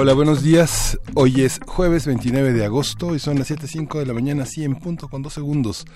Hola, buenos días. Hoy es jueves 29 de agosto y son las 7.05 de la mañana, así en punto con dos segundos.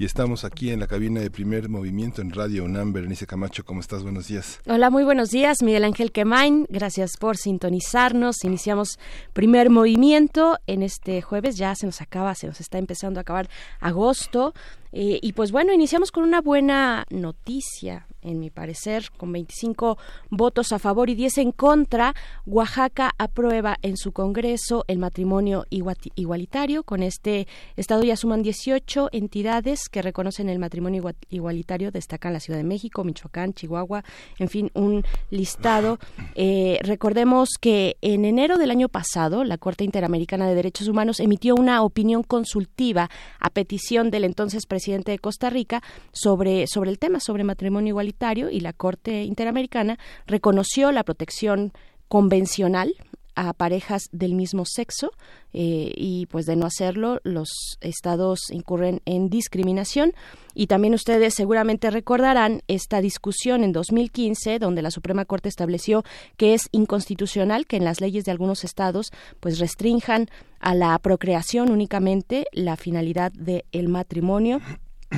Y estamos aquí en la cabina de primer movimiento en Radio UNAM. Berenice Camacho, ¿cómo estás? Buenos días. Hola, muy buenos días. Miguel Ángel Quemain, gracias por sintonizarnos. Iniciamos primer movimiento en este jueves. Ya se nos acaba, se nos está empezando a acabar agosto. Eh, y pues bueno, iniciamos con una buena noticia en mi parecer, con 25 votos a favor y 10 en contra, Oaxaca aprueba en su Congreso el matrimonio igualitario. Con este estado ya suman 18 entidades que reconocen el matrimonio igualitario, destacan la Ciudad de México, Michoacán, Chihuahua, en fin, un listado. Eh, recordemos que en enero del año pasado, la Corte Interamericana de Derechos Humanos emitió una opinión consultiva a petición del entonces presidente de Costa Rica sobre, sobre el tema, sobre matrimonio igualitario y la Corte Interamericana reconoció la protección convencional a parejas del mismo sexo eh, y pues de no hacerlo los estados incurren en discriminación. Y también ustedes seguramente recordarán esta discusión en 2015 donde la Suprema Corte estableció que es inconstitucional que en las leyes de algunos estados pues restrinjan a la procreación únicamente la finalidad del matrimonio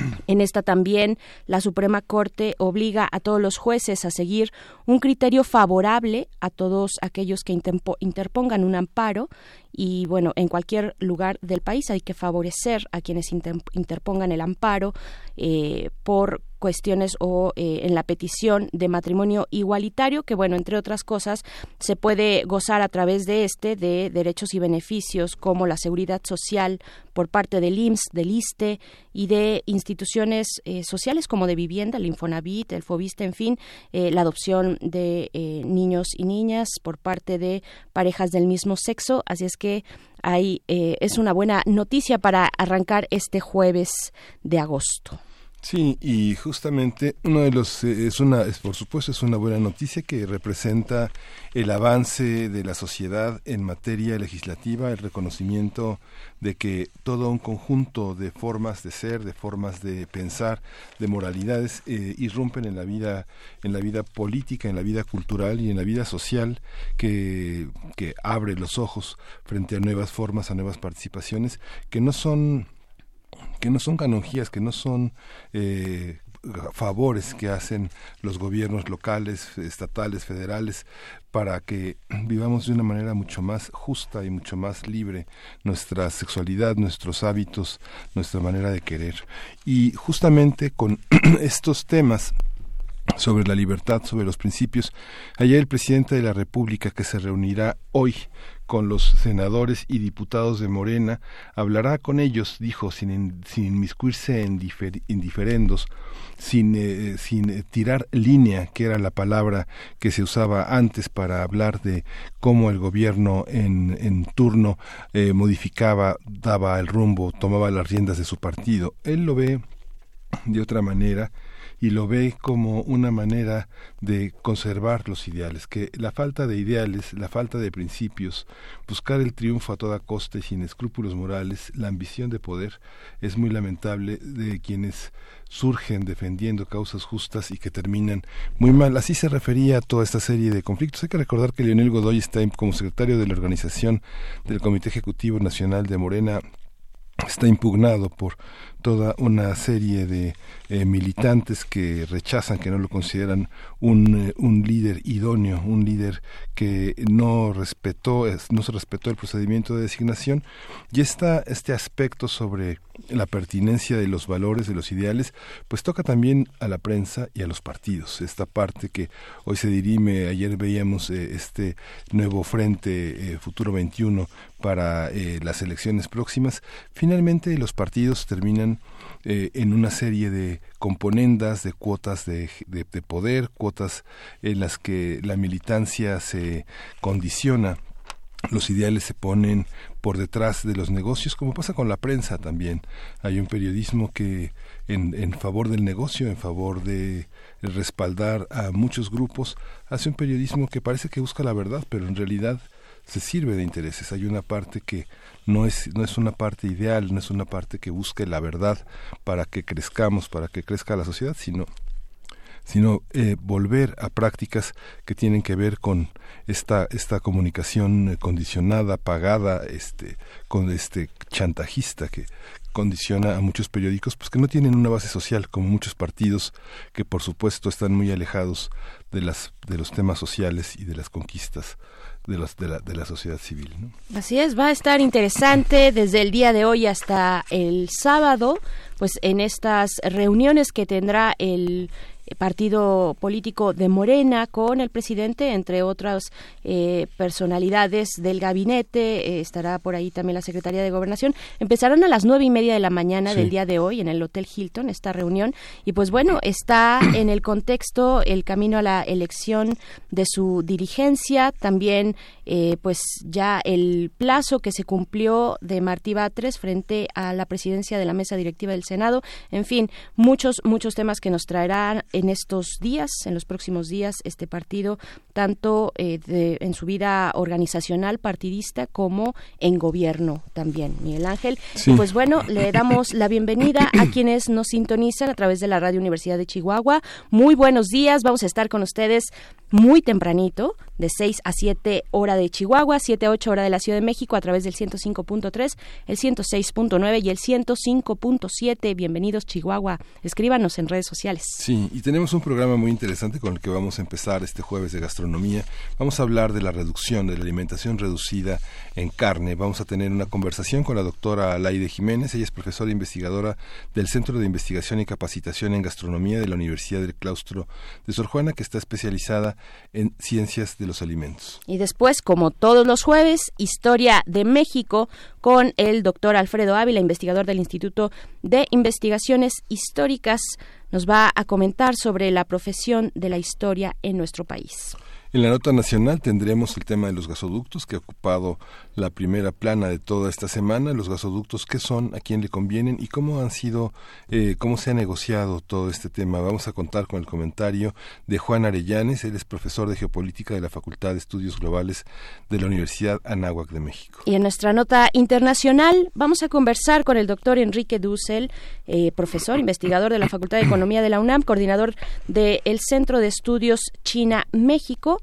en esta también la Suprema Corte obliga a todos los jueces a seguir un criterio favorable a todos aquellos que interpongan un amparo y bueno, en cualquier lugar del país hay que favorecer a quienes interpongan el amparo eh, por cuestiones o eh, en la petición de matrimonio igualitario, que bueno, entre otras cosas, se puede gozar a través de este de derechos y beneficios como la seguridad social por parte del IMSS, del ISTE y de instituciones eh, sociales como de vivienda, el Infonavit, el Fobista, en fin, la adopción de niños y niñas por parte de parejas del mismo sexo. Así es que que eh, es una buena noticia para arrancar este jueves de agosto. Sí, y justamente uno de los eh, es una es, por supuesto es una buena noticia que representa el avance de la sociedad en materia legislativa, el reconocimiento de que todo un conjunto de formas de ser, de formas de pensar, de moralidades eh, irrumpen en la vida en la vida política, en la vida cultural y en la vida social que que abre los ojos frente a nuevas formas, a nuevas participaciones que no son que no son canonjías, que no son eh, favores que hacen los gobiernos locales, estatales, federales, para que vivamos de una manera mucho más justa y mucho más libre nuestra sexualidad, nuestros hábitos, nuestra manera de querer. Y justamente con estos temas sobre la libertad, sobre los principios. Ayer el presidente de la República, que se reunirá hoy con los senadores y diputados de Morena, hablará con ellos, dijo, sin, sin inmiscuirse en indiferendos, sin, eh, sin eh, tirar línea, que era la palabra que se usaba antes para hablar de cómo el gobierno en, en turno eh, modificaba, daba el rumbo, tomaba las riendas de su partido. Él lo ve de otra manera y lo ve como una manera de conservar los ideales, que la falta de ideales, la falta de principios, buscar el triunfo a toda costa y sin escrúpulos morales, la ambición de poder, es muy lamentable de quienes surgen defendiendo causas justas y que terminan muy mal. Así se refería a toda esta serie de conflictos. Hay que recordar que Leonel Godoy está como secretario de la organización del Comité Ejecutivo Nacional de Morena está impugnado por toda una serie de eh, militantes que rechazan, que no lo consideran un, eh, un líder idóneo, un líder que no respetó, no se respetó el procedimiento de designación. Y está este aspecto sobre la pertinencia de los valores, de los ideales, pues toca también a la prensa y a los partidos. Esta parte que hoy se dirime, ayer veíamos eh, este nuevo frente Futuro 21 para las elecciones próximas, finalmente los partidos terminan eh, en una serie de componendas, de cuotas de, de, poder, cuotas en las que la militancia se condiciona los ideales se ponen por detrás de los negocios, como pasa con la prensa también. Hay un periodismo que en, en favor del negocio, en favor de respaldar a muchos grupos, hace un periodismo que parece que busca la verdad, pero en realidad se sirve de intereses. Hay una parte que no es, no es una parte ideal, no es una parte que busque la verdad para que crezcamos, para que crezca la sociedad, sino sino eh, volver a prácticas que tienen que ver con esta esta comunicación condicionada, pagada, este con este chantajista que condiciona a muchos periódicos pues que no tienen una base social como muchos partidos que por supuesto están muy alejados de las de los temas sociales y de las conquistas de, la, de la sociedad civil. Así es, va a estar interesante desde el día de hoy hasta el sábado, pues en estas reuniones que tendrá el partido político de Morena con el presidente, entre otras eh, personalidades del gabinete. Eh, estará por ahí también la Secretaría de Gobernación. Empezarán a las nueve y media de la mañana del día de hoy en el Hotel Hilton esta reunión. Y pues bueno, está en el contexto el camino a la elección de su dirigencia. También eh, pues ya el plazo que se cumplió de Martí Batres frente a la presidencia de la mesa directiva del Senado. En fin, muchos, muchos temas que nos traerán en estos días, en los próximos días, este partido, tanto eh, en su vida organizacional partidista como en gobierno también, Miguel Ángel. pues bueno, le damos la bienvenida a quienes nos sintonizan a través de la Radio Universidad de Chihuahua. Muy buenos días, vamos a estar con ustedes muy tempranito, de 6 a 7 hora de Chihuahua, 7 a 8 hora de la Ciudad de México a través del 105.3, el 106.9 y el 105.7. Bienvenidos Chihuahua. Escríbanos en redes sociales. Sí, y tenemos un programa muy interesante con el que vamos a empezar este jueves de gastronomía. Vamos a hablar de la reducción, de la alimentación reducida en carne. Vamos a tener una conversación con la doctora Alaide Jiménez. Ella es profesora investigadora del Centro de Investigación y Capacitación en Gastronomía de la Universidad del Claustro de Sor Juana, que está especializada en ciencias de los alimentos. Y después, como todos los jueves, Historia de México con el doctor Alfredo Ávila, investigador del Instituto de Investigaciones Históricas. Nos va a comentar sobre la profesión de la historia en nuestro país. En la nota nacional tendremos el tema de los gasoductos que ha ocupado la primera plana de toda esta semana. Los gasoductos, qué son, a quién le convienen y cómo han sido, eh, cómo se ha negociado todo este tema. Vamos a contar con el comentario de Juan Arellanes. Él es profesor de geopolítica de la Facultad de Estudios Globales de la Universidad Anáhuac de México. Y en nuestra nota internacional vamos a conversar con el doctor Enrique Dussel, eh, profesor, investigador de la Facultad de Economía de la UNAM, coordinador del Centro de Estudios China-México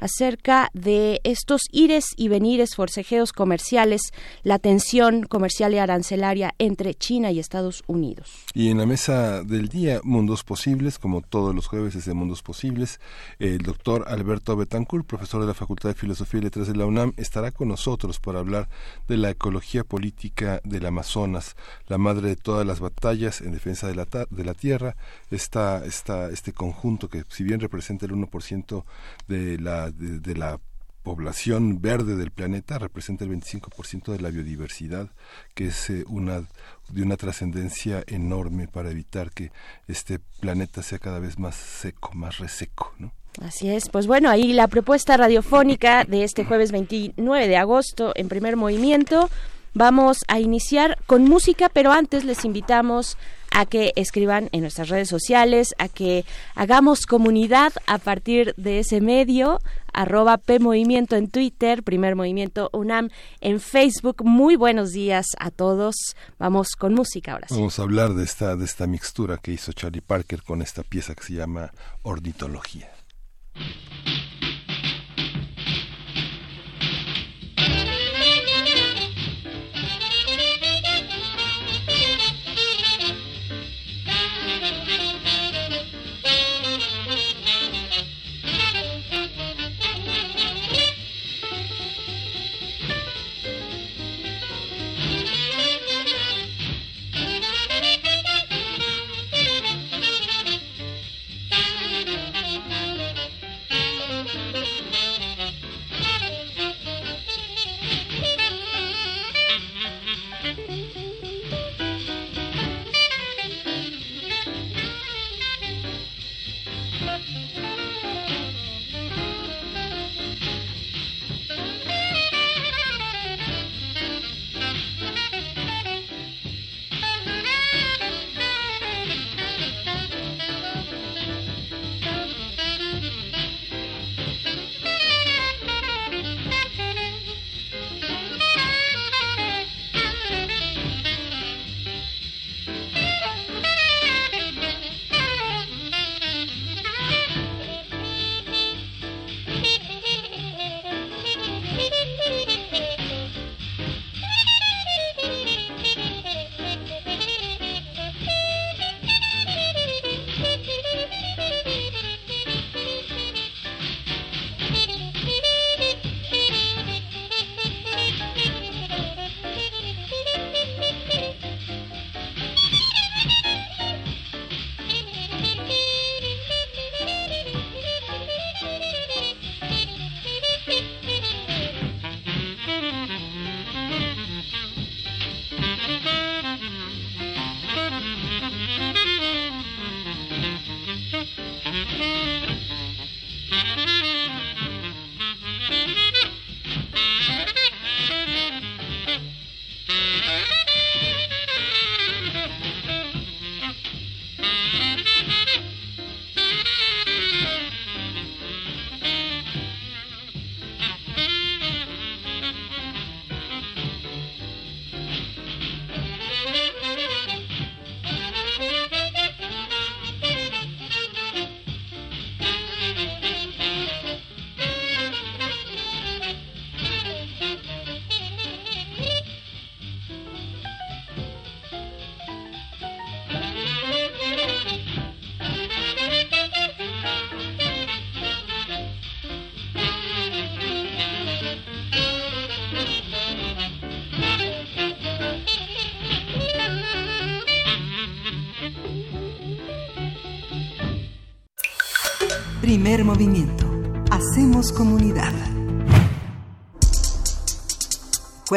acerca de estos ires y venires forcejeos comerciales, la tensión comercial y arancelaria entre China y Estados Unidos. Y en la mesa del día, Mundos Posibles, como todos los jueves es de Mundos Posibles, el doctor Alberto Betancourt, profesor de la Facultad de Filosofía y Letras de la UNAM, estará con nosotros para hablar de la ecología política del Amazonas, la madre de todas las batallas en defensa de la, de la tierra, esta, esta, este conjunto que si bien representa el 1% de la de, la población verde del planeta representa el 25% de la biodiversidad, que es eh, una de una trascendencia enorme para evitar que este planeta sea cada vez más seco, más reseco, ¿no? Así es, pues bueno, ahí la propuesta radiofónica de este jueves 29 de agosto en primer movimiento. Vamos a iniciar con música, pero antes les invitamos a que escriban en nuestras redes sociales, a que hagamos comunidad a partir de ese medio, arroba P en Twitter, Primer Movimiento UNAM en Facebook. Muy buenos días a todos. Vamos con música ahora sí. Vamos a hablar de esta, de esta mixtura que hizo Charlie Parker con esta pieza que se llama Ornitología.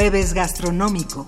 Jueves gastronómico.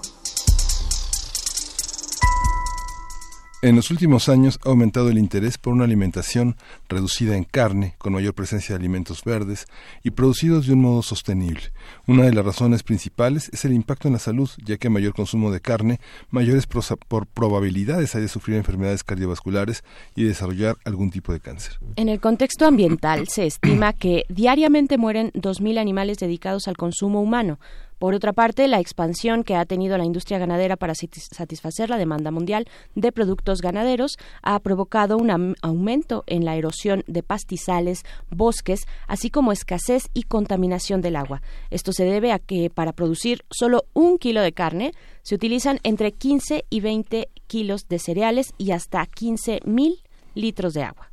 En los últimos años ha aumentado el interés por una alimentación reducida en carne, con mayor presencia de alimentos verdes y producidos de un modo sostenible. Una de las razones principales es el impacto en la salud, ya que mayor consumo de carne, mayores por probabilidades hay de sufrir enfermedades cardiovasculares y desarrollar algún tipo de cáncer. En el contexto ambiental se estima que diariamente mueren 2.000 animales dedicados al consumo humano, por otra parte, la expansión que ha tenido la industria ganadera para satisfacer la demanda mundial de productos ganaderos ha provocado un aumento en la erosión de pastizales, bosques, así como escasez y contaminación del agua. Esto se debe a que para producir solo un kilo de carne se utilizan entre 15 y 20 kilos de cereales y hasta 15 mil litros de agua.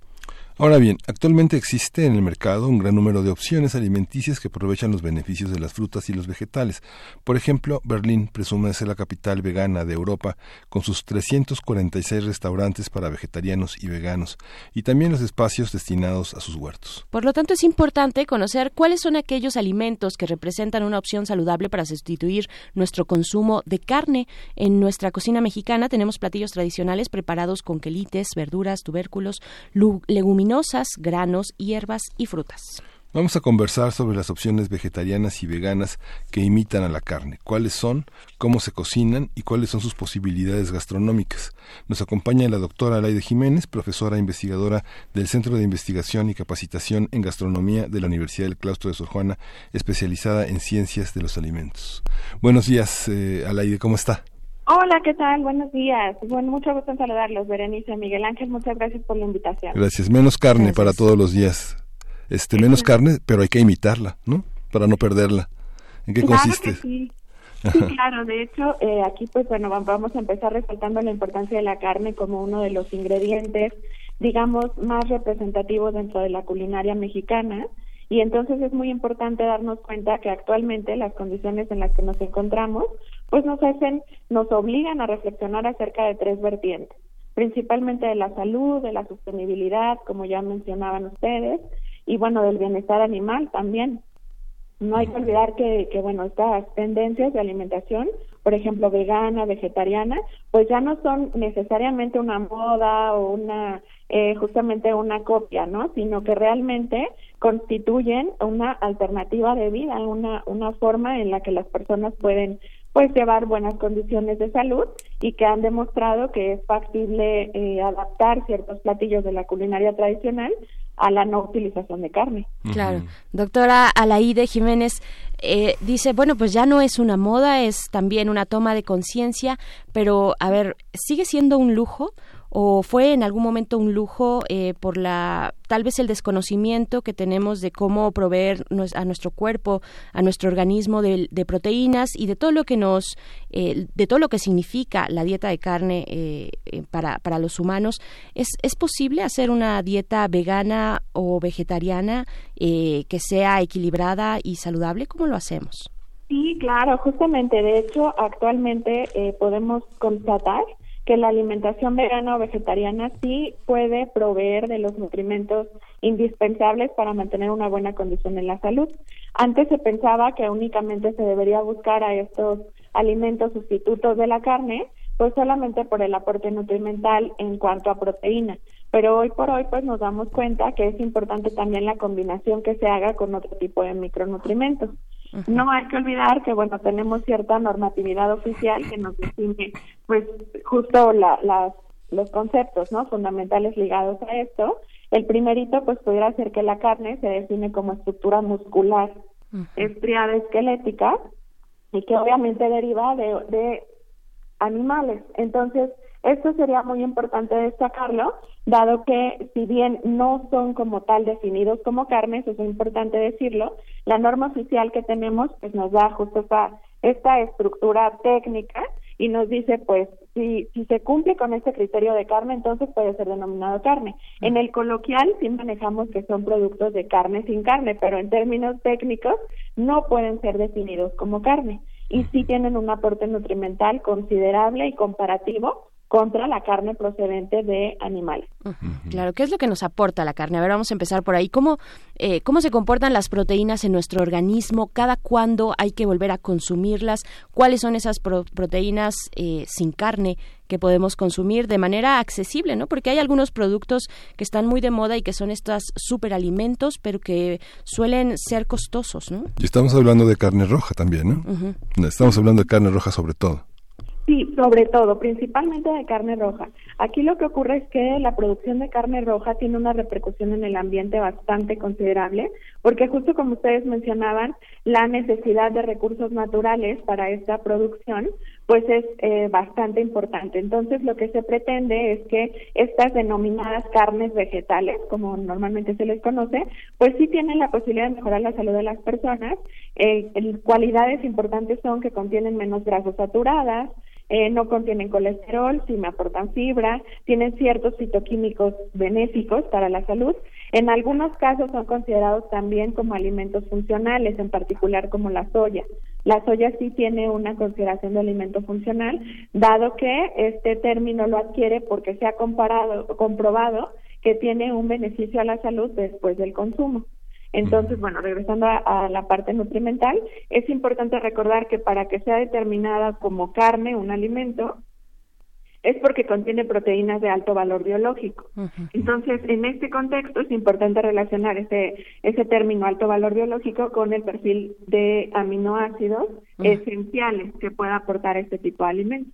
Ahora bien, actualmente existe en el mercado un gran número de opciones alimenticias que aprovechan los beneficios de las frutas y los vegetales. Por ejemplo, Berlín presume ser la capital vegana de Europa con sus 346 restaurantes para vegetarianos y veganos y también los espacios destinados a sus huertos. Por lo tanto, es importante conocer cuáles son aquellos alimentos que representan una opción saludable para sustituir nuestro consumo de carne. En nuestra cocina mexicana tenemos platillos tradicionales preparados con quelites, verduras, tubérculos, leguminosas granos, hierbas y frutas. Vamos a conversar sobre las opciones vegetarianas y veganas que imitan a la carne, cuáles son, cómo se cocinan y cuáles son sus posibilidades gastronómicas. Nos acompaña la doctora Alaide Jiménez, profesora investigadora del Centro de Investigación y Capacitación en Gastronomía de la Universidad del Claustro de Sor Juana, especializada en ciencias de los alimentos. Buenos días, eh, Alaide, ¿cómo está? Hola, ¿qué tal? Buenos días. Bueno, mucho gusto en saludarlos, Berenice, Miguel Ángel, muchas gracias por la invitación. Gracias. Menos carne para todos los días. Este, menos carne, pero hay que imitarla, ¿no? Para no perderla. ¿En qué consiste? sí. sí. claro. De hecho, eh, aquí, pues bueno, vamos a empezar resaltando la importancia de la carne como uno de los ingredientes, digamos, más representativos dentro de la culinaria mexicana. Y entonces es muy importante darnos cuenta que actualmente las condiciones en las que nos encontramos, pues nos hacen, nos obligan a reflexionar acerca de tres vertientes, principalmente de la salud, de la sostenibilidad, como ya mencionaban ustedes, y bueno, del bienestar animal también. No hay que olvidar que, que bueno, estas tendencias de alimentación, por ejemplo, vegana, vegetariana, pues ya no son necesariamente una moda o una, eh, justamente una copia, ¿no? Sino que realmente constituyen una alternativa de vida, una, una forma en la que las personas pueden pues llevar buenas condiciones de salud y que han demostrado que es factible eh, adaptar ciertos platillos de la culinaria tradicional a la no utilización de carne. Claro. Doctora Alaide Jiménez eh, dice, bueno, pues ya no es una moda, es también una toma de conciencia, pero a ver, ¿sigue siendo un lujo? O fue en algún momento un lujo eh, por la tal vez el desconocimiento que tenemos de cómo proveer a nuestro cuerpo, a nuestro organismo de, proteínas y de todo lo que nos, eh, de todo lo que significa la dieta de carne eh, para, para los humanos. ¿Es, ¿Es posible hacer una dieta vegana o vegetariana que sea equilibrada y saludable? ¿Cómo lo hacemos? Sí, claro, justamente. De hecho, actualmente podemos constatar que la alimentación vegana o vegetariana sí puede proveer de los nutrimentos indispensables para mantener una buena condición en la salud. Antes se pensaba que únicamente se debería buscar a estos alimentos sustitutos de la carne, pues solamente por el aporte nutrimental en cuanto a proteína. Pero hoy por hoy pues nos damos cuenta que es importante también la combinación que se haga con otro tipo de micronutrimentos. No hay que olvidar que, bueno, tenemos cierta normatividad oficial que nos define, pues, justo la, los conceptos, ¿no? Fundamentales ligados a esto. El primerito, pues, pudiera ser que la carne se define como estructura muscular estriada esquelética y que obviamente deriva de, de animales. Entonces, esto sería muy importante destacarlo, dado que si bien no son como tal definidos como carnes, es importante decirlo, la norma oficial que tenemos pues nos da justo esta, esta estructura técnica y nos dice pues si, si se cumple con este criterio de carne entonces puede ser denominado carne. En el coloquial sí manejamos que son productos de carne sin carne, pero en términos técnicos no pueden ser definidos como carne y sí tienen un aporte nutrimental considerable y comparativo contra la carne procedente de animales. Claro, ¿qué es lo que nos aporta la carne? A ver, vamos a empezar por ahí. ¿Cómo, eh, cómo se comportan las proteínas en nuestro organismo? ¿Cada cuándo hay que volver a consumirlas? ¿Cuáles son esas proteínas eh, sin carne que podemos consumir de manera accesible, ¿no? Porque hay algunos productos que están muy de moda y que son estos superalimentos, pero que suelen ser costosos, ¿no? Y estamos hablando de carne roja también, ¿no? Estamos hablando de carne roja sobre todo. Sí, sobre todo, principalmente de carne roja. Aquí lo que ocurre es que la producción de carne roja tiene una repercusión en el ambiente bastante considerable, porque justo como ustedes mencionaban, la necesidad de recursos naturales para esta producción, pues es eh, bastante importante. Entonces, lo que se pretende es que estas denominadas carnes vegetales, como normalmente se les conoce, pues sí tienen la posibilidad de mejorar la salud de las personas. Eh, cualidades importantes son que contienen menos grasas saturadas, eh, no contienen colesterol, sí me aportan fibra, tienen ciertos fitoquímicos benéficos para la salud. En algunos casos son considerados también como alimentos funcionales, en particular como la soya. La soya sí tiene una consideración de alimento funcional, dado que este término lo adquiere porque se ha comparado, comprobado que tiene un beneficio a la salud después del consumo. Entonces, bueno, regresando a, la parte nutrimental, es importante recordar que para que sea determinada como carne un alimento, es porque contiene proteínas de alto valor biológico. Entonces, en este contexto es importante relacionar ese, ese término alto valor biológico con el perfil de aminoácidos esenciales que pueda aportar este tipo de alimentos.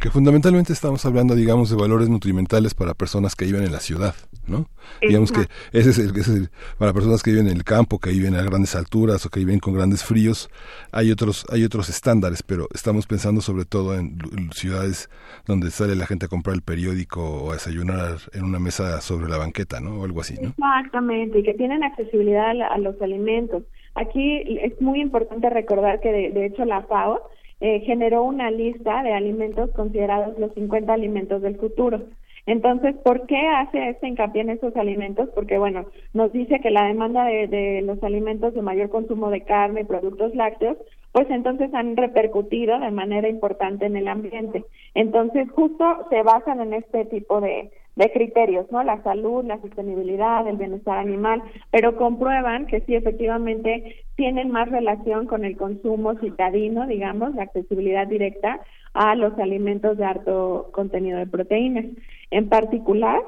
Que fundamentalmente estamos hablando, digamos, de valores nutrimentales para personas que viven en la ciudad, ¿no? Digamos que ese es, el, ese es para personas que viven en el campo, que viven a grandes alturas o que viven con grandes fríos, hay otros, hay otros estándares, pero estamos pensando sobre todo en, ciudades donde sale la gente a comprar el periódico o a desayunar en una mesa sobre la banqueta, ¿no? O algo así, ¿no? Exactamente, y que tienen accesibilidad a los alimentos. Aquí es muy importante recordar que de, hecho la FAO eh, generó una lista de alimentos considerados los 50 alimentos del futuro. Entonces, ¿por qué hace este hincapié en esos alimentos? Porque, bueno, nos dice que la demanda de, de los alimentos de mayor consumo de carne y productos lácteos, pues entonces han repercutido de manera importante en el ambiente. Entonces, justo se basan en este tipo de, de criterios, ¿no? La salud, la sostenibilidad, el bienestar animal, pero comprueban que sí efectivamente tienen más relación con el consumo citadino, digamos, la accesibilidad directa a los alimentos de alto contenido de proteínas. En particular,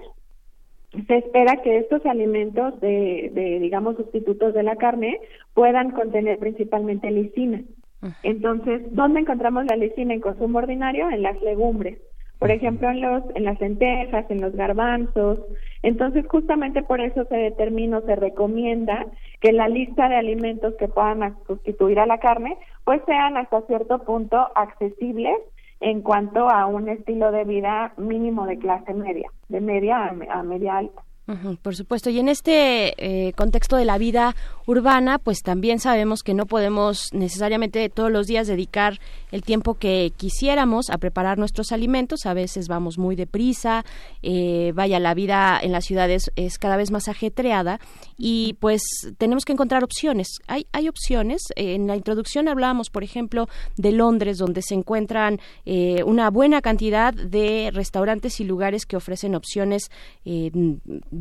se espera que estos alimentos de, de digamos, sustitutos de la carne puedan contener principalmente lisina. Entonces, ¿dónde encontramos la lisina en consumo ordinario? En las legumbres por ejemplo, en, los, en las lentejas, en los garbanzos. Entonces, justamente por eso se determina, se recomienda que la lista de alimentos que puedan sustituir a la carne, pues sean hasta cierto punto accesibles en cuanto a un estilo de vida mínimo de clase media, de media a media alta por supuesto. Y en este eh, contexto de la vida urbana, pues también sabemos que no podemos necesariamente todos los días dedicar el tiempo que quisiéramos a preparar nuestros alimentos. A veces vamos muy deprisa, eh, vaya, la vida en las ciudades es cada vez más ajetreada y pues tenemos que encontrar opciones. Hay, hay opciones. en la introducción hablábamos, por ejemplo, de Londres, donde se encuentran eh, una buena cantidad de restaurantes y lugares que ofrecen opciones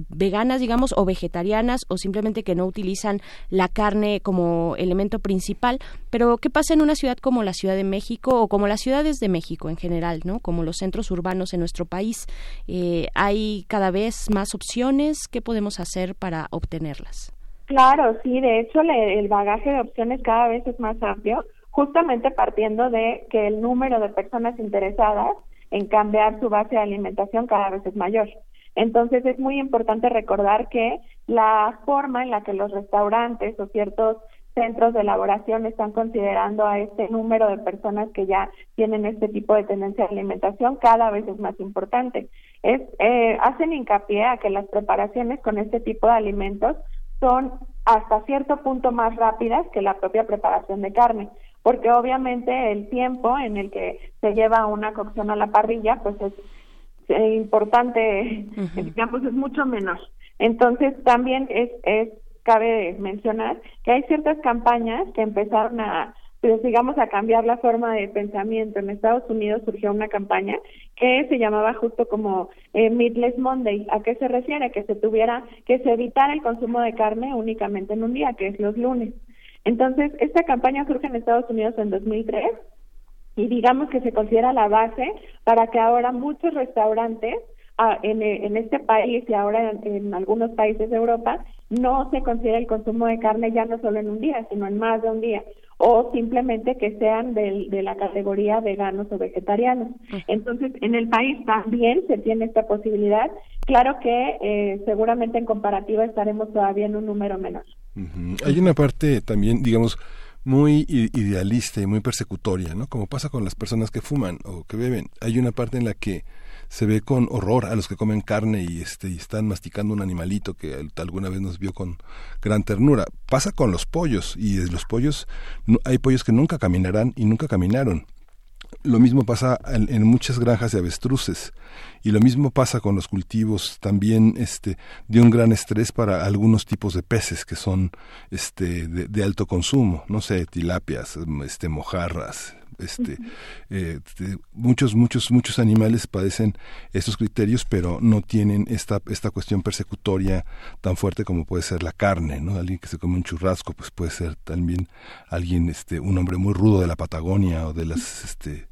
veganas, digamos, o vegetarianas, o simplemente que no utilizan la carne como elemento principal. Pero, ¿qué pasa en una ciudad como la Ciudad de México o como las ciudades de México en general, ¿no? Como los centros urbanos en nuestro país. Eh, ¿Hay cada vez más opciones? ¿Qué podemos hacer para obtenerlas? Claro, sí, de hecho el bagaje de opciones cada vez es más amplio, justamente partiendo de que el número de personas interesadas en cambiar su base de alimentación cada vez es mayor. Entonces es muy importante recordar que la forma en la que los restaurantes o ciertos centros de elaboración están considerando a este número de personas que ya tienen este tipo de tendencia de alimentación cada vez es más importante. Es, eh, hacen hincapié a que las preparaciones con este tipo de alimentos son hasta cierto punto más rápidas que la propia preparación de carne, porque obviamente el tiempo en el que se lleva una cocción a la parrilla pues es eh, importante, digamos, es mucho menos. Entonces, también es, es cabe mencionar que hay ciertas campañas que empezaron a, pues digamos a cambiar la forma de pensamiento. En Estados Unidos surgió una campaña que se llamaba justo como eh, Meatless Monday. ¿A qué se refiere? Que se tuviera, que se evitara el consumo de carne únicamente en un día, que es los lunes. Entonces, esta campaña surge en Estados Unidos en 2003 y digamos que se considera la base para que ahora muchos restaurantes ah, en, en, este país y ahora en, algunos países de Europa no se considera el consumo de carne ya no solo en un día, sino en más de un día o simplemente que sean de, de la categoría veganos o vegetarianos. Entonces, en el país también se tiene esta posibilidad. Claro que eh, seguramente en comparativa estaremos todavía en un número menor. Hay una parte también, digamos, muy idealista y muy persecutoria, ¿no? Como pasa con las personas que fuman o que beben. Hay una parte en la que se ve con horror a los que comen carne y este y están masticando un animalito que alguna vez nos vio con gran ternura. Pasa con los pollos y los pollos hay pollos que nunca caminarán y nunca caminaron. Lo mismo pasa en, muchas granjas de avestruces. Y lo mismo pasa con los cultivos también este de un gran estrés para algunos tipos de peces que son este de, alto consumo, no sé, tilapias, este mojarras, este eh, muchos muchos muchos animales padecen estos criterios pero no tienen esta esta cuestión persecutoria tan fuerte como puede ser la carne no alguien que se come un churrasco pues puede ser también alguien este un hombre muy rudo de la Patagonia o de las este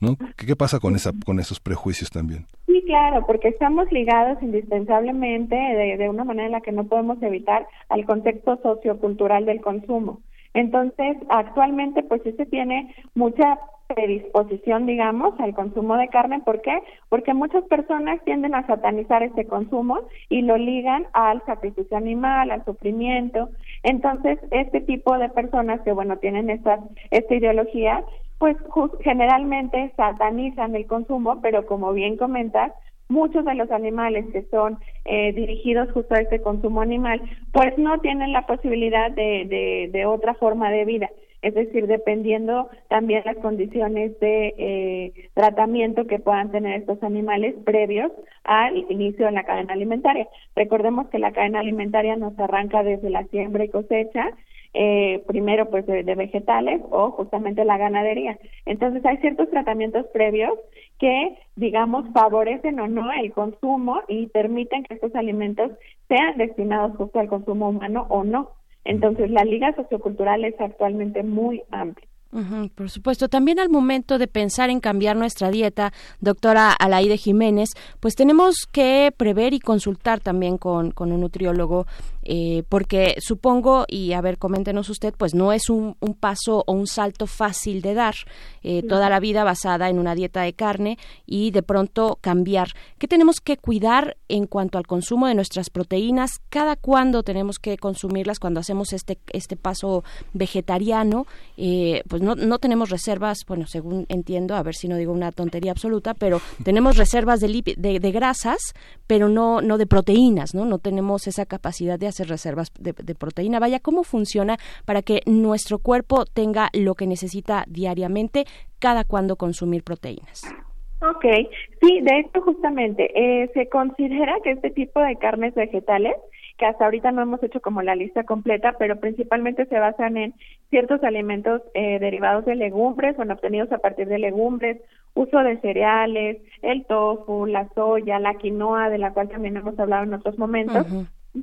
¿no? ¿Qué, pasa con esa con esos prejuicios también? Sí, claro, porque estamos ligados indispensablemente de, de una manera en la que no podemos evitar al contexto sociocultural del consumo. Entonces, actualmente, pues sí se tiene mucha predisposición, digamos, al consumo de carne. ¿Por qué? Porque muchas personas tienden a satanizar este consumo y lo ligan al sacrificio animal, al sufrimiento. Entonces, este tipo de personas que, bueno, tienen esta, esta ideología, pues generalmente satanizan el consumo, pero como bien comentas, muchos de los animales que son eh, dirigidos justo a este consumo animal, pues no tienen la posibilidad de, de, otra forma de vida. Es decir, dependiendo también las condiciones de eh, tratamiento que puedan tener estos animales previos al inicio de la cadena alimentaria. Recordemos que la cadena alimentaria nos arranca desde la siembra y cosecha eh, primero pues de, vegetales o justamente la ganadería. Entonces hay ciertos tratamientos previos que digamos favorecen o no el consumo y permiten que estos alimentos sean destinados justo al consumo humano o no. Entonces la liga sociocultural es actualmente muy amplia por supuesto. También al momento de pensar en cambiar nuestra dieta, doctora Alaide Jiménez, pues tenemos que prever y consultar también con, con un nutriólogo, eh, porque supongo, y a ver, coméntenos usted, pues no es un, un paso o un salto fácil de dar eh, toda la vida basada en una dieta de carne y de pronto cambiar. ¿Qué tenemos que cuidar en cuanto al consumo de nuestras proteínas? ¿Cada cuándo tenemos que consumirlas cuando hacemos este, este paso vegetariano? Eh, pues pues no, no tenemos reservas, bueno, según entiendo, a ver si no digo una tontería absoluta, pero tenemos reservas de, de, grasas, pero no, no de proteínas, ¿no? No tenemos esa capacidad de hacer reservas de, de proteína. Vaya, ¿cómo funciona para que nuestro cuerpo tenga lo que necesita diariamente cada cuando consumir proteínas? Ok, sí, de hecho justamente eh, se considera que este tipo de carnes vegetales que hasta ahorita no hemos hecho como la lista completa, pero principalmente se basan en ciertos alimentos eh, derivados de legumbres, o obtenidos a partir de legumbres, uso de cereales, el tofu, la soya, la quinoa, de la cual también hemos hablado en otros momentos.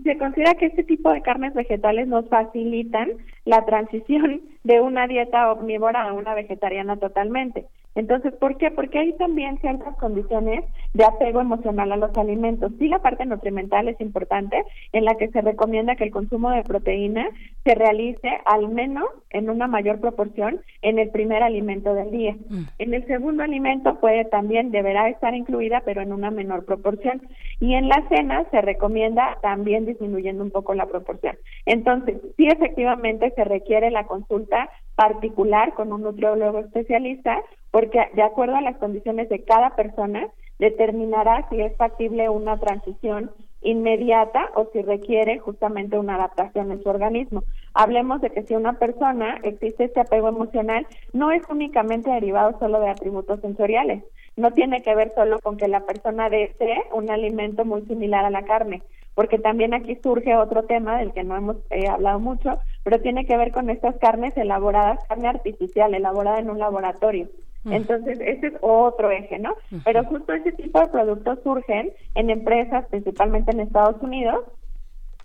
Se considera que este tipo de carnes vegetales nos facilitan la transición de una dieta omnívora a una vegetariana totalmente. Entonces, ¿por qué? Porque hay también ciertas condiciones de apego emocional a los alimentos. Sí, la parte nutrimental es importante, en la que se recomienda que el consumo de proteína se realice al menos en una mayor proporción en el primer alimento del día. Mm. En el segundo alimento puede también, deberá estar incluida, pero en una menor proporción. Y en la cena se recomienda también disminuyendo un poco la proporción. Entonces, sí, efectivamente se requiere la consulta particular con un nutriólogo especialista porque de acuerdo a las condiciones de cada persona determinará si es factible una transición inmediata o si requiere justamente una adaptación en su organismo. Hablemos de que si una persona existe este apego emocional, no es únicamente derivado solo de atributos sensoriales, no tiene que ver solo con que la persona desee un alimento muy similar a la carne, porque también aquí surge otro tema del que no hemos eh, hablado mucho, pero tiene que ver con estas carnes elaboradas, carne artificial, elaborada en un laboratorio. Entonces, ese es otro eje, ¿no? Pero justo ese tipo de productos surgen en empresas, principalmente en Estados Unidos,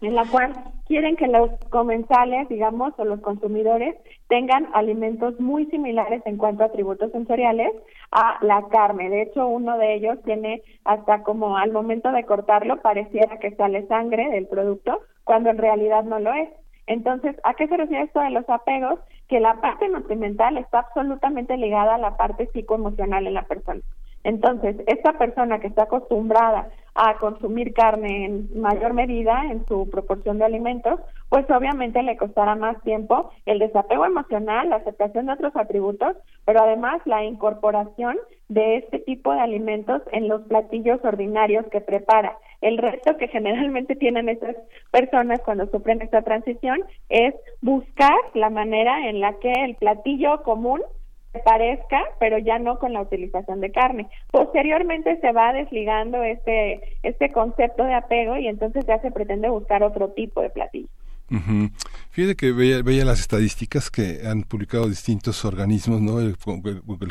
en la cual quieren que los comensales, digamos, o los consumidores tengan alimentos muy similares en cuanto a atributos sensoriales a la carne. De hecho, uno de ellos tiene hasta como al momento de cortarlo pareciera que sale sangre del producto, cuando en realidad no lo es. Entonces, ¿a qué se refiere esto de los apegos? Que la parte nutrimental está absolutamente ligada a la parte psicoemocional en la persona. Entonces, esta persona que está acostumbrada a consumir carne en mayor medida en su proporción de alimentos, pues obviamente le costará más tiempo el desapego emocional, la aceptación de otros atributos, pero además la incorporación de este tipo de alimentos en los platillos ordinarios que prepara. El reto que generalmente tienen estas personas cuando sufren esta transición es buscar la manera en la que el platillo común parezca, pero ya no con la utilización de carne. Posteriormente se va desligando este, este concepto de apego y entonces ya se pretende buscar otro tipo de platillo. Fíjate que veía, las estadísticas que han publicado distintos organismos, ¿no? El,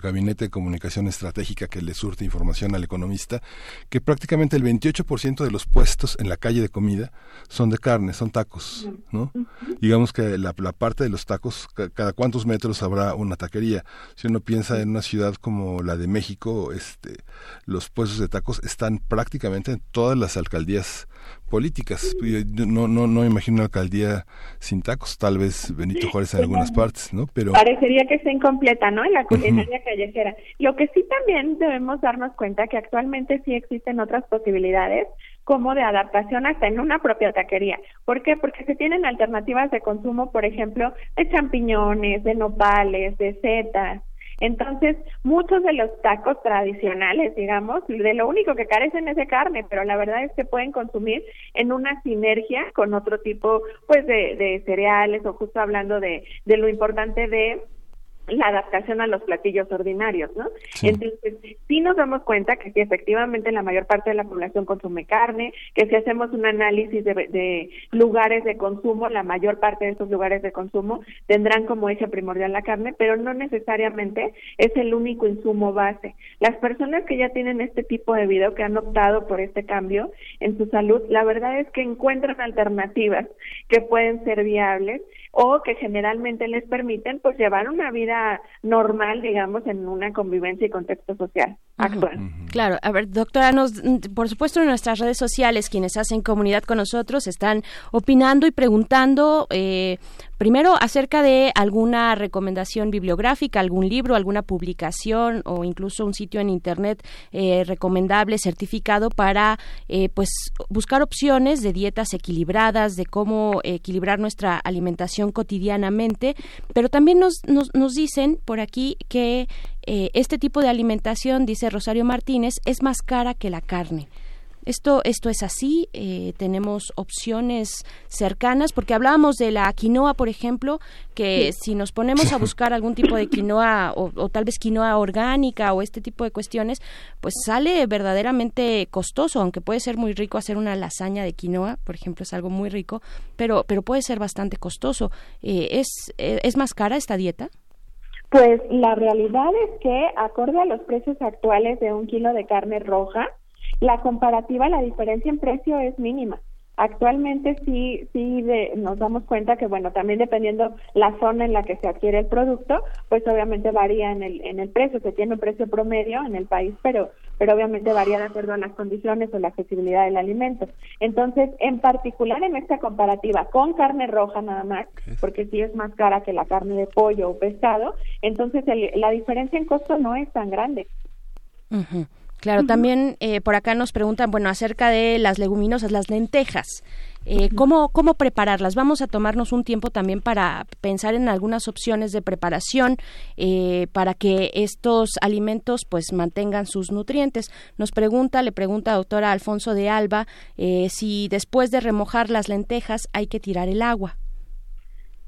Gabinete de Comunicación Estratégica que le surte información al economista, que prácticamente el 28% de los puestos en la calle de comida son de carne, son tacos, ¿no? Digamos que la, parte de los tacos, cada cuántos metros habrá una taquería. Si uno piensa en una ciudad como la de México, este, los puestos de tacos están prácticamente en todas las alcaldías políticas. No, no, no imagino una alcaldía sin tacos, tal vez Benito Juárez en algunas partes, ¿no? Pero parecería que está incompleta, ¿no? En la culinaria callejera. Lo que sí también debemos darnos cuenta que actualmente sí existen otras posibilidades como de adaptación hasta en una propia taquería. ¿Por qué? Porque se tienen alternativas de consumo, por ejemplo, de champiñones, de nopales, de setas, entonces, muchos de los tacos tradicionales, digamos, de lo único que carecen es de carne, pero la verdad es que pueden consumir en una sinergia con otro tipo, pues, de, de cereales o justo hablando de, de lo importante de la adaptación a los platillos ordinarios, ¿no? Entonces, sí nos damos cuenta que si efectivamente la mayor parte de la población consume carne, que si hacemos un análisis de, lugares de consumo, la mayor parte de esos lugares de consumo tendrán como eje primordial la carne, pero no necesariamente es el único insumo base. Las personas que ya tienen este tipo de vida o que han optado por este cambio en su salud, la verdad es que encuentran alternativas que pueden ser viables o que generalmente les permiten pues llevar una vida normal, digamos, en una convivencia y contexto social actual. Claro, a ver, doctora, nos, por supuesto en nuestras redes sociales quienes hacen comunidad con nosotros están opinando y preguntando eh, Primero, acerca de alguna recomendación bibliográfica, algún libro, alguna publicación o incluso un sitio en Internet eh, recomendable, certificado para eh, pues buscar opciones de dietas equilibradas, de cómo equilibrar nuestra alimentación cotidianamente. Pero también nos, nos, nos dicen por aquí que eh, este tipo de alimentación, dice Rosario Martínez, es más cara que la carne. Esto, esto es así, eh, tenemos opciones cercanas, porque hablábamos de la quinoa, por ejemplo, que si nos ponemos a buscar algún tipo de quinoa o, tal vez quinoa orgánica o este tipo de cuestiones, pues sale verdaderamente costoso, aunque puede ser muy rico hacer una lasaña de quinoa, por ejemplo, es algo muy rico, pero, pero puede ser bastante costoso. Eh, ¿es, eh, ¿Es más cara esta dieta? Pues la realidad es que, acorde a los precios actuales de un kilo de carne roja, la comparativa, la diferencia en precio es mínima. Actualmente sí, sí nos damos cuenta que, bueno, también dependiendo la zona en la que se adquiere el producto, pues obviamente varía en el, en el precio. Se tiene un precio promedio en el país, pero, pero obviamente varía de acuerdo a las condiciones o la accesibilidad del alimento. Entonces, en particular en esta comparativa con carne roja nada más, porque sí es más cara que la carne de pollo o pescado, entonces la diferencia en costo no es tan grande. Claro, también eh, por acá nos preguntan, bueno, acerca de las leguminosas, las lentejas. Eh, ¿cómo, ¿Cómo prepararlas? Vamos a tomarnos un tiempo también para pensar en algunas opciones de preparación eh, para que estos alimentos pues mantengan sus nutrientes. Nos pregunta, le pregunta a doctora Alfonso de Alba si después de remojar las lentejas hay que tirar el agua.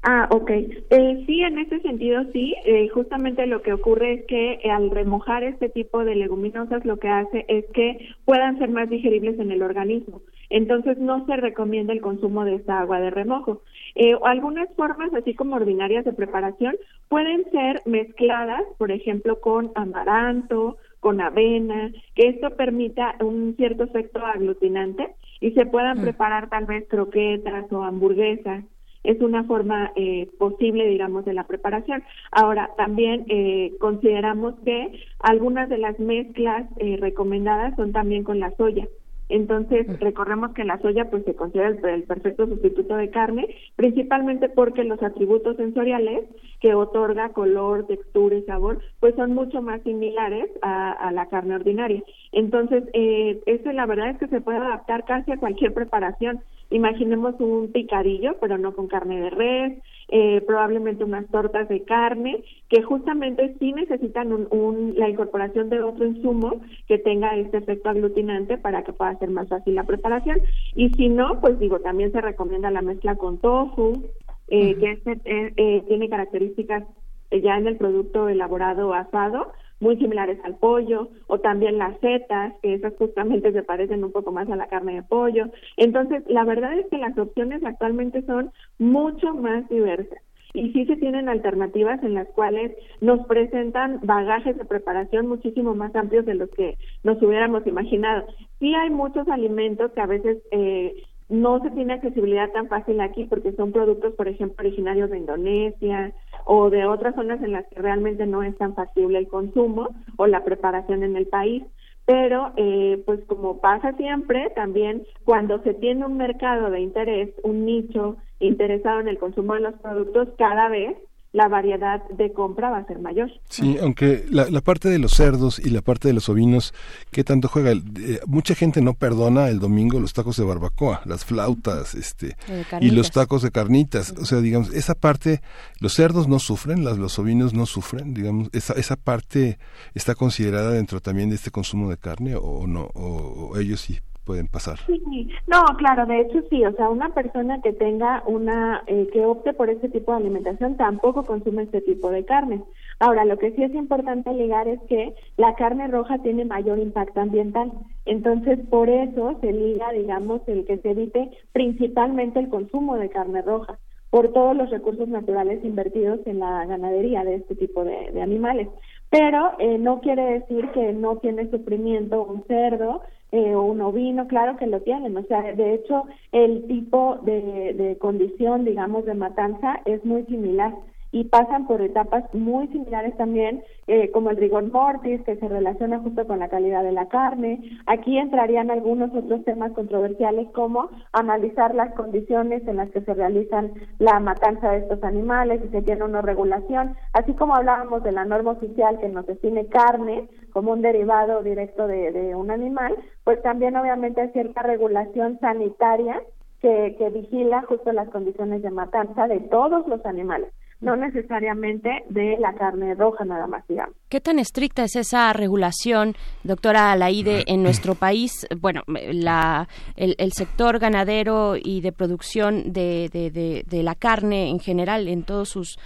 Ah, ok. Eh, sí, en ese sentido sí. Eh, justamente lo que ocurre es que eh, al remojar este tipo de leguminosas lo que hace es que puedan ser más digeribles en el organismo. entonces no se recomienda el consumo de esta agua de remojo. Eh, algunas formas, así como ordinarias de preparación, pueden ser mezcladas, por ejemplo, con amaranto, con avena, que esto permita un cierto efecto aglutinante y se puedan mm. preparar tal vez croquetas o hamburguesas es una forma eh, posible, digamos, de la preparación. Ahora, también eh, consideramos que algunas de las mezclas eh, recomendadas son también con la soya. Entonces, recordemos que la soya pues se considera el, perfecto sustituto de carne, principalmente porque los atributos sensoriales que otorga color, textura y sabor, pues son mucho más similares a, la carne ordinaria. Entonces, eh, eso la verdad es que se puede adaptar casi a cualquier preparación. Imaginemos un picadillo, pero no con carne de res, eh, probablemente unas tortas de carne, que justamente sí necesitan un, la incorporación de otro insumo que tenga este efecto aglutinante para que pueda ser más fácil la preparación. Y si no, pues digo, también se recomienda la mezcla con tofu, eh, que este, eh, tiene características ya en el producto elaborado asado, muy similares al pollo, o también las setas, que esas justamente se parecen un poco más a la carne de pollo. Entonces, la verdad es que las opciones actualmente son mucho más diversas. Y sí se tienen alternativas en las cuales nos presentan bagajes de preparación muchísimo más amplios de los que nos hubiéramos imaginado. Sí hay muchos alimentos que a veces eh, no se tiene accesibilidad tan fácil aquí porque son productos, por ejemplo, originarios de Indonesia o de otras zonas en las que realmente no es tan factible el consumo o la preparación en el país. Pero, eh, pues como pasa siempre, también cuando se tiene un mercado de interés, un nicho interesado en el consumo de los productos, cada vez la variedad de compra va a ser mayor. Sí, aunque la, parte de los cerdos y la parte de los ovinos, ¿qué tanto juega? Eh, mucha gente no perdona el domingo los tacos de barbacoa, las flautas, este, y los tacos de carnitas. O sea, digamos, esa parte, los cerdos no sufren, las, los ovinos no sufren, digamos, esa, esa parte está considerada dentro también de este consumo de carne o no, o ellos sí pueden pasar. Sí, no, claro, de hecho sí, o sea, una persona que tenga una, eh, que opte por este tipo de alimentación tampoco consume este tipo de carne. Ahora, lo que sí es importante ligar es que la carne roja tiene mayor impacto ambiental, entonces por eso se liga, digamos, el que se evite principalmente el consumo de carne roja por todos los recursos naturales invertidos en la ganadería de este tipo de, animales. Pero eh, no quiere decir que no tiene sufrimiento un cerdo eh, un ovino, claro que lo tienen. O sea, de hecho, el tipo de, de condición, digamos, de matanza es muy similar y pasan por etapas muy similares también, eh, como el rigor mortis, que se relaciona justo con la calidad de la carne. Aquí entrarían algunos otros temas controversiales, como analizar las condiciones en las que se realizan la matanza de estos animales, si se tiene una regulación, así como hablábamos de la norma oficial que nos define carne como un derivado directo de, de un animal, pues también obviamente hay cierta regulación sanitaria que, que vigila justo las condiciones de matanza de todos los animales no necesariamente de la carne roja nada más, digamos. ¿Qué tan estricta es esa regulación, doctora Alaide, en nuestro país? Bueno, la, el, sector ganadero y de producción de, de, de, la carne en general, en todos sus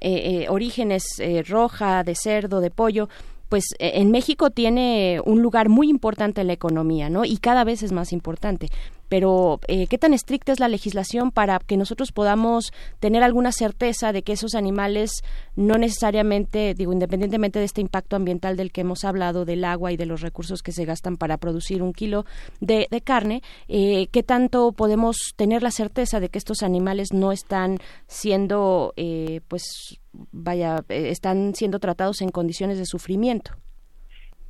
eh, eh, orígenes, eh, roja, de cerdo, de pollo, pues en México tiene un lugar muy importante en la economía, ¿no? Y cada vez es más importante pero eh, ¿qué tan estricta es la legislación para que nosotros podamos tener alguna certeza de que esos animales no necesariamente, digo, independientemente de este impacto ambiental del que hemos hablado, del agua y de los recursos que se gastan para producir un kilo de, carne, eh, qué tanto podemos tener la certeza de que estos animales no están siendo, eh, pues, vaya, están siendo tratados en condiciones de sufrimiento?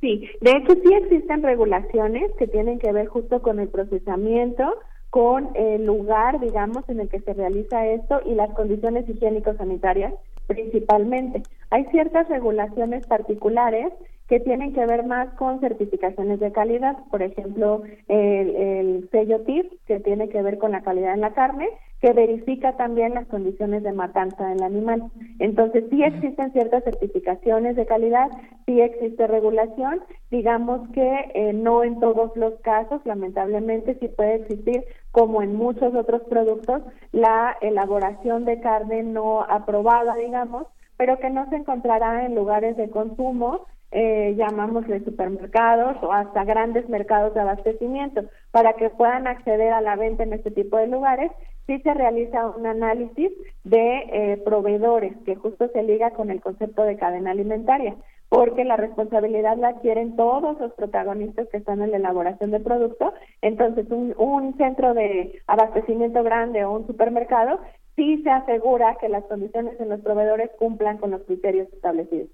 Sí, de hecho sí existen regulaciones que tienen que ver justo con el procesamiento, con el lugar, digamos, en el que se realiza esto y las condiciones higiénico-sanitarias principalmente. Hay ciertas regulaciones particulares que tienen que ver más con certificaciones de calidad, por ejemplo, el, el sello TIF, que tiene que ver con la calidad en la carne, que verifica también las condiciones de matanza del animal. Entonces, sí existen ciertas certificaciones de calidad, sí existe regulación, digamos que eh, no en todos los casos, lamentablemente, sí puede existir, como en muchos otros productos, la elaboración de carne no aprobada, digamos, pero que no se encontrará en lugares de consumo eh, llamámosle supermercados o hasta grandes mercados de abastecimiento para que puedan acceder a la venta en este tipo de lugares sí se realiza un análisis de eh, proveedores que justo se liga con el concepto de cadena alimentaria porque la responsabilidad la adquieren todos los protagonistas que están en la elaboración del producto. Entonces, un, un centro de abastecimiento grande o un supermercado sí se asegura que las condiciones en los proveedores cumplan con los criterios establecidos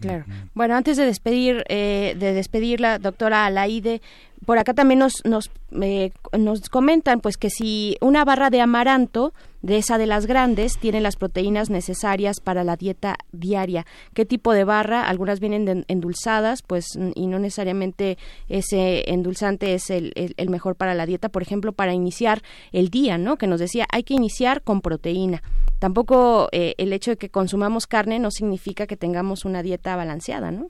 claro. Bueno, antes de despedir, eh, de despedirla, doctora Alaide, por acá también nos, nos, eh, nos comentan pues que si una barra de amaranto de esa de las grandes tiene las proteínas necesarias para la dieta diaria. ¿Qué tipo de barra? Algunas vienen endulzadas, pues y no necesariamente ese endulzante es el, el, mejor para la dieta, por ejemplo, para iniciar el día, ¿no? Que nos decía, hay que iniciar con proteína. Tampoco eh, el hecho de que consumamos carne no significa que tengamos una dieta balanceada, ¿no?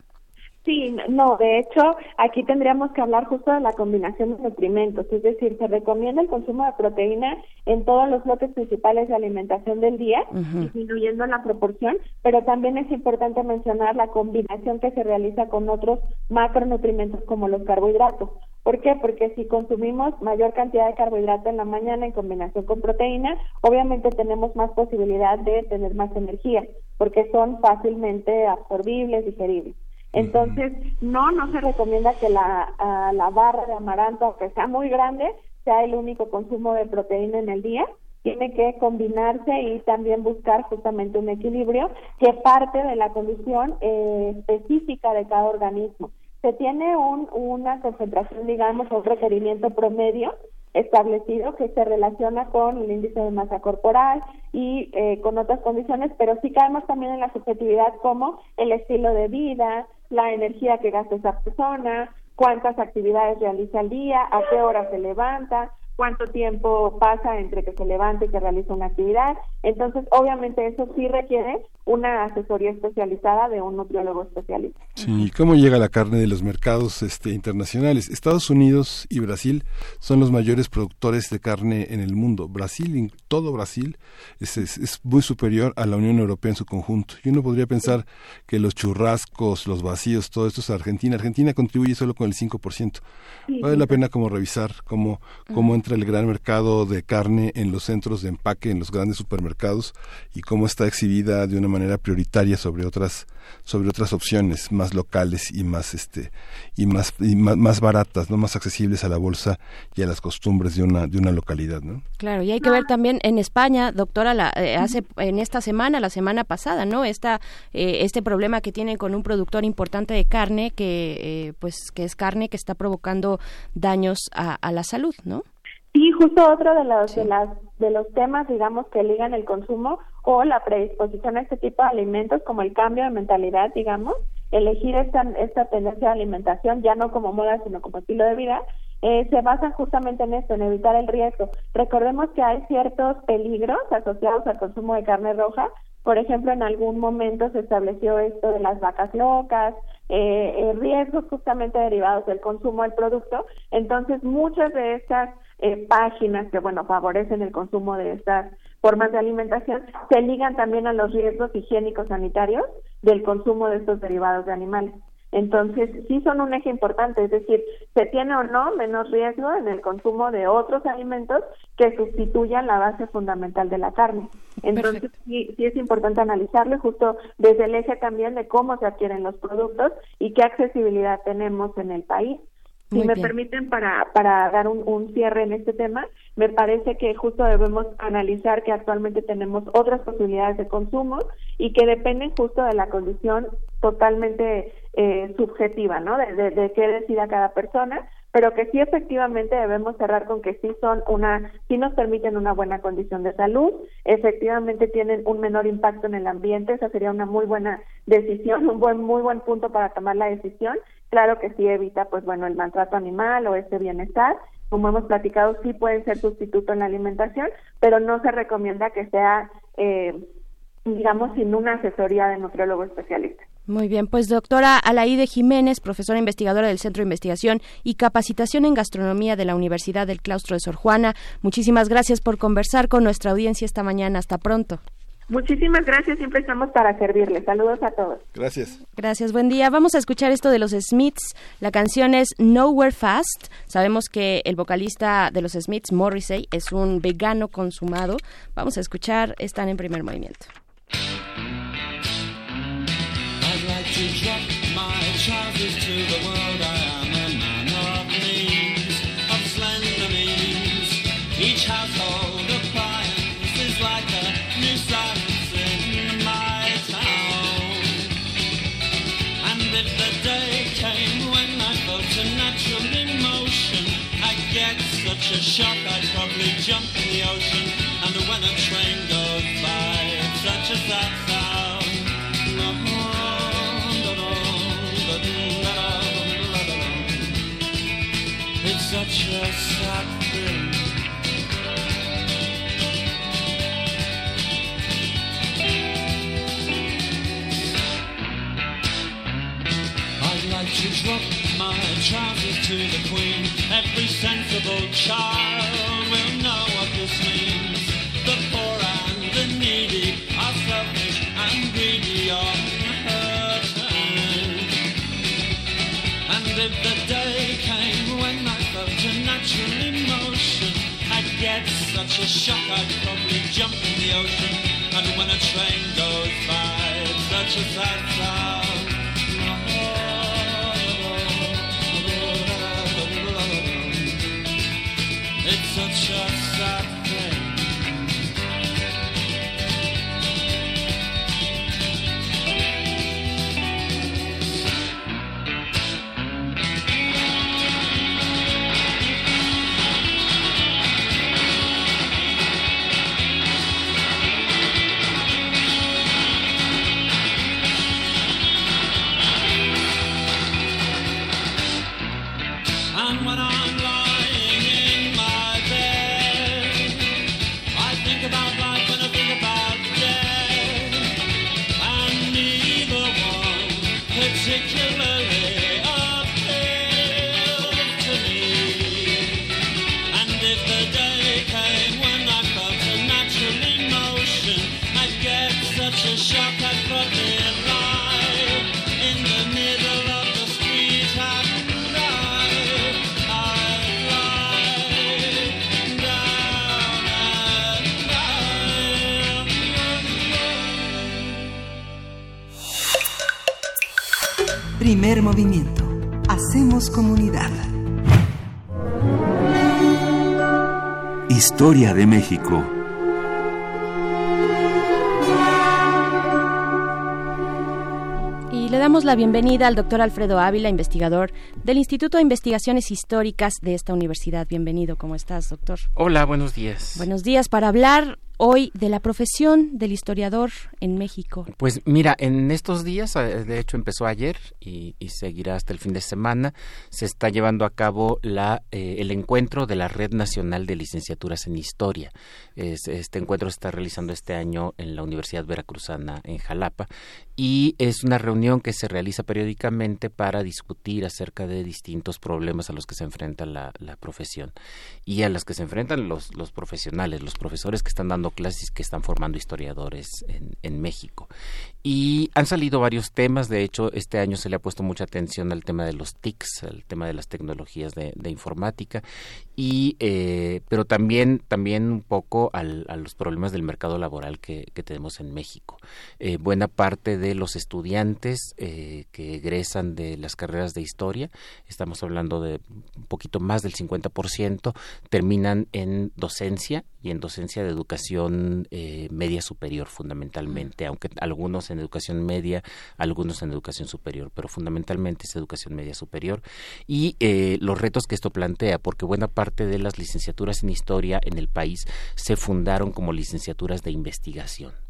Sí, no, de hecho, aquí tendríamos que hablar justo de la combinación de nutrimentos, es decir, se recomienda el consumo de proteína en todos los bloques principales de alimentación del día, disminuyendo la proporción, pero también es importante mencionar la combinación que se realiza con otros macronutrientes como los carbohidratos. ¿Por qué? Porque si consumimos mayor cantidad de carbohidrato en la mañana en combinación con proteína, obviamente tenemos más posibilidad de tener más energía, porque son fácilmente absorbibles, digeribles. Entonces, no, no se recomienda que la, la barra de amaranto, aunque sea muy grande, sea el único consumo de proteína en el día. Tiene que combinarse y también buscar justamente un equilibrio que parte de la condición eh, específica de cada organismo. Se tiene un, una concentración, digamos, un requerimiento promedio establecido que se relaciona con el índice de masa corporal y eh, con otras condiciones, pero sí caemos también en la subjetividad como el estilo de vida, la energía que gasta esa persona, cuántas actividades realiza al día, a qué hora se levanta, cuánto tiempo pasa entre que se levanta y que realiza una actividad. Entonces, obviamente eso sí requiere una asesoría especializada de un nutriólogo especialista. Sí, ¿cómo llega la carne de los mercados este, internacionales? Estados Unidos y Brasil son los mayores productores de carne en el mundo. Brasil, todo Brasil, es, es, muy superior a la Unión Europea en su conjunto. Y uno podría pensar que los churrascos, los vacíos, todo esto es Argentina. Argentina contribuye solo con el 5%. vale la pena como revisar cómo, cómo entra el gran mercado de carne en los centros de empaque, en los grandes supermercados y cómo está exhibida de una manera prioritaria sobre otras sobre otras opciones más locales y más este y más y más, baratas no más accesibles a la bolsa y a las costumbres de una de una localidad no claro y hay que ver también en España doctora la, eh, hace en esta semana la semana pasada no esta eh, este problema que tienen con un productor importante de carne que eh, pues que es carne que está provocando daños a, a la salud no Sí, justo otro de los, de, las, de los temas, digamos, que ligan el consumo o la predisposición a este tipo de alimentos, como el cambio de mentalidad, digamos, elegir esta, esta tendencia de alimentación ya no como moda, sino como estilo de vida, eh, se basan justamente en esto, en evitar el riesgo. Recordemos que hay ciertos peligros asociados al consumo de carne roja. Por ejemplo, en algún momento se estableció esto de las vacas locas, eh, eh riesgos justamente derivados del consumo del producto. Entonces, muchas de estas eh, páginas que, bueno, favorecen el consumo de estas formas de alimentación, se ligan también a los riesgos higiénicos sanitarios del consumo de estos derivados de animales. Entonces, sí son un eje importante, es decir, se tiene o no menos riesgo en el consumo de otros alimentos que sustituyan la base fundamental de la carne. Entonces, sí, sí es importante analizarlo justo desde el eje también de cómo se adquieren los productos y qué accesibilidad tenemos en el país si me permiten, para, para dar un, un, cierre en este tema, me parece que justo debemos analizar que actualmente tenemos otras posibilidades de consumo y que dependen justo de la condición totalmente eh, subjetiva, ¿no? De, de, de qué decida cada persona, pero que sí efectivamente debemos cerrar con que sí son una, sí nos permiten una buena condición de salud, efectivamente tienen un menor impacto en el ambiente, esa sería una muy buena decisión, un buen, muy buen punto para tomar la decisión Claro que sí evita, pues bueno, el maltrato animal o este bienestar. Como hemos platicado, sí pueden ser sustituto en la alimentación, pero no se recomienda que sea, eh, digamos, sin una asesoría de nutriólogo especialista. Muy bien, pues doctora Alaide Jiménez, profesora investigadora del Centro de Investigación y Capacitación en Gastronomía de la Universidad del Claustro de Sor Juana, muchísimas gracias por conversar con nuestra audiencia esta mañana. Hasta pronto. Muchísimas gracias, siempre estamos para servirles. Saludos a todos. Gracias. Gracias, buen día. Vamos a escuchar esto de los Smiths. La canción es Nowhere Fast. Sabemos que el vocalista de los Smiths, Morrissey, es un vegano consumado. Vamos a escuchar, están en primer movimiento. Such a shock I'd probably jump in the ocean. And when a train goes by, it's such a sad sound. particular Primer movimiento. Hacemos comunidad. Historia de México. Y le damos la bienvenida al doctor Alfredo Ávila, investigador del Instituto de Investigaciones Históricas de esta universidad. Bienvenido, ¿cómo estás, doctor? Hola, buenos días. Buenos días para hablar hoy de la profesión del historiador en México. Pues mira, en estos días, eh, de hecho empezó ayer y, y seguirá hasta el fin de semana, se está llevando a cabo la, eh, el encuentro de la Red Nacional de Licenciaturas en Historia. Es- este encuentro se está realizando este año en la Universidad Veracruzana en Jalapa y es una reunión que se realiza periódicamente para discutir acerca de distintos problemas a los que se enfrenta la, la profesión y a los que se enfrentan los, los profesionales, los profesores que están dando clases que están formando historiadores en, en México. Y han salido varios temas, de hecho este año se le ha puesto mucha atención al tema de los TICs, al tema de las tecnologías de, de informática, y eh, pero también, también un poco al- a los problemas del mercado laboral que, que tenemos en México. Eh, buena parte de los estudiantes eh, que egresan de las carreras de historia, estamos hablando de un poquito más del 50%, terminan en docencia y en docencia de educación eh, media superior fundamentalmente, aunque algunos en educación media, algunos en educación superior, pero fundamentalmente es educación media superior y eh, los retos que esto plantea, porque buena parte de las licenciaturas en historia en el país se fundaron como licenciaturas de investigación.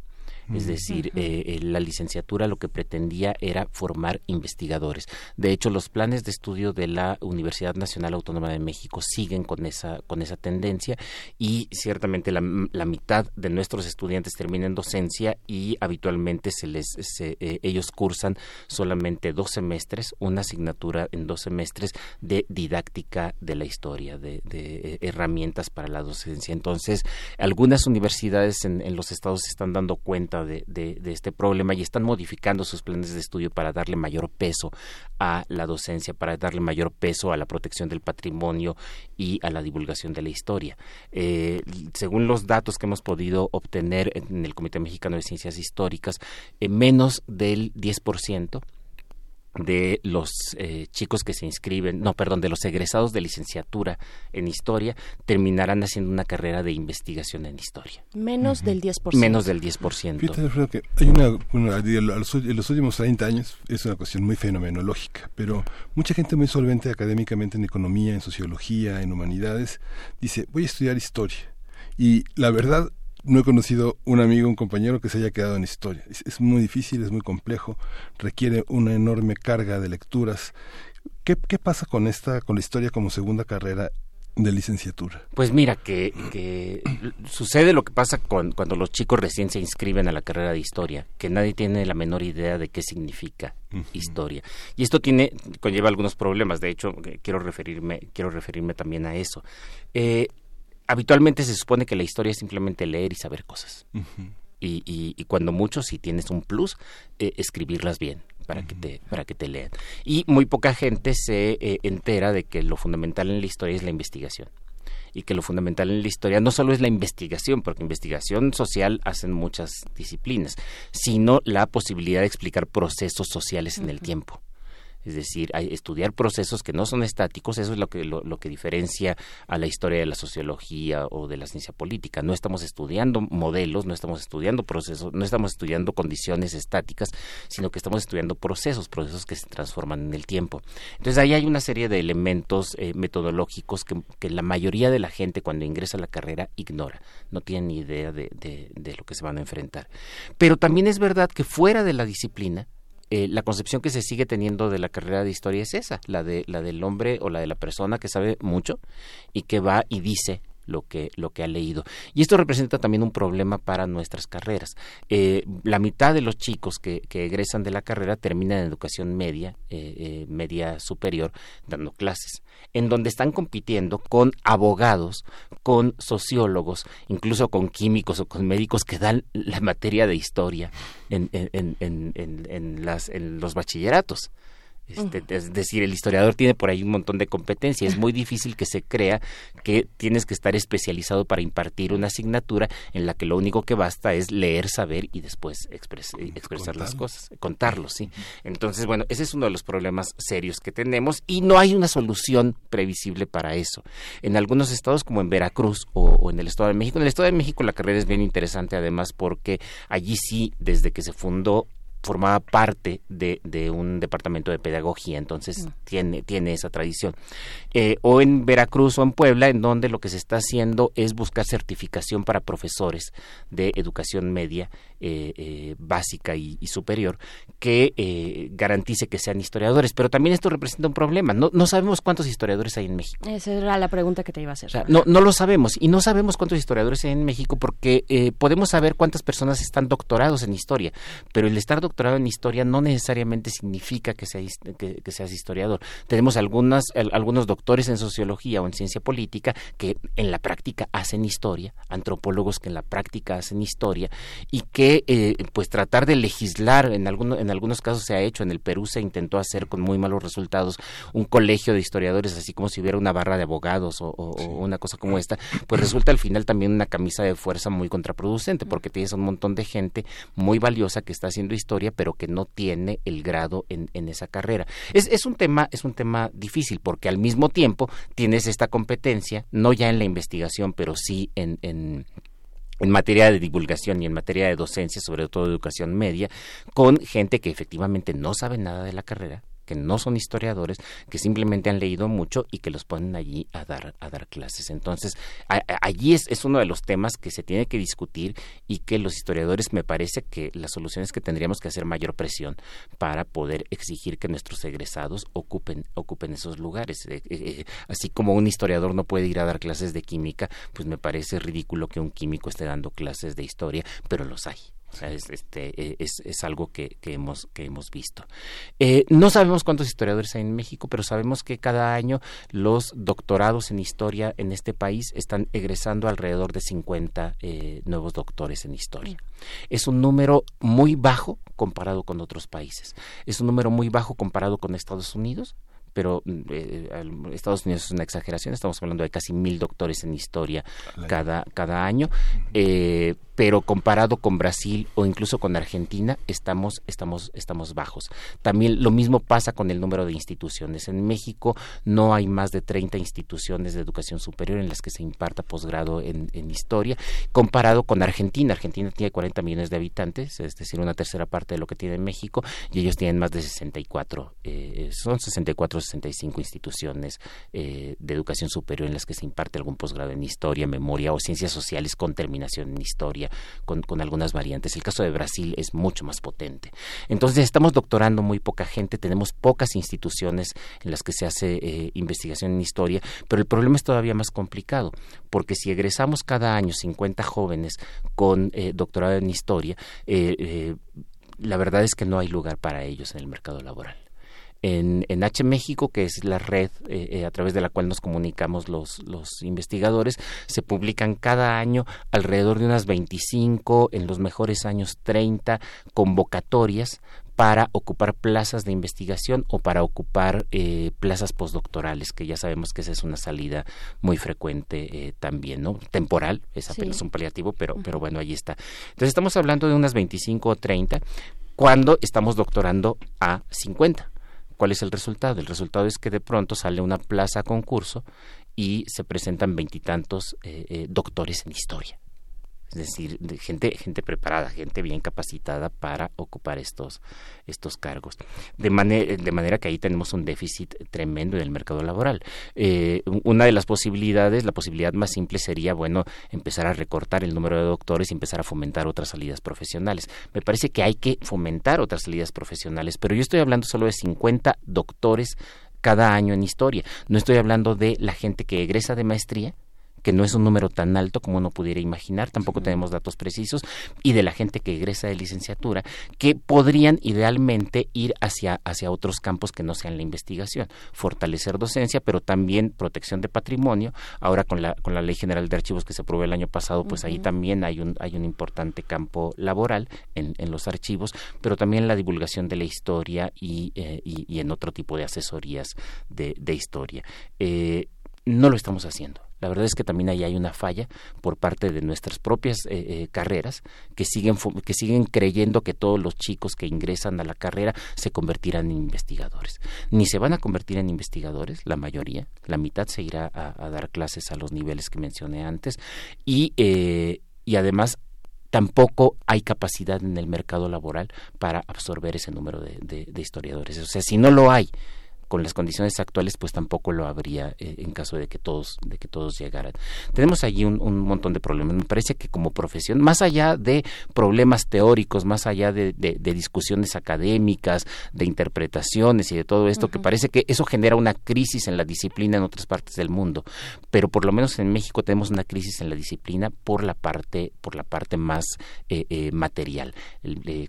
Es decir, eh, eh, la licenciatura lo que pretendía era formar investigadores. De hecho, los planes de estudio de la Universidad Nacional Autónoma de México siguen con esa, con esa tendencia y ciertamente la, la mitad de nuestros estudiantes terminan en docencia y habitualmente se les, se, eh, ellos cursan solamente dos semestres, una asignatura en dos semestres de didáctica de la historia, de, de herramientas para la docencia. Entonces, algunas universidades en, en los estados se están dando cuenta de, de, este problema y están modificando sus planes de estudio para darle mayor peso a la docencia, para darle mayor peso a la protección del patrimonio y a la divulgación de la historia. Eh, según los datos que hemos podido obtener en el Comité Mexicano de Ciencias Históricas, eh, menos del 10% de los eh, chicos que se inscriben, no, perdón, de los egresados de licenciatura en historia, terminarán haciendo una carrera de investigación en historia. Menos del 10%. Menos del 10%. Fíjate, que hay una, una, en los últimos 30 años es una cuestión muy fenomenológica, pero mucha gente muy solvente académicamente en economía, en sociología, en humanidades, dice, voy a estudiar historia. Y la verdad, no he conocido un amigo, un compañero que se haya quedado en historia. Es, muy difícil, es muy complejo, requiere una enorme carga de lecturas. ¿Qué, qué pasa con esta, con la historia como segunda carrera de licenciatura? Pues mira, que, que sucede lo que pasa con, cuando los chicos recién se inscriben a la carrera de historia, que nadie tiene la menor idea de qué significa historia. Y esto tiene, conlleva algunos problemas, de hecho, quiero referirme, quiero referirme también a eso. Eh, habitualmente se supone que la historia es simplemente leer y saber cosas. y, y, cuando mucho, si tienes un plus, eh, escribirlas bien para que te para que te lean. Y muy poca gente se eh, entera de que lo fundamental en la historia es la investigación. Y que lo fundamental en la historia no solo es la investigación, porque investigación social hacen muchas disciplinas, sino la posibilidad de explicar procesos sociales en el tiempo es decir, estudiar procesos que no son estáticos, eso es lo que, lo, que diferencia a la historia de la sociología o de la ciencia política. No estamos estudiando modelos, no estamos estudiando procesos, no estamos estudiando condiciones estáticas, sino que estamos estudiando procesos, procesos que se transforman en el tiempo. Entonces ahí hay una serie de elementos eh, metodológicos que, que, la mayoría de la gente cuando ingresa a la carrera ignora, no tiene ni idea de, de, de lo que se van a enfrentar. Pero también es verdad que fuera de la disciplina, eh, la concepción que se sigue teniendo de la carrera de historia es esa, la de la del hombre o la de la persona que sabe mucho y que va y dice lo que, lo que ha leído. Y esto representa también un problema para nuestras carreras. Eh, la mitad de los chicos que, que, egresan de la carrera terminan en educación media, eh, eh, media superior, dando clases, en donde están compitiendo con abogados, con sociólogos, incluso con químicos o con médicos que dan la materia de historia en, en, en, en las, en los bachilleratos. Este, es decir, el historiador tiene por ahí un montón de competencia. Es muy difícil que se crea que tienes que estar especializado para impartir una asignatura en la que lo único que basta es leer, saber y después expresar las cosas, contarlo, sí. Entonces, bueno, ese es uno de los problemas serios que tenemos y no hay una solución previsible para eso. En algunos estados como en Veracruz o, o en el Estado de México, en el Estado de México la carrera es bien interesante además porque allí sí, desde que se fundó formaba parte de, de, un departamento de pedagogía, entonces mm. tiene, tiene esa tradición. Eh, o en Veracruz o en Puebla, en donde lo que se está haciendo es buscar certificación para profesores de educación media básica y, superior que eh, garantice que sean historiadores. Pero también esto representa un problema. No, no sabemos cuántos historiadores hay en México. Esa era la pregunta que te iba a hacer. no, no lo sabemos. Y no sabemos cuántos historiadores hay en México porque eh, podemos saber cuántas personas están doctorados en historia. Pero el estar doctorado en historia no necesariamente significa que, sea, que, que seas historiador. Tenemos algunas, algunos doctores en sociología o en ciencia política que en la práctica hacen historia, antropólogos que en la práctica hacen historia y que eh, pues tratar de legislar, en, algunos en algunos casos se ha hecho, en el Perú se intentó hacer con muy malos resultados un colegio de historiadores, así como si hubiera una barra de abogados o, una cosa como esta, pues resulta al final también una camisa de fuerza muy contraproducente, porque tienes un montón de gente muy valiosa que está haciendo historia, pero que no tiene el grado en, en esa carrera. Es, es, un tema, es un tema difícil, porque al mismo tiempo tienes esta competencia, no ya en la investigación, pero sí en, en en materia de divulgación y en materia de docencia, sobre todo educación media, con gente que efectivamente no sabe nada de la carrera, que no son historiadores, que simplemente han leído mucho y que los ponen allí a dar, a dar clases. Entonces, allí es, es uno de los temas que se tiene que discutir y que los historiadores me parece que la solución es que tendríamos que hacer mayor presión para poder exigir que nuestros egresados ocupen, ocupen esos lugares. Eh, eh, eh, así como un historiador no puede ir a dar clases de química, pues me parece ridículo que un químico esté dando clases de historia, pero los hay. Es, este, es, es, algo que, que, hemos, que hemos visto. Eh, no sabemos cuántos historiadores hay en México, pero sabemos que cada año los doctorados en historia en este país están egresando alrededor de 50 eh, nuevos doctores en historia. Es un número muy bajo comparado con otros países. Es un número muy bajo comparado con Estados Unidos, pero eh, Estados Unidos es una exageración, estamos hablando de casi mil doctores en historia cada, cada año. Eh, pero comparado con Brasil o incluso con Argentina estamos estamos estamos bajos. También lo mismo pasa con el número de instituciones. En México no hay más de 30 instituciones de educación superior en las que se imparta posgrado en, historia, comparado con Argentina. Argentina tiene 40 millones de habitantes, es decir, una tercera parte de lo que tiene México, y ellos tienen más de 64, eh, son 64 o 65 instituciones eh, de educación superior en las que se imparte algún posgrado en historia, memoria o ciencias sociales con terminación en historia con, algunas variantes. El caso de Brasil es mucho más potente. Entonces estamos doctorando muy poca gente, tenemos pocas instituciones en las que se hace eh, investigación en historia, pero el problema es todavía más complicado, porque si egresamos cada año 50 jóvenes con eh, doctorado en historia, eh, la verdad es que no hay lugar para ellos en el mercado laboral en, en H México, que es la red eh, eh, a través de la cual nos comunicamos los, los investigadores, se publican cada año alrededor de unas 25, en los mejores años 30 convocatorias para ocupar plazas de investigación o para ocupar eh, plazas postdoctorales, que ya sabemos que esa es una salida muy frecuente también, ¿no? Temporal, es apenas un paliativo, pero, pero bueno, ahí está. Entonces estamos hablando de unas 25 o 30 cuando estamos doctorando a 50. ¿Cuál es el resultado? El resultado es que de pronto sale una plaza concurso y se presentan veintitantos eh, eh, doctores en historia es decir, de gente, gente preparada, gente bien capacitada para ocupar estos, estos cargos. De, manera de manera que ahí tenemos un déficit tremendo en el mercado laboral. Eh, una de las posibilidades, la posibilidad más simple sería, bueno, empezar a recortar el número de doctores y empezar a fomentar otras salidas profesionales. Me parece que hay que fomentar otras salidas profesionales, pero yo estoy hablando solo de 50 doctores cada año en historia. No estoy hablando de la gente que egresa de maestría, que no es un número tan alto como uno pudiera imaginar, tampoco tenemos datos precisos, y de la gente que egresa de licenciatura, que podrían idealmente ir hacia, hacia otros campos que no sean la investigación, fortalecer docencia, pero también protección de patrimonio. Ahora con la, con la Ley General de Archivos que se aprobó el año pasado, pues ahí también hay un, hay un importante campo laboral en, en los archivos, pero también la divulgación de la historia y, eh, y, en otro tipo de asesorías de, de historia. Eh, no lo estamos haciendo la verdad es que también ahí hay una falla por parte de nuestras propias eh, eh, carreras que siguen, que siguen creyendo que todos los chicos que ingresan a la carrera se convertirán en investigadores. Ni se van a convertir en investigadores, la mayoría, la mitad se irá a, dar clases a los niveles que mencioné antes y, eh, y además tampoco hay capacidad en el mercado laboral para absorber ese número de historiadores. O sea, si no lo hay, con las condiciones actuales pues tampoco lo habría eh, en caso de que todos de que todos llegaran. Tenemos allí un, montón de problemas. Me parece que como profesión más allá de problemas teóricos más allá de, discusiones académicas de interpretaciones y de todo esto que parece que eso genera una crisis en la disciplina en otras partes del mundo. Pero por lo menos en México tenemos una crisis en la disciplina por la parte por la parte más eh, eh, material.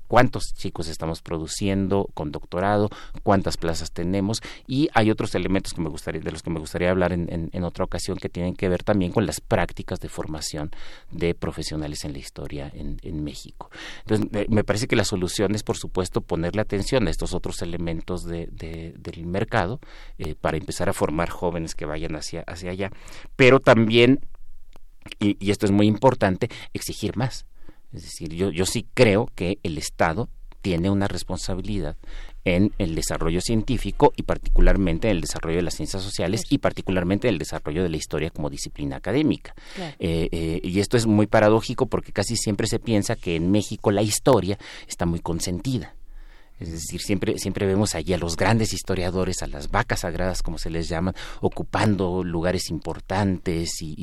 Cuántos chicos estamos produciendo con doctorado cuántas plazas tenemos y hay otros elementos que me gustaría, de los que me gustaría hablar en, en, otra ocasión que tienen que ver también con las prácticas de formación de profesionales en la historia en, en México. Entonces, me parece que la solución es, por supuesto, ponerle atención a estos otros elementos de, del mercado eh, para empezar a formar jóvenes que vayan hacia, hacia allá, pero también, y, y esto es muy importante, exigir más. Es decir, yo, yo sí creo que el Estado tiene una responsabilidad en el desarrollo científico y particularmente en el desarrollo de las ciencias sociales y particularmente en el desarrollo de la historia como disciplina académica. Eh, eh, y esto es muy paradójico porque casi siempre se piensa que en México la historia está muy consentida. Es decir, siempre, siempre vemos allí a los grandes historiadores, a las vacas sagradas, como se les llaman, ocupando lugares importantes y,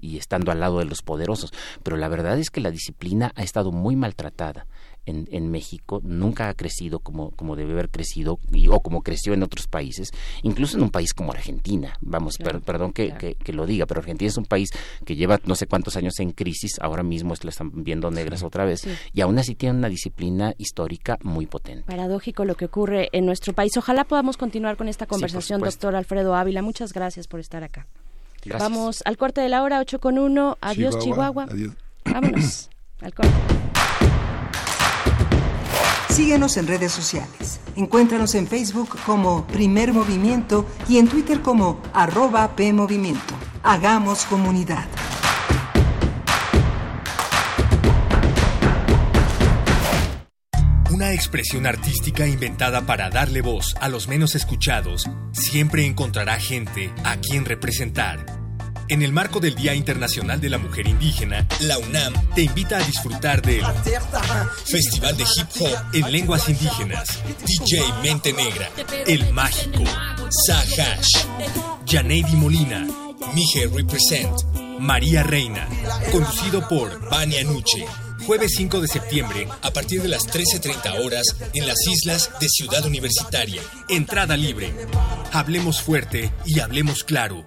y estando al lado de los poderosos. Pero la verdad es que la disciplina ha estado muy maltratada en, en, México nunca ha crecido como, como debe haber crecido o como creció en otros países, incluso en un país como Argentina. Vamos, perdón que, que, lo diga, pero Argentina es un país que lleva no sé cuántos años en crisis, ahora mismo lo están viendo negras otra vez, y aún así tiene una disciplina histórica muy potente. Paradójico lo que ocurre en nuestro país. Ojalá podamos continuar con esta conversación, doctor Alfredo Ávila. Muchas gracias por estar acá. Vamos al corte de la hora 8 con 1. Adiós, Chihuahua. Adiós. Vámonos al corte. Síguenos en redes sociales. Encuéntranos en Facebook como Primer Movimiento y en Twitter como arroba PMovimiento. Hagamos comunidad. Una expresión artística inventada para darle voz a los menos escuchados siempre encontrará gente a quien representar en el marco del Día Internacional de la Mujer Indígena, la UNAM te invita a disfrutar del Festival de Hip Hop en Lenguas Indígenas, DJ Mente Negra, El Mágico, Sahash, Janeidi Molina, Mije Represent, María Reina, conducido por Vania Nuche. Jueves 5 de septiembre, a partir de las 13.30 horas, en las islas de Ciudad Universitaria. Entrada libre. Hablemos fuerte y hablemos claro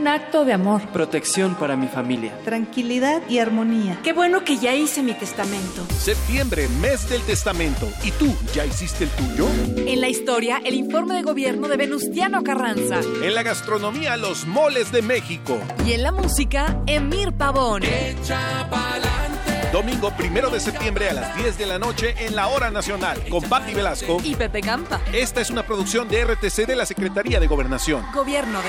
un acto de amor. Protección para mi familia. Tranquilidad y armonía. Qué bueno que ya hice mi testamento. Septiembre, mes del testamento. ¿Y tú, ya hiciste el tuyo? En la historia, el informe de gobierno de Venustiano Carranza. En la gastronomía, los moles de México. Y en la música, Emir Pavón. Domingo primero de septiembre a las 10 de la noche en la Hora Nacional con Patti Velasco y Pepe Campa. Esta es una producción de RTC de la Secretaría de Gobernación. Gobierno de.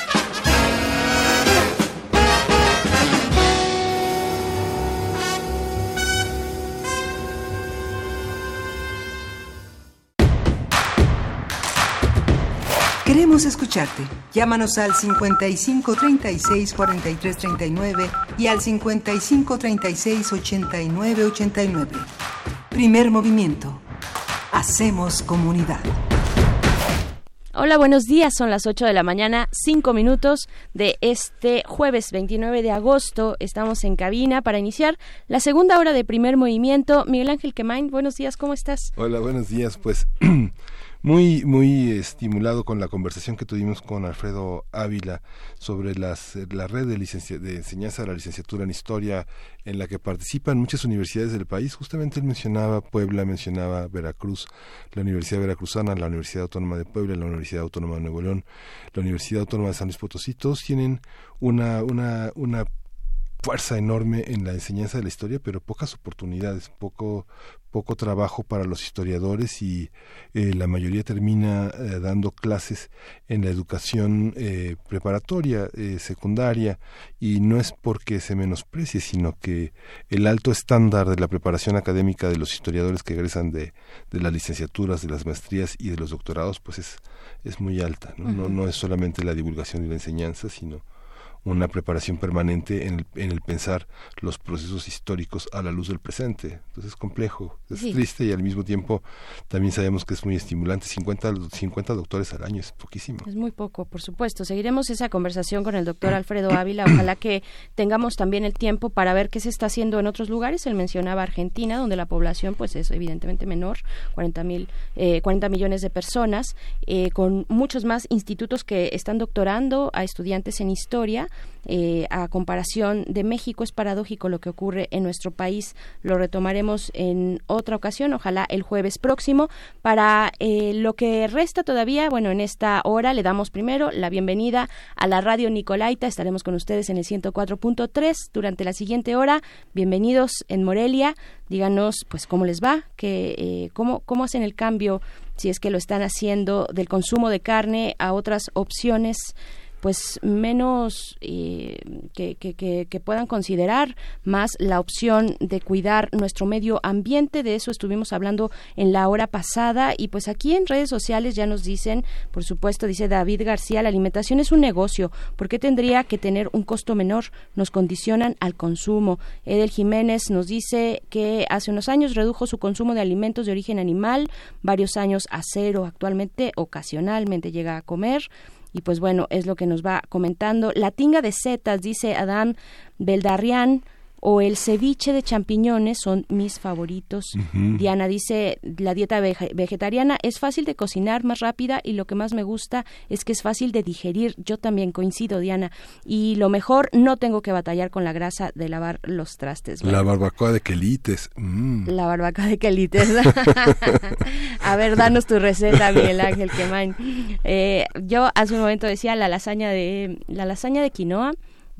Queremos escucharte. Llámanos al 55 36 43 39 y al 55 36 89 89. Primer movimiento. Hacemos comunidad. Hola, buenos días. Son las 8 de la mañana, 5 minutos de este jueves 29 de agosto. Estamos en cabina para iniciar la segunda hora de primer movimiento. Miguel Ángel Quemain, buenos días, ¿cómo estás? Hola, buenos días. Pues muy muy estimulado con la conversación que tuvimos con Alfredo Ávila sobre las, la red de, de enseñanza de la licenciatura en historia en la que participan muchas universidades del país. Justamente él mencionaba Puebla, mencionaba Veracruz, la Universidad Veracruzana, la Universidad Autónoma de Puebla, la Universidad Autónoma de Nuevo León, la Universidad Autónoma de San Luis Potosí. Todos tienen una, una, una fuerza enorme en la enseñanza de la historia, pero pocas oportunidades, poco, poco trabajo para los historiadores y eh, la mayoría termina eh, dando clases en la educación eh, preparatoria, secundaria, y no es porque se menosprecie, sino que el alto estándar de la preparación académica de los historiadores que egresan de, de las licenciaturas, de las maestrías y de los doctorados, pues es, es muy alta. ¿no? no, no es solamente la divulgación y la enseñanza, sino una preparación permanente en el, en el pensar los procesos históricos a la luz del presente. Entonces es complejo, es triste y al mismo tiempo también sabemos que es muy estimulante. 50, 50 doctores al año es poquísimo. Es muy poco, por supuesto. Seguiremos esa conversación con el doctor Alfredo Ávila. Ojalá que tengamos también el tiempo para ver qué se está haciendo en otros lugares. Él mencionaba Argentina, donde la población pues es evidentemente menor, 40, mil, eh, 40 millones de personas, eh, con muchos más institutos que están doctorando a estudiantes en historia eh, a comparación de México es paradójico lo que ocurre en nuestro país. Lo retomaremos en otra ocasión, ojalá el jueves próximo. Para eh, lo que resta todavía, bueno, en esta hora le damos primero la bienvenida a la radio Nicolaita. Estaremos con ustedes en el 104.3 durante la siguiente hora. Bienvenidos en Morelia. Díganos, pues, cómo les va, que, eh, cómo, cómo hacen el cambio, si es que lo están haciendo del consumo de carne a otras opciones pues menos eh, que, que, que, puedan considerar más la opción de cuidar nuestro medio ambiente. De eso estuvimos hablando en la hora pasada. Y pues aquí en redes sociales ya nos dicen por supuesto dice David García la alimentación es un negocio. ¿por qué tendría que tener un costo menor? nos condicionan al consumo. Edel Jiménez nos dice que hace unos años redujo su consumo de alimentos de origen animal varios años a cero actualmente ocasionalmente llega a comer y pues bueno, es lo que nos va comentando. La tinga de setas, dice Adam Beldarrián, o el ceviche de champiñones son mis favoritos. Diana dice, la dieta vegetariana es fácil de cocinar, más rápida y lo que más me gusta es que es fácil de digerir. Yo también coincido, Diana. Y lo mejor, no tengo que batallar con la grasa de lavar los trastes. La barbacoa de quelites. Mm. La barbacoa de quelites. A ver, danos tu receta, Miguel Ángel Quemain. Eh, yo hace un momento decía la lasaña de la lasaña de quinoa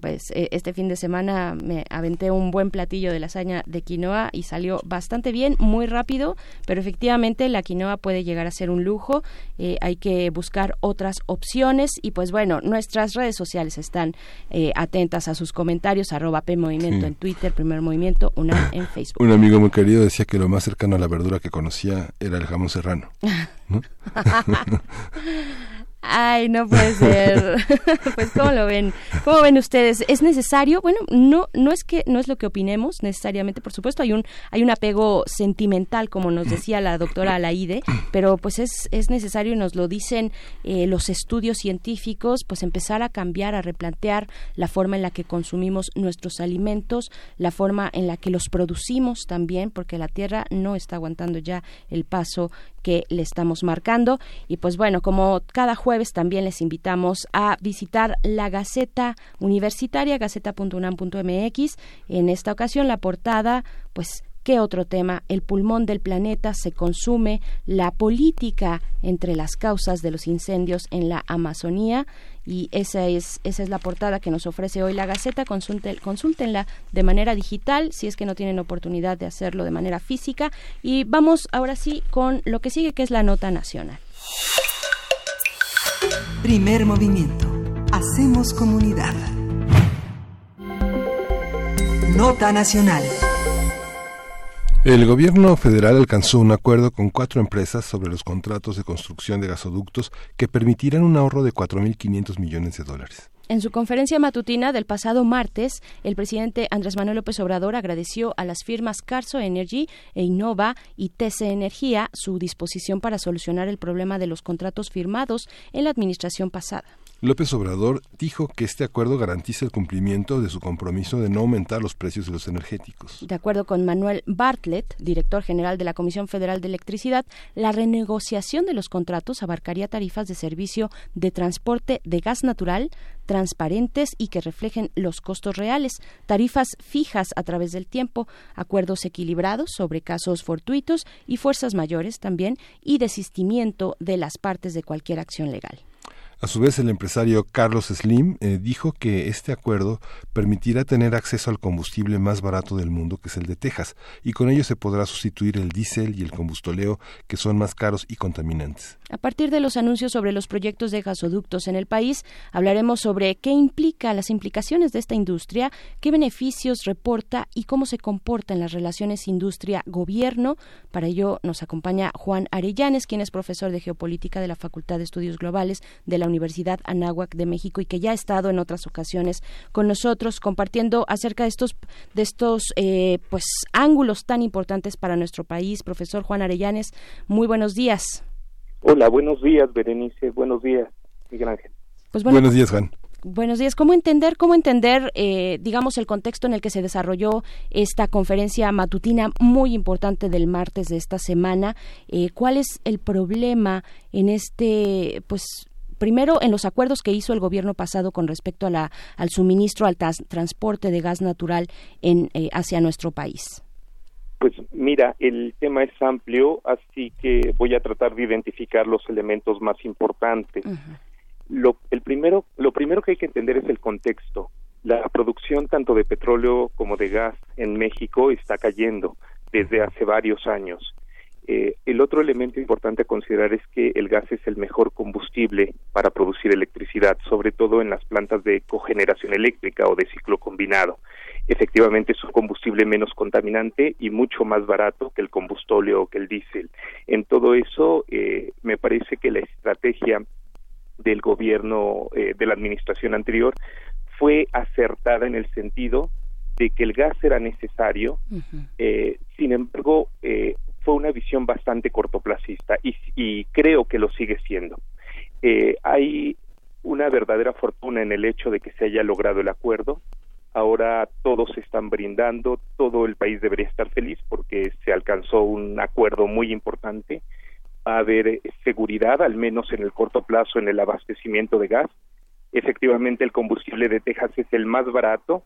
pues eh, este fin de semana me aventé un buen platillo de lasaña de quinoa y salió bastante bien, muy rápido, pero efectivamente la quinoa puede llegar a ser un lujo, eh, hay que buscar otras opciones y pues bueno, nuestras redes sociales están eh, atentas a sus comentarios, arroba P Movimiento en Twitter, Primer Movimiento, una en Facebook. Un amigo muy querido decía que lo más cercano a la verdura que conocía era el jamón serrano. Ay, no puede ser. pues cómo lo ven, cómo ven ustedes. Es necesario, bueno, no, no es que no es lo que opinemos necesariamente, por supuesto hay un hay un apego sentimental, como nos decía la doctora Alaide, pero pues es es necesario, nos lo dicen eh, los estudios científicos, pues empezar a cambiar, a replantear la forma en la que consumimos nuestros alimentos, la forma en la que los producimos también, porque la tierra no está aguantando ya el paso que le estamos marcando. Y pues bueno, como cada jueves también les invitamos a visitar la Gaceta Universitaria, gaceta.unam.mx. En esta ocasión la portada, pues ¿Qué otro tema? El pulmón del planeta se consume, la política entre las causas de los incendios en la Amazonía y esa es, esa es la portada que nos ofrece hoy la Gaceta. consúltenla de manera digital si es que no tienen oportunidad de hacerlo de manera física. Y vamos ahora sí con lo que sigue, que es la nota nacional. Primer movimiento. Hacemos comunidad. Nota nacional. El gobierno federal alcanzó un acuerdo con cuatro empresas sobre los contratos de construcción de gasoductos que permitirán un ahorro de 4.500 millones de dólares. En su conferencia matutina del pasado martes, el presidente Andrés Manuel López Obrador agradeció a las firmas Carso Energy e Innova y TC Energía su disposición para solucionar el problema de los contratos firmados en la administración pasada. López Obrador dijo que este acuerdo garantiza el cumplimiento de su compromiso de no aumentar los precios de los energéticos. De acuerdo con Manuel Bartlett, director general de la Comisión Federal de Electricidad, la renegociación de los contratos abarcaría tarifas de servicio de transporte de gas natural transparentes y que reflejen los costos reales, tarifas fijas a través del tiempo, acuerdos equilibrados sobre casos fortuitos y fuerzas mayores también y desistimiento de las partes de cualquier acción legal. A su vez, el empresario Carlos Slim eh, dijo que este acuerdo permitirá tener acceso al combustible más barato del mundo, que es el de Texas, y con ello se podrá sustituir el diésel y el combustoleo, que son más caros y contaminantes. A partir de los anuncios sobre los proyectos de gasoductos en el país, hablaremos sobre qué implica las implicaciones de esta industria, qué beneficios reporta y cómo se comporta en las relaciones industria-gobierno. Para ello nos acompaña Juan Arellanes, quien es profesor de geopolítica de la Facultad de Estudios Globales de la Universidad Anáhuac de México y que ya ha estado en otras ocasiones con nosotros compartiendo acerca de estos de estos eh, pues ángulos tan importantes para nuestro país. Profesor Juan Arellanes, muy buenos días. Hola, buenos días, Berenice. Buenos días, Miguel Ángel. Pues buenos días, Juan. Buenos días. ¿Cómo entender, cómo entender, eh, digamos, el contexto en el que se desarrolló esta conferencia matutina muy importante del martes de esta semana? Eh, ¿Cuál es el problema en este, pues, primero en los acuerdos que hizo el gobierno pasado con respecto a la, al suministro al transporte de gas natural en, eh, hacia nuestro país? Pues mira, el tema es amplio, así que voy a tratar de identificar los elementos más importantes. Lo, el primero, lo primero que hay que entender es el contexto. La producción tanto de petróleo como de gas en México está cayendo desde hace varios años. Eh, el otro elemento importante a considerar es que el gas es el mejor combustible para producir electricidad, sobre todo en las plantas de cogeneración eléctrica o de ciclo combinado. Efectivamente es un combustible menos contaminante y mucho más barato que el combustóleo o que el diésel. En todo eso, eh, me parece que la estrategia del gobierno eh, de la administración anterior fue acertada en el sentido de que el gas era necesario, sin embargo, fue una visión bastante cortoplacista y, creo que lo sigue siendo. Eh, hay una verdadera fortuna en el hecho de que se haya logrado el acuerdo. Ahora todos están brindando, todo el país debería estar feliz porque se alcanzó un acuerdo muy importante. Va a haber seguridad, al menos en el corto plazo, en el abastecimiento de gas. Efectivamente, el combustible de Texas es el más barato,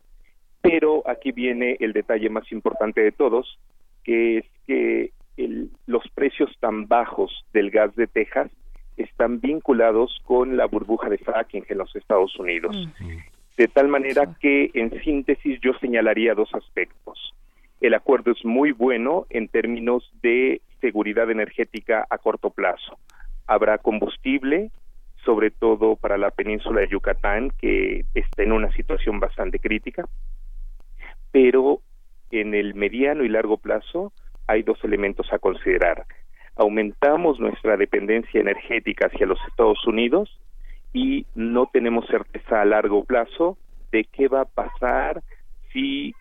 pero aquí viene el detalle más importante de todos, que es que los precios tan bajos del gas de Texas están vinculados con la burbuja de fracking en los Estados Unidos. De tal manera que, en síntesis, yo señalaría dos aspectos. El acuerdo es muy bueno en términos de seguridad energética a corto plazo. Habrá combustible, sobre todo para la península de Yucatán, que está en una situación bastante crítica, pero en el mediano y largo plazo hay dos elementos a considerar. Aumentamos nuestra dependencia energética hacia los Estados Unidos y no tenemos certeza a largo plazo de qué va a pasar si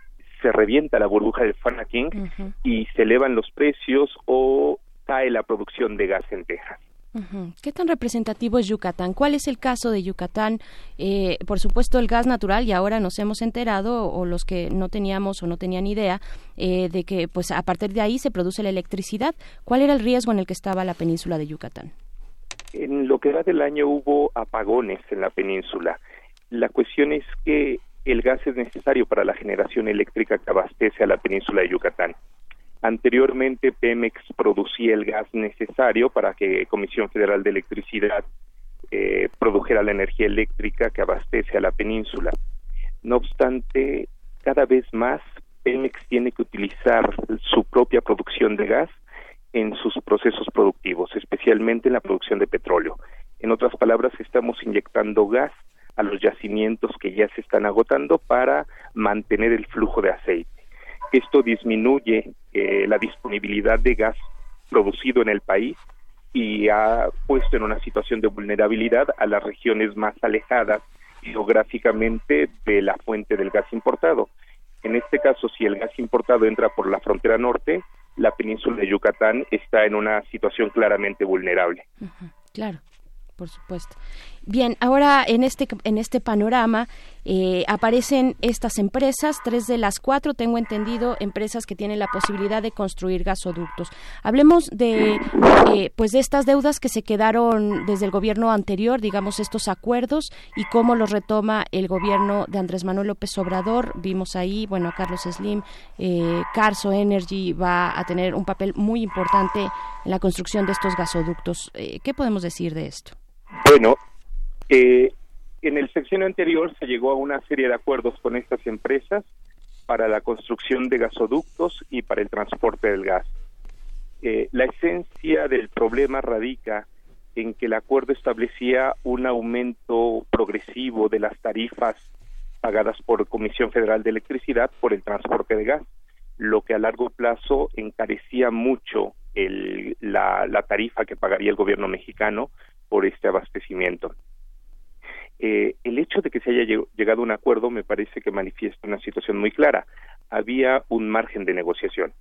se revienta la burbuja del fracking y se elevan los precios o cae la producción de gas en Texas. ¿Qué tan representativo es Yucatán? ¿Cuál es el caso de Yucatán? Eh, por supuesto, el gas natural, y ahora nos hemos enterado, o los que no teníamos o no tenían idea, eh, de que pues a partir de ahí se produce la electricidad. ¿Cuál era el riesgo en el que estaba la península de Yucatán? En lo que va del año hubo apagones en la península. La cuestión es que el gas es necesario para la generación eléctrica que abastece a la península de Yucatán. Anteriormente, Pemex producía el gas necesario para que Comisión Federal de Electricidad eh, produjera la energía eléctrica que abastece a la península. No obstante, cada vez más Pemex tiene que utilizar su propia producción de gas en sus procesos productivos, especialmente en la producción de petróleo. En otras palabras, estamos inyectando gas a los yacimientos que ya se están agotando para mantener el flujo de aceite. Esto disminuye eh, la disponibilidad de gas producido en el país y ha puesto en una situación de vulnerabilidad a las regiones más alejadas geográficamente de la fuente del gas importado. En este caso, si el gas importado entra por la frontera norte, la península de Yucatán está en una situación claramente vulnerable. Claro por supuesto. Bien, ahora en este en este panorama eh, aparecen estas empresas, tres de las cuatro, tengo entendido, empresas que tienen la posibilidad de construir gasoductos. Hablemos de eh, pues de estas deudas que se quedaron desde el gobierno anterior, digamos estos acuerdos y cómo los retoma el gobierno de Andrés Manuel López Obrador. Vimos ahí, bueno, Carlos Slim, eh, Carso Energy va a tener un papel muy importante en la construcción de estos gasoductos. ¿Qué podemos decir de esto? Bueno, eh, en el sección anterior se llegó a una serie de acuerdos con estas empresas para la construcción de gasoductos y para el transporte del gas. Eh, la esencia del problema radica en que el acuerdo establecía un aumento progresivo de las tarifas pagadas por Comisión Federal de Electricidad por el transporte de gas, lo que a largo plazo encarecía mucho la, tarifa que pagaría el gobierno mexicano por este abastecimiento. Eh, el hecho de que se haya llegado a un acuerdo me parece que manifiesta una situación muy clara. Había un margen de negociación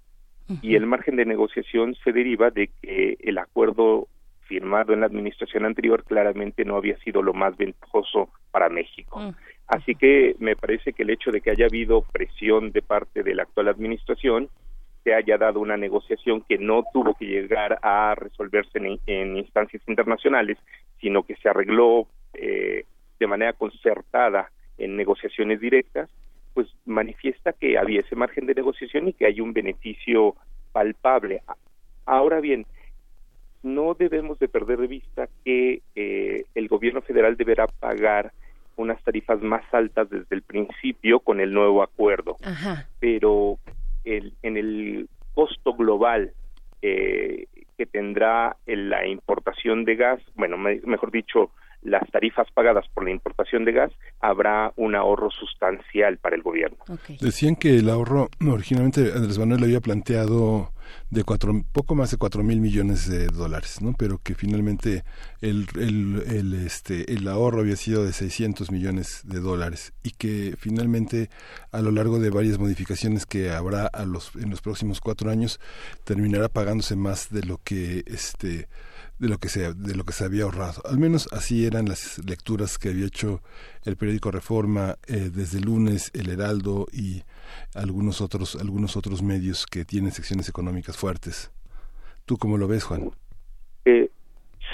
y el margen de negociación se deriva de que el acuerdo firmado en la administración anterior claramente no había sido lo más ventajoso para México. Mm. Así que me parece que el hecho de que haya habido presión de parte de la actual administración se haya dado una negociación que no tuvo que llegar a resolverse en, instancias internacionales, sino que se arregló eh, de manera concertada en negociaciones directas, pues manifiesta que había ese margen de negociación y que hay un beneficio palpable. Ahora bien, no debemos de perder de vista que eh, el gobierno federal deberá pagar unas tarifas más altas desde el principio con el nuevo acuerdo, pero en el costo global eh, que tendrá la importación de gas, bueno, mejor dicho, las tarifas pagadas por la importación de gas, habrá un ahorro sustancial para el gobierno. Decían que el ahorro, originalmente Andrés Manuel había planteado de cuatro, poco más de cuatro mil millones de dólares, ¿no? Pero que finalmente el, el, el, este, el ahorro había sido de 600 millones de dólares y que finalmente a lo largo de varias modificaciones que habrá a los, en los próximos cuatro años terminará pagándose más de lo que este de lo que se de lo que se había ahorrado. Al menos así eran las lecturas que había hecho el periódico Reforma eh, desde lunes el Heraldo y algunos otros algunos otros medios que tienen secciones económicas fuertes. Tú cómo lo ves Juan eh,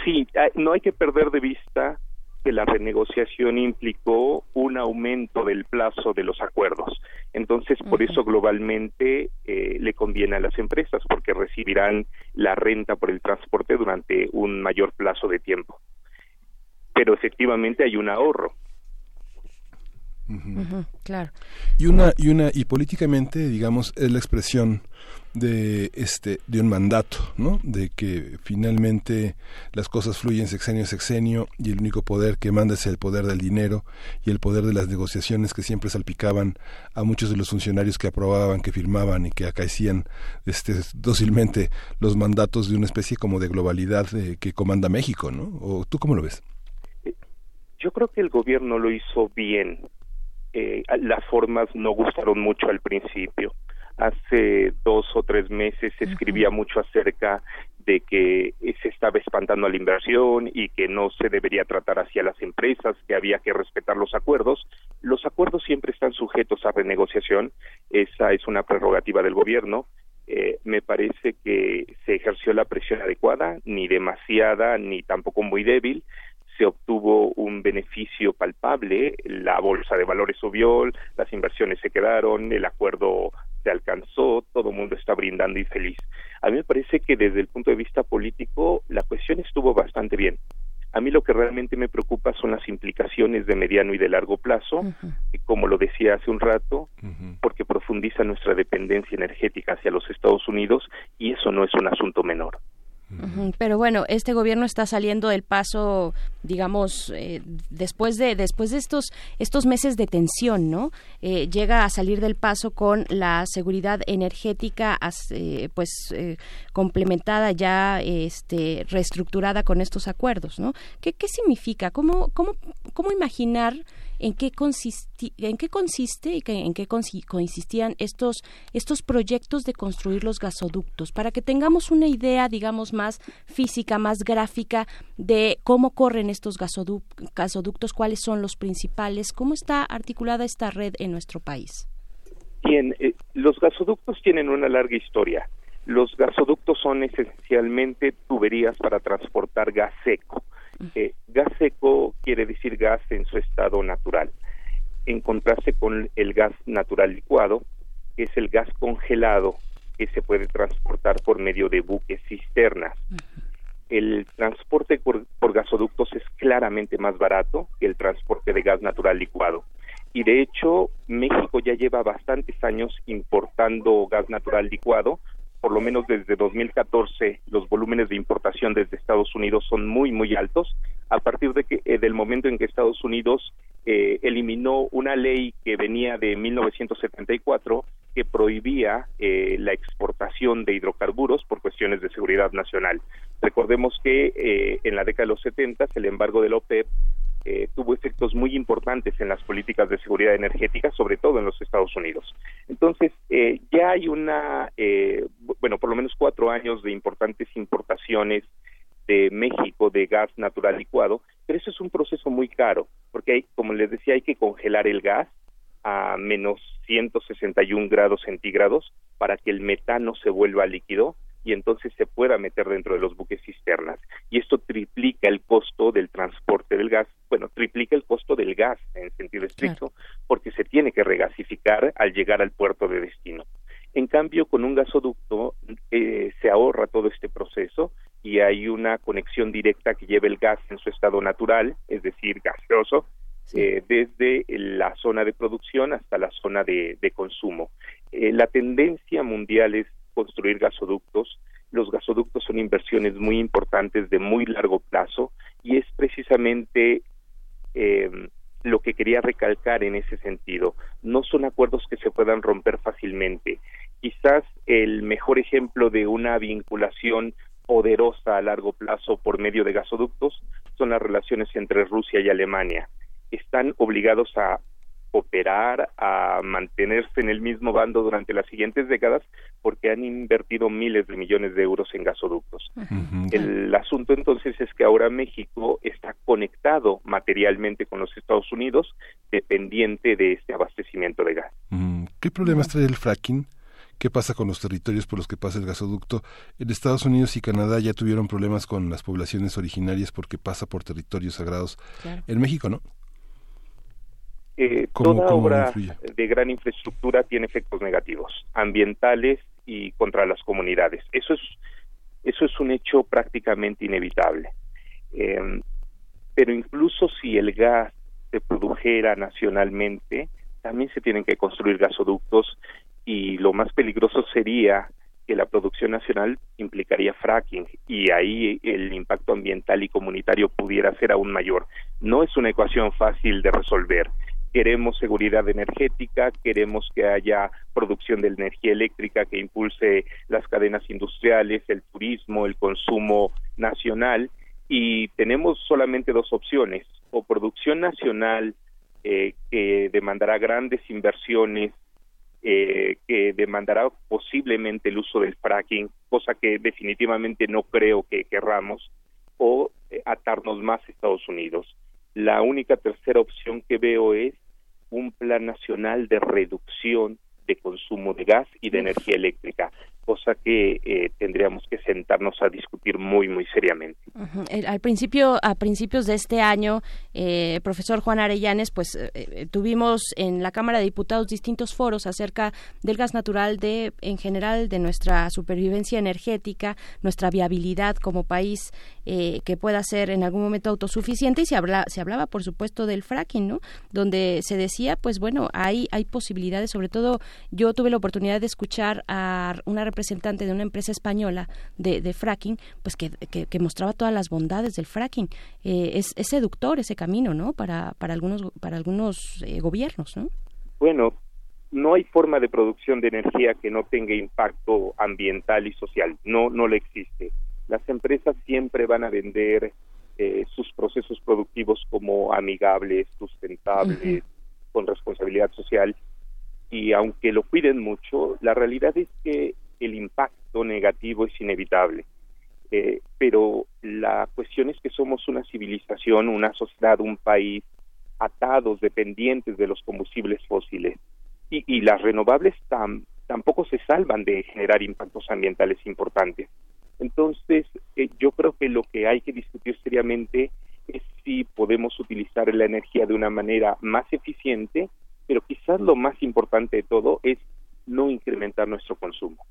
sí no hay que perder de vista que la renegociación implicó un aumento del plazo de los acuerdos. Entonces, por eso globalmente eh, le conviene a las empresas, porque recibirán la renta por el transporte durante un mayor plazo de tiempo. Pero efectivamente hay un ahorro. claro. Y una y una y políticamente, digamos, es la expresión de este de un mandato, ¿no? De que finalmente las cosas fluyen sexenio a sexenio y el único poder que manda es el poder del dinero y el poder de las negociaciones que siempre salpicaban a muchos de los funcionarios que aprobaban, que firmaban y que acaecían este dócilmente los mandatos de una especie como de globalidad eh, que comanda México, ¿no? ¿O tú cómo lo ves? Yo creo que el gobierno lo hizo bien. Eh, las formas no gustaron mucho al principio hace dos o tres meses se escribía mucho acerca de que se estaba espantando a la inversión y que no se debería tratar hacia las empresas, que había que respetar los acuerdos. Los acuerdos siempre están sujetos a renegociación, esa es una prerrogativa del gobierno. Eh, me parece que se ejerció la presión adecuada, ni demasiada, ni tampoco muy débil se obtuvo un beneficio palpable, la bolsa de valores subió, las inversiones se quedaron, el acuerdo se alcanzó, todo el mundo está brindando y feliz. A mí me parece que desde el punto de vista político la cuestión estuvo bastante bien. A mí lo que realmente me preocupa son las implicaciones de mediano y de largo plazo, como lo decía hace un rato, porque profundiza nuestra dependencia energética hacia los Estados Unidos y eso no es un asunto menor. Pero bueno, este gobierno está saliendo del paso, digamos, eh, después de después de estos estos meses de tensión, ¿no? Eh, llega a salir del paso con la seguridad energética, eh, pues complementada ya, este, reestructurada con estos acuerdos, ¿no? ¿Qué, qué significa? ¿Cómo cómo cómo imaginar en qué, consisti en qué consiste y en qué consistían estos, estos proyectos de construir los gasoductos, para que tengamos una idea, digamos, más física, más gráfica de cómo corren estos gasoductos, cuáles son los principales, cómo está articulada esta red en nuestro país. Bien, eh, los gasoductos tienen una larga historia. Los gasoductos son esencialmente tuberías para transportar gas seco. Eh, gas seco quiere decir gas en su estado natural, en contraste con el gas natural licuado, que es el gas congelado que se puede transportar por medio de buques cisternas. El transporte por, por gasoductos es claramente más barato que el transporte de gas natural licuado. Y de hecho México ya lleva bastantes años importando gas natural licuado por lo menos desde 2014 los volúmenes de importación desde Estados Unidos son muy muy altos a partir de que eh, del momento en que Estados Unidos eh, eliminó una ley que venía de 1974 que prohibía eh, la exportación de hidrocarburos por cuestiones de seguridad nacional. Recordemos que en la década de los 70 el embargo de la OPEP eh, tuvo efectos muy importantes en las políticas de seguridad energética, sobre todo en los Estados Unidos. Entonces, eh, ya hay una, eh, bueno, por lo menos cuatro años de importantes importaciones de México de gas natural licuado, pero eso es un proceso muy caro, porque hay, como les decía, hay que congelar el gas a menos 161 grados centígrados para que el metano se vuelva líquido y entonces se pueda meter dentro de los buques cisternas. Y esto triplica el costo del transporte del gas, bueno, triplica el costo del gas en sentido estricto, porque se tiene que regasificar al llegar al puerto de destino. En cambio, con un gasoducto eh, se ahorra todo este proceso y hay una conexión directa que lleva el gas en su estado natural, es decir, gaseoso, eh, desde la zona de producción hasta la zona de, consumo. Eh, la tendencia mundial es construir gasoductos. Los gasoductos son inversiones muy importantes de muy largo plazo y es precisamente eh, lo que quería recalcar en ese sentido. No son acuerdos que se puedan romper fácilmente. Quizás el mejor ejemplo de una vinculación poderosa a largo plazo por medio de gasoductos son las relaciones entre Rusia y Alemania. Están obligados a operar, a mantenerse en el mismo bando durante las siguientes décadas porque han invertido miles de millones de euros en gasoductos. El asunto entonces es que ahora México está conectado materialmente con los Estados Unidos dependiente de este abastecimiento de gas. ¿Qué problemas trae el fracking? ¿Qué pasa con los territorios por los que pasa el gasoducto? En Estados Unidos y Canadá ya tuvieron problemas con las poblaciones originarias porque pasa por territorios sagrados. En México, ¿no? Eh, toda obra de gran infraestructura tiene efectos negativos, ambientales y contra las comunidades. Eso es, eso es un hecho prácticamente inevitable. Em, pero incluso si el gas se produjera nacionalmente, también se tienen que construir gasoductos y lo más peligroso sería que la producción nacional implicaría fracking y ahí el impacto ambiental y comunitario pudiera ser aún mayor. No es una ecuación fácil de resolver queremos seguridad energética, queremos que haya producción de energía eléctrica que impulse las cadenas industriales, el turismo, el consumo nacional. Y tenemos solamente dos opciones, o producción nacional eh, que demandará grandes inversiones, eh, que demandará posiblemente el uso del fracking, cosa que definitivamente no creo que querramos, o eh, atarnos más a Estados Unidos la única tercera opción que veo es un plan nacional de reducción de consumo de gas y de energía eléctrica cosa que eh, tendríamos que sentarnos a discutir muy muy seriamente. Al principio, a principios de este año, eh, profesor Juan Arellanes, pues eh, tuvimos en la Cámara de Diputados distintos foros acerca del gas natural, de en general de nuestra supervivencia energética, nuestra viabilidad como país que pueda ser en algún momento autosuficiente y se habla, se hablaba, por supuesto, del fracking, ¿no? Donde se decía, pues bueno, hay hay posibilidades. Sobre todo, yo tuve la oportunidad de escuchar a una representante de una empresa española de, fracking, pues que, que, mostraba todas las bondades del fracking. Eh, es, seductor ese camino, ¿no? Para, para algunos, para algunos eh, gobiernos, ¿no? Bueno, no hay forma de producción de energía que no tenga impacto ambiental y social. No, no le existe. Las empresas siempre van a vender eh, sus procesos productivos como amigables, sustentables, con responsabilidad social. Y aunque lo cuiden mucho, la realidad es que el impacto negativo es inevitable. Eh, pero la cuestión es que somos una civilización, una sociedad, un país atados, dependientes de los combustibles fósiles. Y, las renovables tampoco se salvan de generar impactos ambientales importantes. Entonces, eh, yo creo que lo que hay que discutir seriamente es si podemos utilizar la energía de una manera más eficiente, pero quizás lo más importante de todo es no incrementar nuestro consumo.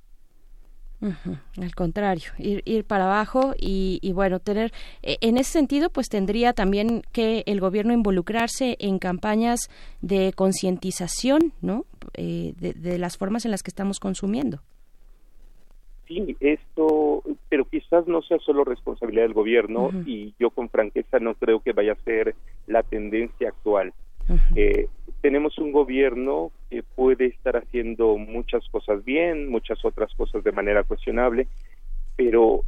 Al contrario, ir, ir para abajo y, bueno, tener, e, en ese sentido, pues tendría también que el gobierno involucrarse en campañas de concientización, ¿no? Eh, de, las formas en las que estamos consumiendo. Sí, esto, pero quizás no sea solo responsabilidad del gobierno y yo con franqueza no creo que vaya a ser la tendencia actual. Eh, tenemos un gobierno que puede estar haciendo muchas cosas bien, muchas otras cosas de manera cuestionable, pero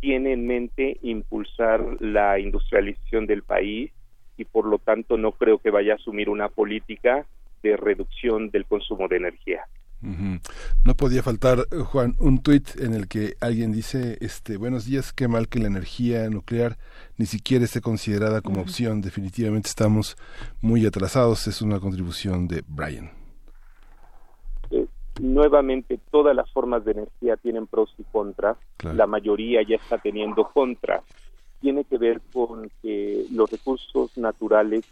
tiene en mente impulsar la industrialización del país y por lo tanto no creo que vaya a asumir una política de reducción del consumo de energía. No podía faltar, Juan, un tuit en el que alguien dice, este, buenos días, qué mal que la energía nuclear ni siquiera esté considerada como opción. Definitivamente estamos muy atrasados. Es una contribución de Brian. Eh, nuevamente, todas las formas de energía tienen pros y contras. La mayoría ya está teniendo contras. Tiene que ver con que los recursos naturales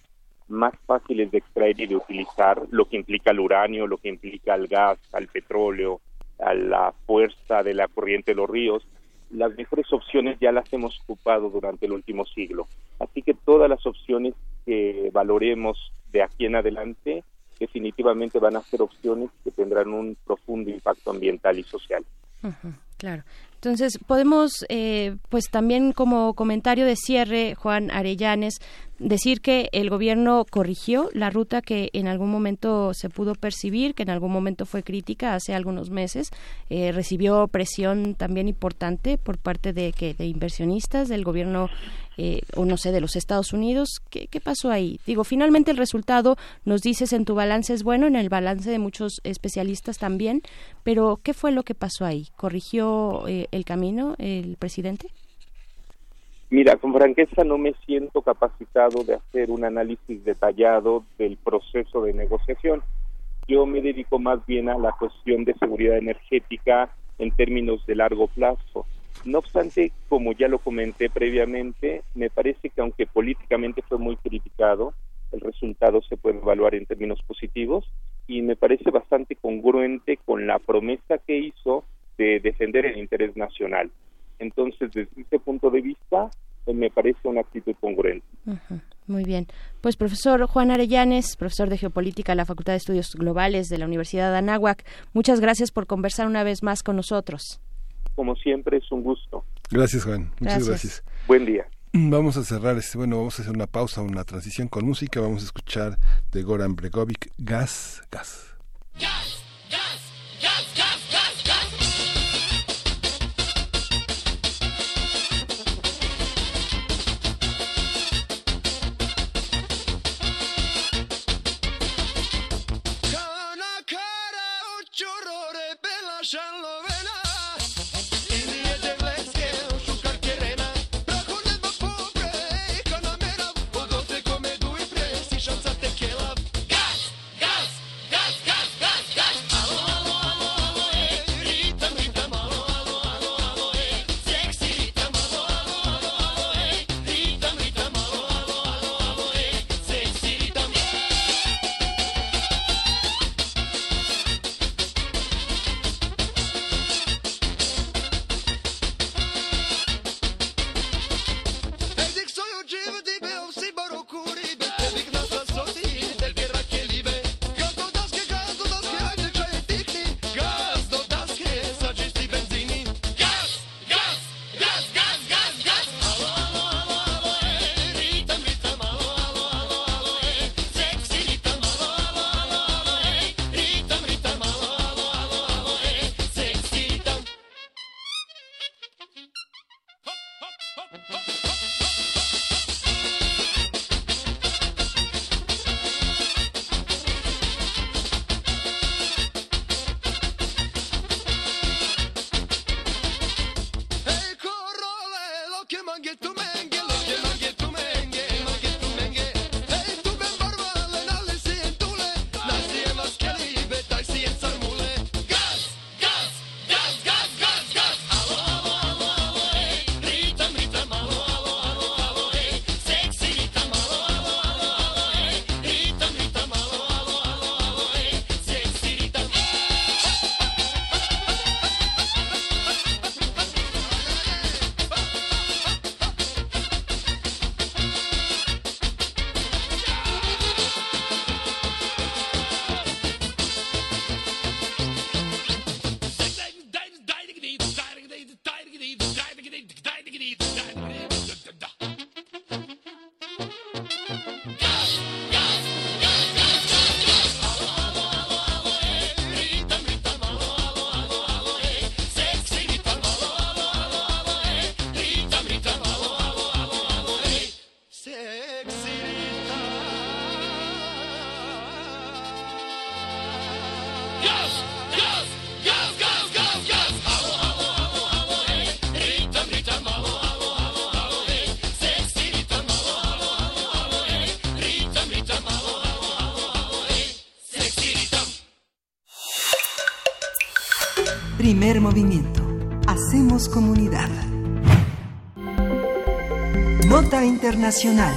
más fáciles de extraer y de utilizar, lo que implica el uranio, lo que implica el gas, al petróleo, a la fuerza de la corriente de los ríos, las mejores opciones ya las hemos ocupado durante el último siglo. Así que todas las opciones que valoremos de aquí en adelante definitivamente van a ser opciones que tendrán un profundo impacto ambiental y social. claro. Entonces, podemos, eh, pues también como comentario de cierre, Juan Arellanes, decir que el gobierno corrigió la ruta que en algún momento se pudo percibir, que en algún momento fue crítica hace algunos meses, eh, recibió presión también importante por parte de que de inversionistas del gobierno eh, o no sé de los Estados Unidos. ¿Qué, ¿Qué pasó ahí? Digo, finalmente el resultado nos dices en tu balance es bueno, en el balance de muchos especialistas también, pero ¿qué fue lo que pasó ahí? ¿Corrigió eh, el camino el presidente? Mira, con franqueza no me siento capacitado de hacer un análisis detallado del proceso de negociación. Yo me dedico más bien a la cuestión de seguridad energética en términos de largo plazo. No obstante, como ya lo comenté previamente, me parece que aunque políticamente fue muy criticado, el resultado se puede evaluar en términos positivos y me parece bastante congruente con la promesa que hizo de defender el interés nacional. Entonces, desde ese punto de vista, eh, me parece una actitud congruente. Muy bien. Pues profesor Juan Arellanes, profesor de Geopolítica de la Facultad de Estudios Globales de la Universidad de Anáhuac, muchas gracias por conversar una vez más con nosotros. Como siempre, es un gusto. Gracias, Juan. Muchas gracias. Buen día. Vamos a cerrar este, bueno, vamos a hacer una pausa, una transición con música. Vamos a escuchar de Goran Bregovic, Gas, Gas. ¡Gas! Primer Internacional.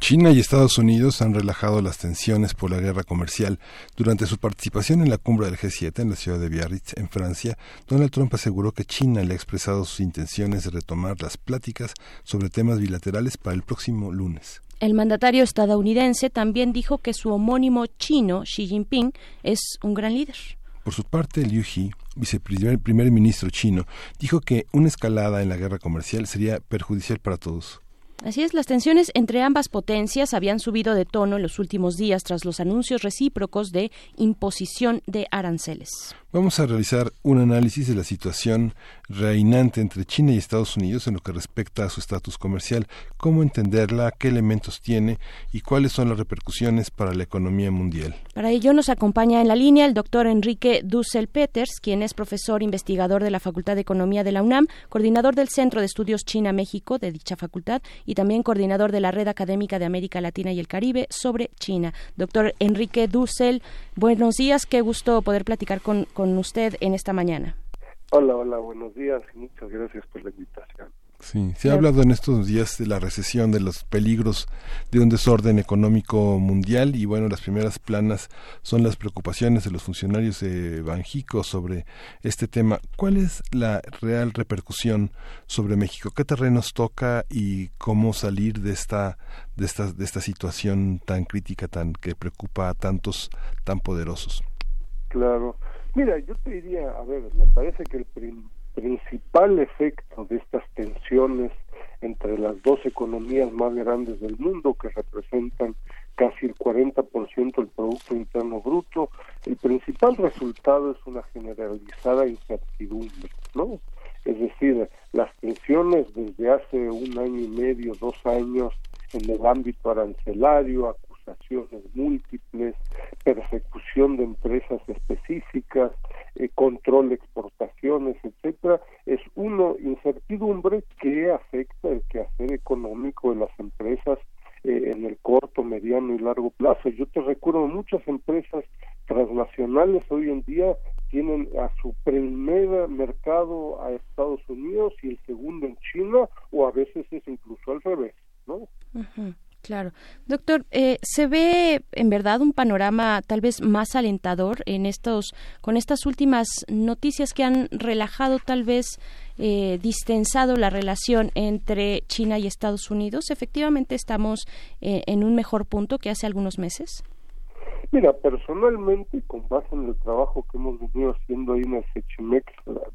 China y Estados Unidos han relajado las tensiones por la guerra comercial. Durante su participación en la cumbre del G7 en la ciudad de Biarritz, en Francia, Donald Trump aseguró que China le ha expresado sus intenciones de retomar las pláticas sobre temas bilaterales para el próximo lunes. El mandatario estadounidense también dijo que su homónimo chino, Xi Jinping, es un gran líder. Por su parte, Liu He, viceprimer primer ministro chino, dijo que una escalada en la guerra comercial sería perjudicial para todos. Así es, las tensiones entre ambas potencias habían subido de tono en los últimos días tras los anuncios recíprocos de imposición de aranceles. Vamos a realizar un análisis de la situación reinante entre China y Estados Unidos en lo que respecta a su estatus comercial, cómo entenderla, qué elementos tiene y cuáles son las repercusiones para la economía mundial. Para ello nos acompaña en la línea el doctor Enrique Dussel Peters, quien es profesor investigador de la Facultad de Economía de la UNAM, coordinador del Centro de Estudios China-México de dicha facultad y también coordinador de la Red Académica de América Latina y el Caribe sobre China. Doctor Enrique Dussel, buenos días, qué gusto poder platicar con, con usted en esta mañana. Hola, hola, buenos días y muchas gracias por la invitación. Sí, se ha hablado en estos días de la recesión, de los peligros de un desorden económico mundial y bueno, las primeras planas son las preocupaciones de los funcionarios de Banjico sobre este tema. ¿Cuál es la real repercusión sobre México? ¿Qué terrenos toca y cómo salir de esta de esta de esta situación tan crítica, tan que preocupa a tantos tan poderosos? Claro. Mira, yo te diría, a ver, me parece que el principal efecto de estas tensiones entre las dos economías más grandes del mundo que representan casi el 40% del Producto Interno Bruto, el principal resultado es una generalizada incertidumbre, ¿no? Es decir, las tensiones desde hace un año y medio, dos años en el ámbito arancelario, múltiples, persecución de empresas específicas, eh, control de exportaciones, etcétera, es uno incertidumbre que afecta el quehacer económico de las empresas eh, en el corto, mediano y largo plazo. Yo te recuerdo muchas empresas transnacionales hoy en día tienen a su primer mercado a Estados Unidos y el segundo en China o a veces es incluso al revés, ¿no? Claro. Doctor, eh, ¿se ve en verdad un panorama tal vez más alentador en estos, con estas últimas noticias que han relajado tal vez eh, distensado la relación entre China y Estados Unidos? ¿Efectivamente estamos eh, en un mejor punto que hace algunos meses? Mira, personalmente, con base en el trabajo que hemos venido haciendo ahí en el CECHIMEX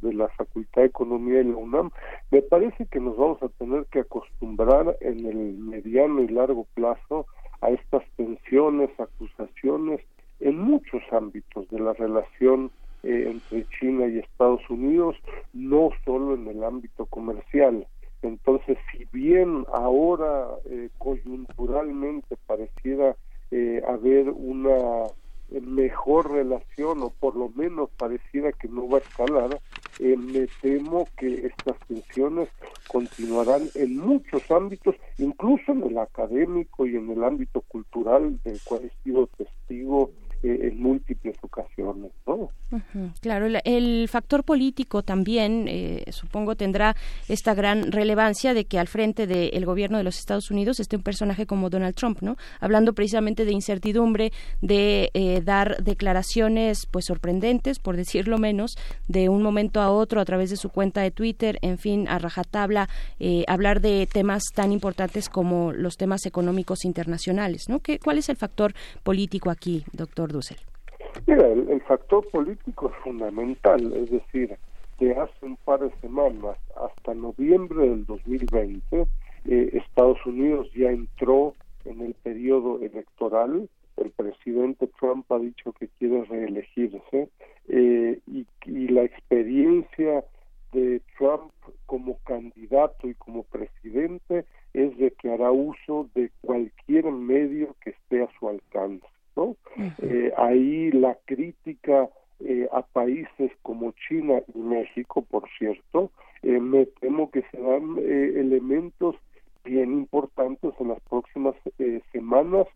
de la Facultad de Economía de la UNAM, me parece que nos vamos a tener que acostumbrar en el mediano y largo plazo a estas tensiones, acusaciones en muchos ámbitos de la relación eh, entre China y Estados Unidos, no solo en el ámbito comercial. Entonces, si bien ahora eh, coyunturalmente pareciera eh, haber una mejor relación o por lo menos pareciera que no va a escalar, eh, me temo que estas tensiones continuarán en muchos ámbitos, incluso en el académico y en el ámbito cultural del cual he sido testigo eh, en múltiples ocasiones, ¿no? claro, el, factor político también, eh, supongo, tendrá esta gran relevancia de que al frente del gobierno de los Estados Unidos esté un personaje como Donald Trump, ¿no? Hablando precisamente de incertidumbre, de eh, dar declaraciones, pues sorprendentes, por decirlo menos, de un momento a otro a través de su cuenta de Twitter, en fin, a rajatabla, hablar de temas tan importantes como los temas económicos internacionales, ¿no? ¿Qué, ¿Cuál es el factor político aquí, doctor? Mira, el, factor político es fundamental, es decir, de hace un par de semanas hasta noviembre del 2020, eh, Estados Unidos ya entró en el periodo electoral, el presidente Trump ha dicho que quiere reelegirse eh, y, y la experiencia de Trump como candidato y como presidente es de que hará uso de cualquier medio que esté a su alcance. ¿No? Eh, ahí la crítica eh, a países como China y México, por cierto, eh, me temo que serán elementos bien importantes en las próximas semanas,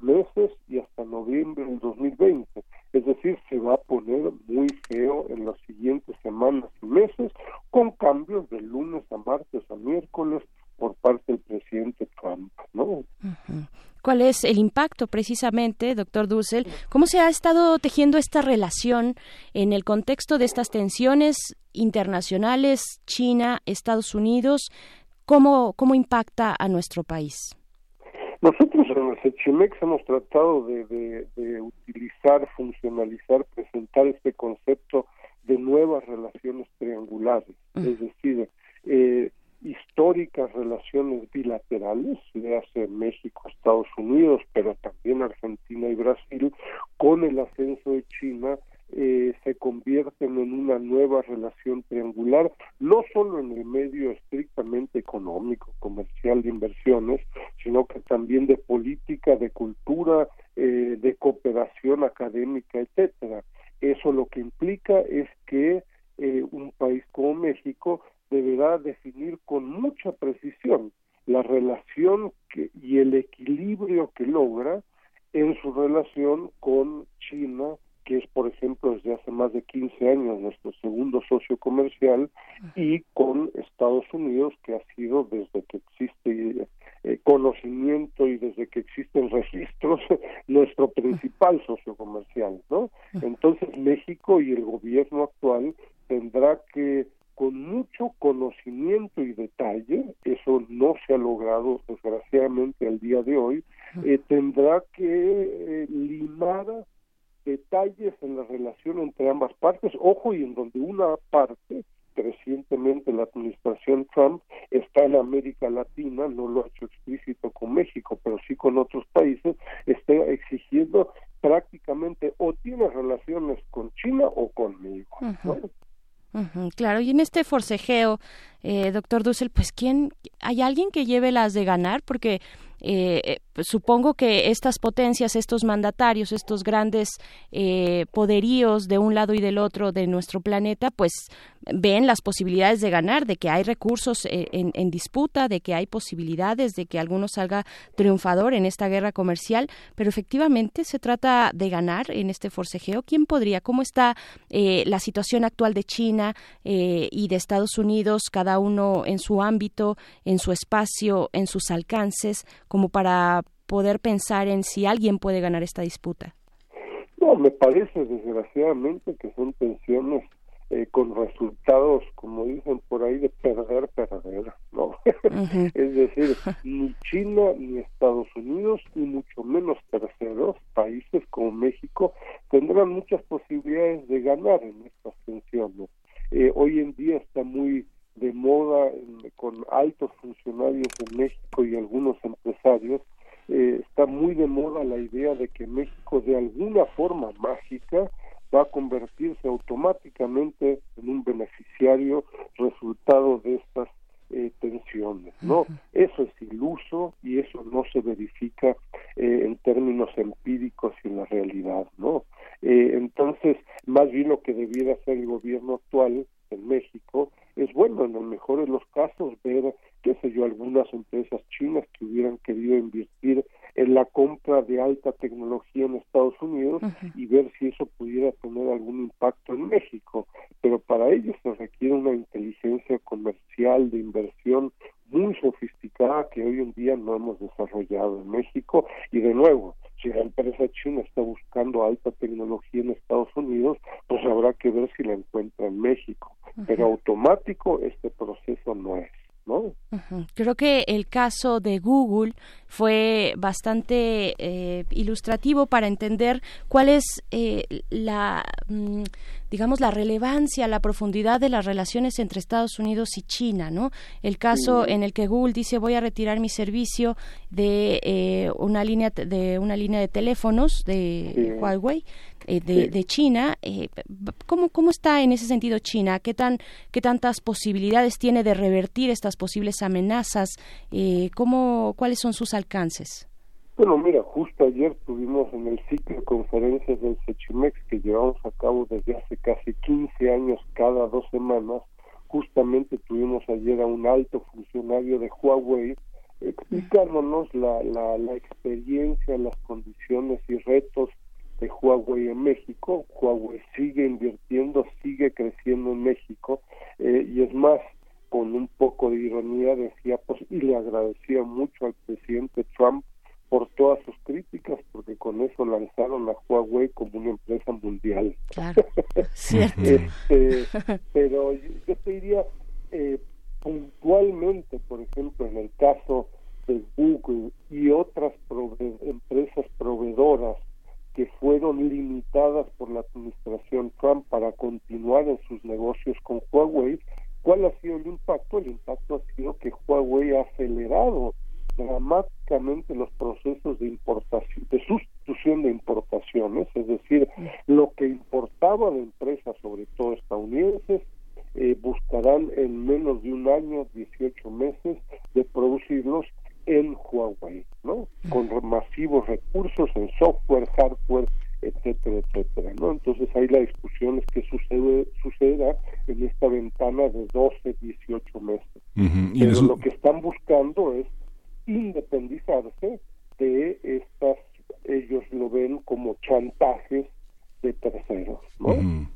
meses y hasta noviembre del 2020. Es decir, se va a poner muy feo en las siguientes semanas y meses, con cambios de lunes a martes a miércoles por parte del presidente Trump, ¿no? cuál es el impacto precisamente, doctor Dussel, cómo se ha estado tejiendo esta relación en el contexto de estas tensiones internacionales, China, Estados Unidos, cómo, cómo impacta a nuestro país. Nosotros en el CECHIMEX hemos tratado de, utilizar, funcionalizar, presentar este concepto de nuevas relaciones triangulares, es decir, eh, históricas relaciones bilaterales, le hace México, Estados Unidos, pero también Argentina y Brasil, con el ascenso de China, eh, se convierten en una nueva relación triangular, no solo en el medio estrictamente económico, comercial de inversiones, sino que también de política, de cultura, eh, de cooperación académica, etcétera. Eso lo que implica es que eh, un país como México deberá definir con mucha precisión la relación que, y el equilibrio que logra en su relación con China, que es, por ejemplo, desde hace más de 15 años nuestro segundo socio comercial, y con Estados Unidos, que ha sido desde que existe eh, conocimiento y desde que existen registros, nuestro principal socio comercial, ¿no? Entonces México y el gobierno actual tendrá que con mucho conocimiento y detalle, eso no se ha logrado desgraciadamente al día de hoy, eh, tendrá que eh, limar detalles en la relación entre ambas partes, ojo, y en donde una parte, recientemente la administración Trump, está en América Latina, no lo ha hecho explícito con México, pero sí con otros países, está exigiendo prácticamente o tiene relaciones con China o conmigo. Claro, y en este forcejeo, eh, doctor Dussel, pues ¿quién, hay alguien que lleve las de ganar? Porque eh, pues, supongo que estas potencias, estos mandatarios, estos grandes eh, poderíos de un lado y del otro de nuestro planeta, pues ven las posibilidades de ganar, de que hay recursos eh, en, disputa, de que hay posibilidades de que alguno salga triunfador en esta guerra comercial, pero efectivamente se trata de ganar en este forcejeo. ¿Quién podría? ¿Cómo está eh, la situación actual de China y de Estados Unidos, cada uno en su ámbito, en su espacio, en sus alcances, como para poder pensar en si alguien puede ganar esta disputa? No, me parece desgraciadamente que son tensiones eh, con resultados, como dicen por ahí, de perder, perder, ¿no? es decir, ni China ni Estados Unidos, ni mucho menos terceros países como México, tendrán muchas posibilidades de ganar en estas tensiones. Eh, hoy en día está muy de moda con altos funcionarios en México y algunos empresarios eh, está muy de moda la idea de que México de alguna forma mágica va a convertirse automáticamente en un beneficiario resultado de estas eh, tensiones, ¿no? Eso es iluso y eso no se verifica eh, en términos empíricos y en la realidad, ¿no? entonces, más bien lo que debiera hacer el gobierno actual en México es, bueno, en el mejor de los casos, ver ver, qué sé yo, algunas empresas chinas que hubieran querido invertir en de alta tecnología en Estados Unidos y ver si eso pudiera tener algún impacto en México. Pero para ello se requiere una inteligencia comercial de inversión muy sofisticada que hoy en día no hemos desarrollado en México y de nuevo si la empresa china está buscando alta tecnología en Estados Unidos, pues habrá que ver si la encuentra en México. Pero automático este proceso no es. ¿no? Creo que el caso de Google fue bastante eh, ilustrativo para entender cuál es eh, la, mm, digamos, la relevancia, la profundidad de las relaciones entre Estados Unidos y China, ¿no? El caso en el que Google dice voy a retirar mi servicio de eh, una línea de una línea de teléfonos de Huawei eh, de, China. Eh, ¿cómo, ¿Cómo está en ese sentido China? ¿Qué, tan, ¿Qué tantas posibilidades tiene de revertir estas posibles amenazas? Eh, ¿cómo, ¿Cuáles son sus alcances? Bueno, mira, justo ayer tuvimos en el ciclo de conferencias del Sechimex que llevamos a cabo desde hace casi 15 años cada dos semanas, justamente tuvimos ayer a un alto funcionario de Huawei explicándonos la, la, la experiencia, las condiciones y retos de Huawei en México. Huawei sigue invirtiendo, sigue creciendo en México eh, y es más, con un poco de ironía decía, pues, y le agradecía mucho al presidente Trump por todas sus críticas, porque con eso lanzaron a Huawei como una empresa mundial. Claro, este, pero yo te diría, eh, puntualmente, por ejemplo, en el caso de Google y otras empresas proveedoras que fueron limitadas por la administración Trump para continuar en sus negocios con Huawei, ¿cuál ha sido el impacto? El impacto ha sido que Huawei ha acelerado dramáticamente los procesos de importación, de sustitución de importaciones, es decir, lo que importaba de empresas, sobre todo estadounidenses, eh, buscarán en menos de un año, 18 meses, de producirlos en Huawei, ¿no? Con masivos recursos en software, hardware, etcétera, etcétera, ¿no? Entonces ahí la discusión es que sucede, sucederá en esta ventana de 12, 18 meses. Pero lo que están buscando es independizarse de estas, ellos lo ven como chantajes de terceros, ¿no?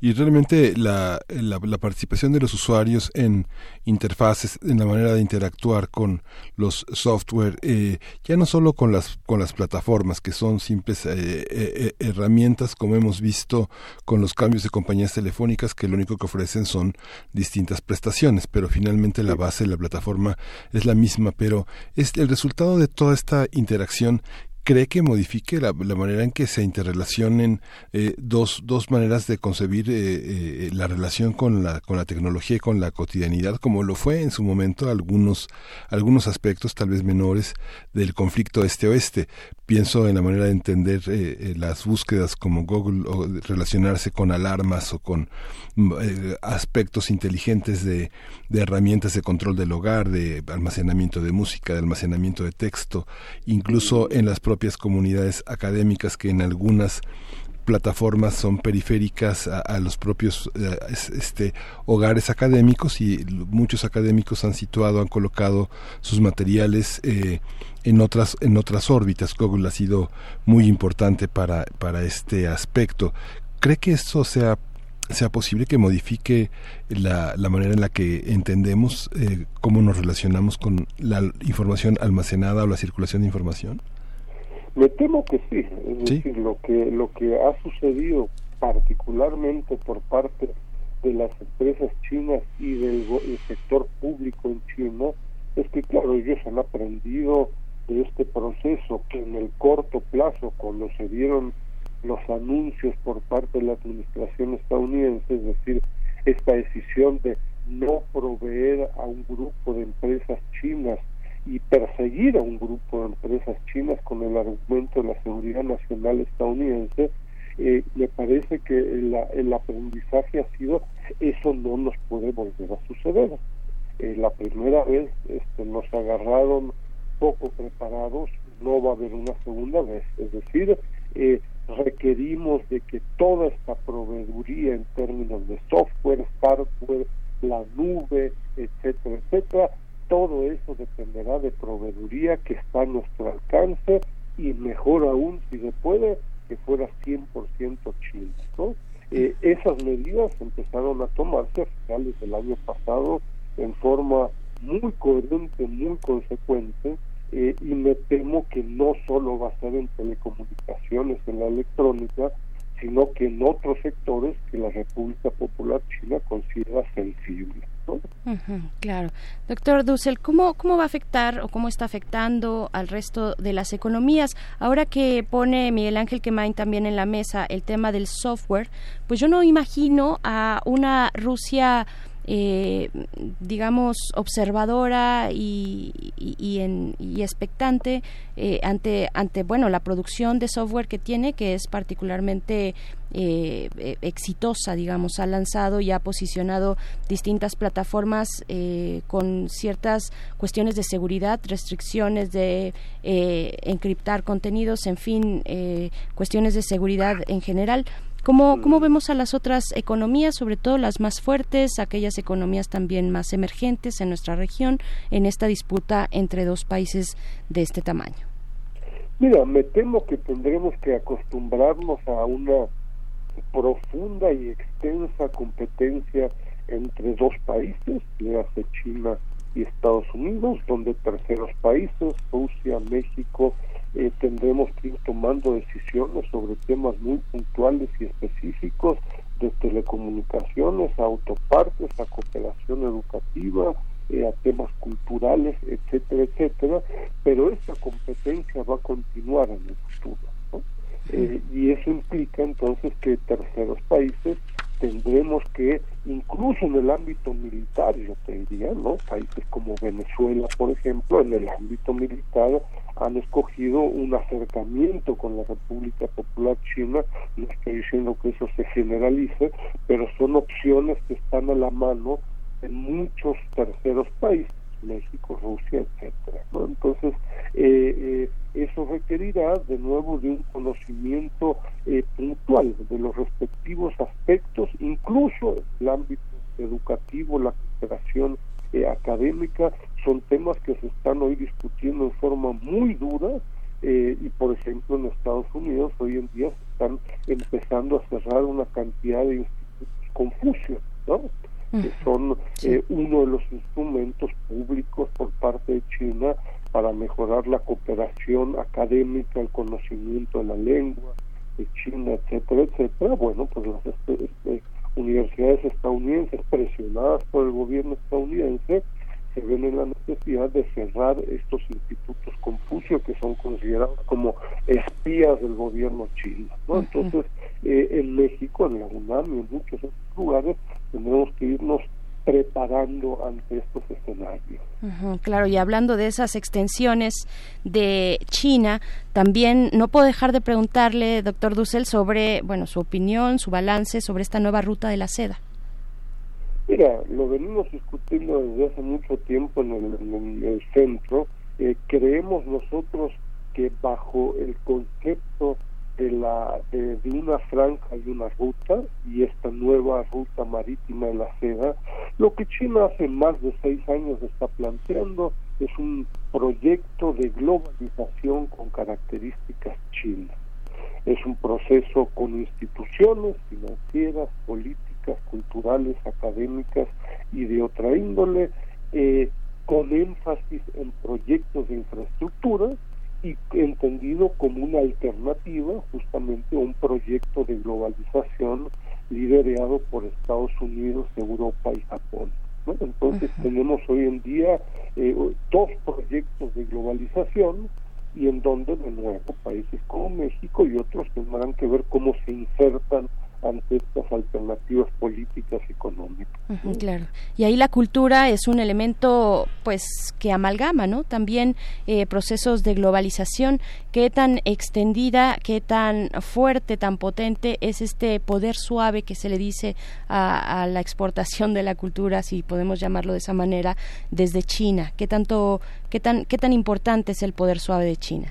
Y realmente la, la, participación de los usuarios en interfaces, en la manera de interactuar con los software, eh, ya no solo con las, con las plataformas, que son simples eh, eh, herramientas, como hemos visto con los cambios de compañías telefónicas, que lo único que ofrecen son distintas prestaciones, pero finalmente la base de la plataforma es la misma, pero es el resultado de toda esta interacción cree que modifique la, manera en que se interrelacionen eh, dos, dos maneras de concebir eh, eh, la relación con la, con la tecnología y con la cotidianidad, como lo fue en su momento algunos, algunos aspectos tal vez menores del conflicto este-oeste. Pienso en la manera de entender las búsquedas como Google o relacionarse con alarmas o con mm, aspectos inteligentes de, de herramientas de control del hogar, de almacenamiento de música, de almacenamiento de texto, incluso en las propias comunidades académicas que en algunas plataformas son periféricas a, los propios eh, este, hogares académicos y muchos académicos han situado, han colocado sus materiales eh, en otras en otras órbitas. Google ha sido muy importante para, para este aspecto. ¿Cree que esto sea sea posible que modifique la, la manera en la que entendemos eh, cómo nos relacionamos con la información almacenada o la circulación de información? Me temo que sí, es decir, lo que lo que ha sucedido particularmente por parte de las empresas chinas y del sector público en China es que claro ellos han aprendido de este proceso que en el corto plazo cuando se dieron los anuncios por parte de la administración estadounidense, es decir, esta decisión de no proveer a un grupo de empresas chinas y perseguir a un grupo de empresas chinas con el argumento de la seguridad nacional estadounidense, eh, me parece que el, aprendizaje ha sido eso no nos puede volver a suceder. Eh, la primera vez este, nos agarraron poco preparados, no va a haber una segunda vez. Es decir, eh, requerimos de que toda esta proveeduría en términos de software, hardware, la nube, etcétera, etcétera. Todo eso dependerá de proveeduría que está a nuestro alcance y mejor aún, si se puede, que fuera 100% chino. ¿no? Eh, esas medidas empezaron a tomarse a finales del año pasado en forma muy coherente, muy consecuente, eh, y me temo que no solo va a ser en telecomunicaciones, en la electrónica, sino que en otros sectores que la República Popular China considera sensibles. Claro. Doctor Dussel, ¿cómo, ¿cómo va a afectar o cómo está afectando al resto de las economías? Ahora que pone Miguel Ángel Quemain también en la mesa el tema del software, pues yo no imagino a una Rusia eh, digamos, observadora y, en, expectante eh, ante, ante, bueno, la producción de software que tiene, que es particularmente eh, e, exitosa, digamos, ha lanzado y ha posicionado distintas plataformas con ciertas cuestiones de seguridad, restricciones de encriptar contenidos, en fin, cuestiones de seguridad en general. ¿Cómo, ¿Cómo vemos a las otras economías, sobre todo las más fuertes, aquellas economías también más emergentes en nuestra región, en esta disputa entre dos países de este tamaño? Mira, me temo que tendremos que acostumbrarnos a una profunda y extensa competencia entre dos países, hace China y Estados Unidos, donde terceros países, Rusia, México, eh, tendremos que ir tomando decisiones sobre temas muy puntuales y específicos, de telecomunicaciones, a autopartes, a cooperación educativa, eh, a temas culturales, etcétera, etcétera, pero esta competencia va a continuar en el futuro. Eh, y eso implica entonces que terceros países tendremos que, incluso en el ámbito militar, yo te diría, ¿no? Países como Venezuela, por ejemplo, en el ámbito militar han escogido un acercamiento con la República Popular China, no estoy diciendo que eso se generalice, pero son opciones que están a la mano en muchos terceros países México, Rusia, etcétera. ¿no? Entonces, eh, eh, eso requerirá de nuevo de un conocimiento eh, puntual de los respectivos aspectos, incluso el ámbito educativo, la cooperación académica, son temas que se están hoy discutiendo en forma muy dura y por ejemplo en Estados Unidos hoy en día se están empezando a cerrar una cantidad de institutos Confucio, ¿no? que son eh, uno de los instrumentos públicos por parte de China para mejorar la cooperación académica, el conocimiento de la lengua de China, etcétera, etcétera. Bueno, pues las este, este, universidades estadounidenses presionadas por el gobierno estadounidense se ven en la necesidad de cerrar estos institutos Confucio que son considerados como espías del gobierno chino. ¿no? Entonces, eh, en México, en la UNAM y en muchos otros lugares, tendremos que irnos preparando ante estos escenarios. claro, y hablando de esas extensiones de China, también no puedo dejar de preguntarle, doctor Dussel, sobre bueno su opinión, su balance sobre esta nueva ruta de la seda. Mira, lo venimos discutiendo desde hace mucho tiempo en el, centro. Eh, creemos nosotros que bajo el concepto de, la, de, una franja y una ruta, y esta nueva ruta marítima de la seda, lo que China hace más de seis años está planteando es un proyecto de globalización con características chinas. Es un proceso con instituciones financieras, políticas, culturales, académicas y de otra índole, eh, con énfasis en proyectos de infraestructura y entendido como una alternativa justamente a un proyecto de globalización liderado por Estados Unidos, Europa y Japón. Entonces tenemos hoy en día eh, dos proyectos de globalización y en donde de nuevo países como México y otros tendrán que ver cómo se insertan ante estas alternativas políticas y económicas. claro. Y ahí la cultura es un elemento, pues, que amalgama, ¿no? También eh, procesos de globalización. ¿Qué tan extendida, qué tan fuerte, tan potente es este poder suave que se le dice a, a la exportación de la cultura, si podemos llamarlo de esa manera, desde China? ¿Qué tanto, qué tan, qué tan importante es el poder suave de China?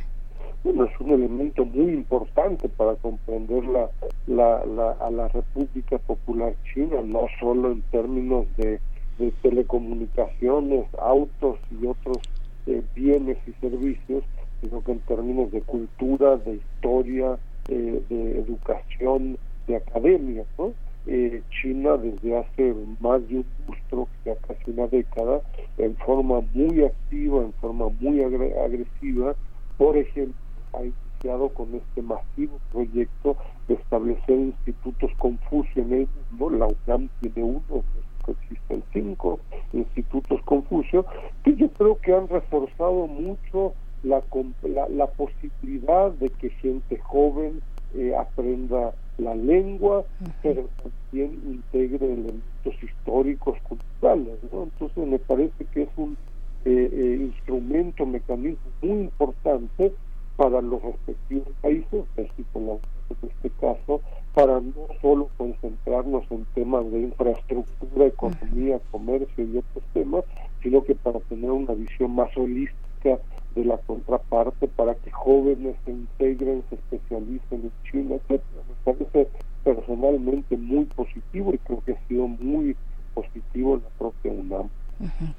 Bueno, es un elemento muy importante para comprender la, la, a la República Popular China, no solo en términos de de telecomunicaciones, autos y otros eh, bienes y servicios, sino que en términos de cultura, de historia, eh, de educación, de academia. ¿no? Eh, China desde hace más de un lustro, ya casi una década, en forma muy activa, en forma muy agresiva, por ejemplo, ha iniciado con este masivo proyecto de establecer institutos Confucio en el mundo, la UNAM tiene uno, existen cinco institutos Confucio, que yo creo que han reforzado mucho la, la, posibilidad de que gente joven eh, aprenda la lengua, pero también integre elementos históricos, culturales. ¿no? Entonces me parece que es un eh, eh, instrumento, mecanismo muy importante para los respectivos países, México en este caso, para no solo concentrarnos en temas de infraestructura, economía, comercio y otros temas, sino que para tener una visión más holística de la contraparte, para que jóvenes se integren, se especialicen en China, etc. Me parece personalmente muy positivo y creo que ha sido muy positivo en la propia UNAM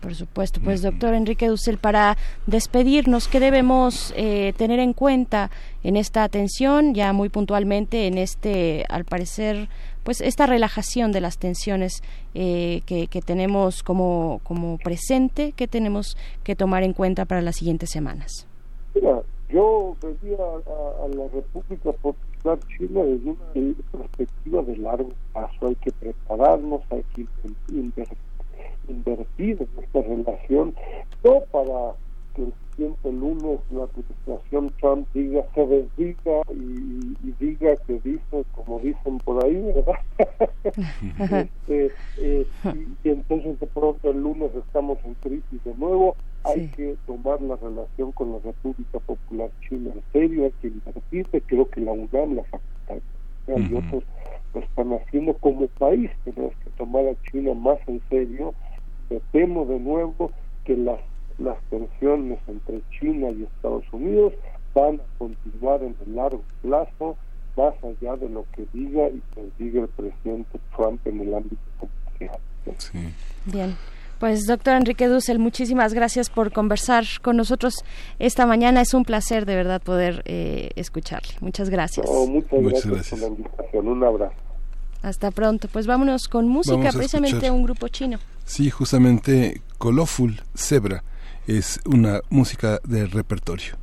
por supuesto. Pues doctor Enrique Dussel, para despedirnos, ¿qué debemos eh, tener en cuenta en esta atención, ya muy puntualmente en este, al parecer, pues esta relajación de las tensiones eh, que, tenemos como, como presente, ¿qué tenemos que tomar en cuenta para las siguientes semanas? Mira, yo veía a, la República Popular China desde una perspectiva de largo plazo. Hay que prepararnos, hay que invertir invertir en esta relación, no para que el siguiente lunes la administración Trump diga, se desdiga y, diga que dice, como dicen por ahí, ¿verdad? este, eh, y, entonces de pronto el lunes estamos en crisis de nuevo. Hay que tomar la relación con la República Popular China en serio, hay que invertir. Creo que la UNAM, la Facultad y otros lo están haciendo como país. Tenemos que tomar a China más en serio temo de nuevo que las, las tensiones entre China y Estados Unidos van a continuar en el largo plazo, más allá de lo que diga y que diga el presidente Trump en el ámbito comercial. Bien. Pues doctor Enrique Dussel, muchísimas gracias por conversar con nosotros esta mañana. Es un placer de verdad poder eh, escucharle. Muchas gracias. muchas, gracias, por la invitación. Un abrazo. Hasta pronto. Pues vámonos con música, precisamente un grupo chino. Sí, justamente Colorful Zebra es una música de repertorio.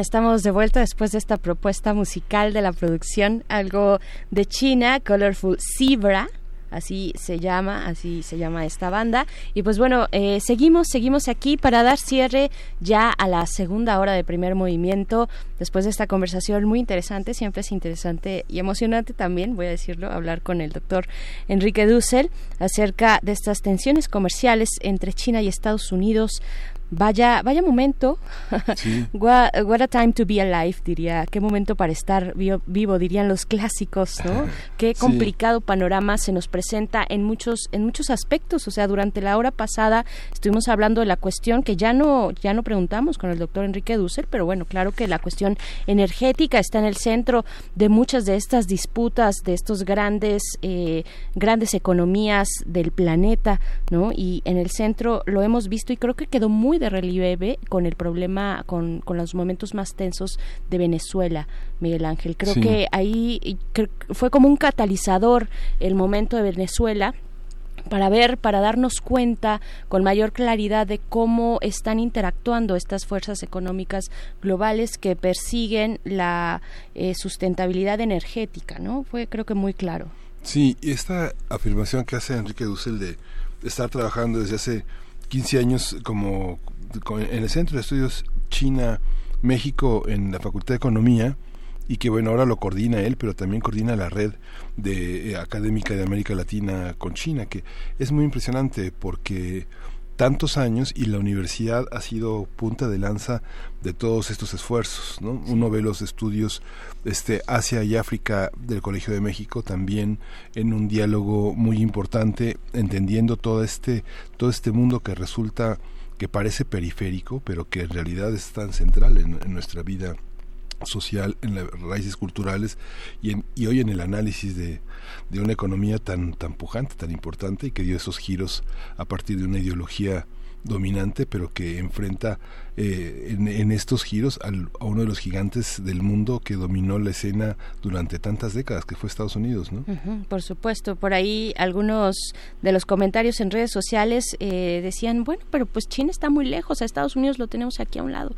Estamos de vuelta después de esta propuesta musical de la producción, algo de China, Colorful Zebra así se llama, así se llama esta banda. Y pues bueno, eh, seguimos, seguimos aquí para dar cierre ya a la segunda hora de primer movimiento, después de esta conversación muy interesante, siempre es interesante y emocionante también, voy a decirlo, hablar con el doctor Enrique Dussel acerca de estas tensiones comerciales entre China y Estados Unidos Vaya, vaya momento. what, a time to be alive, diría. Qué momento para estar vivo, dirían los clásicos, ¿no? Qué complicado panorama se nos presenta en muchos, en muchos aspectos. O sea, durante la hora pasada estuvimos hablando de la cuestión que ya no, ya no preguntamos con el doctor Enrique Dussel, pero bueno, claro que la cuestión energética está en el centro de muchas de estas disputas, de estos grandes, eh, grandes economías del planeta, ¿no? Y en el centro lo hemos visto y creo que quedó muy de relieve con el problema, con, con los momentos más tensos de Venezuela, Miguel Ángel. Creo que ahí fue como un catalizador el momento de Venezuela para ver, para darnos cuenta con mayor claridad de cómo están interactuando estas fuerzas económicas globales que persiguen la eh, sustentabilidad energética, ¿no? Fue creo que muy claro. Sí, y esta afirmación que hace Enrique Dussel de estar trabajando desde hace 15 años como en el Centro de Estudios China-México en la Facultad de Economía y que bueno, ahora lo coordina él, pero también coordina la red de eh, académica de América Latina con China, que es muy impresionante porque tantos años y la universidad ha sido punta de lanza de todos estos esfuerzos, ¿no? Uno ve los estudios este Asia y África del Colegio de México también en un diálogo muy importante entendiendo todo este todo este mundo que resulta que parece periférico, pero que en realidad es tan central en, nuestra vida social, en las raíces culturales y, en, y hoy en el análisis de, de una economía tan, tan pujante, tan importante y que dio esos giros a partir de una ideología dominante, pero que enfrenta eh, en, estos giros a uno de los gigantes del mundo que dominó la escena durante tantas décadas, que fue Estados Unidos, ¿no? por supuesto, por ahí algunos de los comentarios en redes sociales eh, decían, bueno, pero pues China está muy lejos, a Estados Unidos lo tenemos aquí a un lado.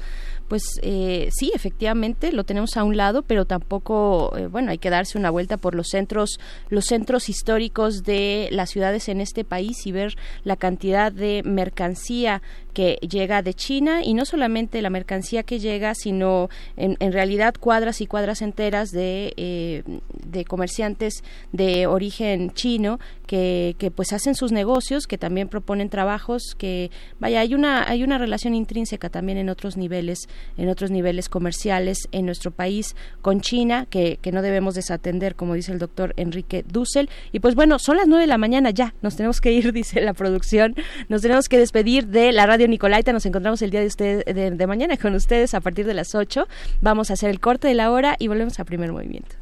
Pues eh, sí, efectivamente lo tenemos a un lado, pero tampoco, bueno, hay que darse una vuelta por los centros, los centros históricos de las ciudades en este país y ver la cantidad de mercancía que llega de China y no solamente la mercancía que llega, sino en, en realidad cuadras y cuadras enteras de, eh, de comerciantes de origen chino que, que, pues hacen sus negocios, que también proponen trabajos, que vaya, hay una, hay una relación intrínseca también en otros niveles, en otros niveles comerciales en nuestro país con China, que, que no debemos desatender, como dice el doctor Enrique Dussel. Y pues bueno, son las nueve de la mañana ya, nos tenemos que ir, dice la producción, nos tenemos que despedir de la radio Nicolaita. Nos encontramos el día de, usted, de, mañana con ustedes a partir de las 8. Vamos a hacer el corte de la hora y volvemos a primer movimiento.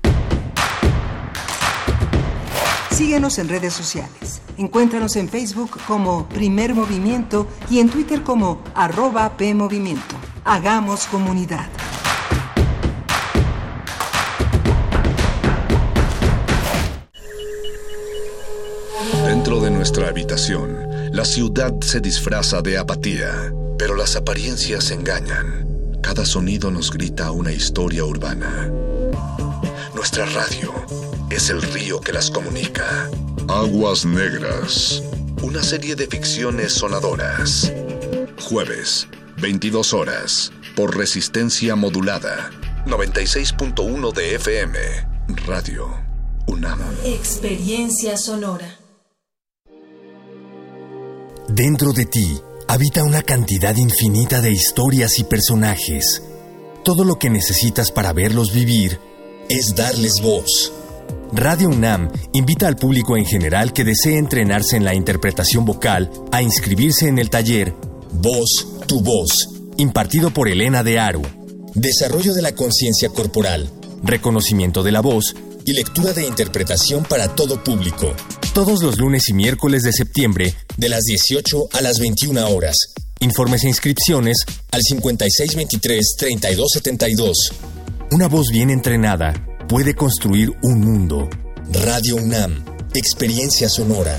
Síguenos en redes sociales. Encuéntranos en Facebook como Primer Movimiento y en Twitter como arroba PMovimiento. Hagamos comunidad. Dentro de nuestra habitación la ciudad se disfraza de apatía, pero las apariencias engañan. Cada sonido nos grita una historia urbana. Nuestra radio es el río que las comunica. Aguas Negras. Una serie de ficciones sonadoras. Jueves, 22 horas, por resistencia modulada. 96.1 de FM. Radio UNAM. Experiencia sonora. Dentro de ti habita una cantidad infinita de historias y personajes. Todo lo que necesitas para verlos vivir es darles voz. Radio UNAM invita al público en general que desee entrenarse en la interpretación vocal a inscribirse en el taller Voz, tu voz, impartido por Elena de Aru. Desarrollo de la conciencia corporal, reconocimiento de la voz y lectura de interpretación para todo público. Todos los lunes y miércoles de septiembre, de las 18 a las 21 horas. Informes e inscripciones al 5623-3272. Una voz bien entrenada puede construir un mundo. Radio UNAM, experiencia sonora.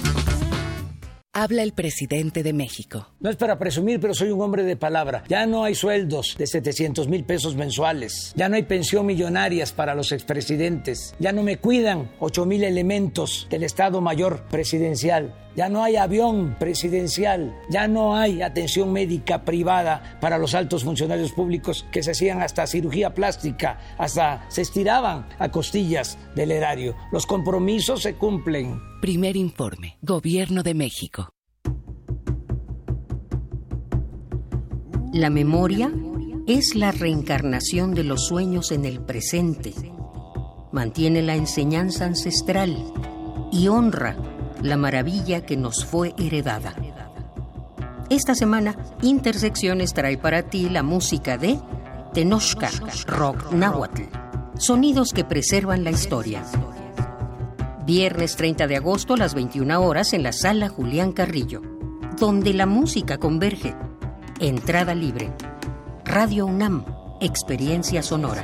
Habla el presidente de México. No es para presumir, pero soy un hombre de palabra. Ya no hay sueldos de 700 mil pesos mensuales. Ya no hay pensión millonarias para los expresidentes. Ya no me cuidan 8 mil elementos del Estado Mayor Presidencial. Ya no hay avión presidencial. Ya no hay atención médica privada para los altos funcionarios públicos que se hacían hasta cirugía plástica, hasta se estiraban a costillas del erario. Los compromisos se cumplen. Primer informe. Gobierno de México. La memoria es la reencarnación de los sueños en el presente. Mantiene la enseñanza ancestral y honra la maravilla que nos fue heredada. Esta semana, Intersecciones trae para ti la música de Tenochca, Rock Nahuatl, sonidos que preservan la historia. Viernes 30 de agosto a las 21 horas en la sala Julián Carrillo, donde la música converge. Entrada libre. Radio UNAM, Experiencia Sonora.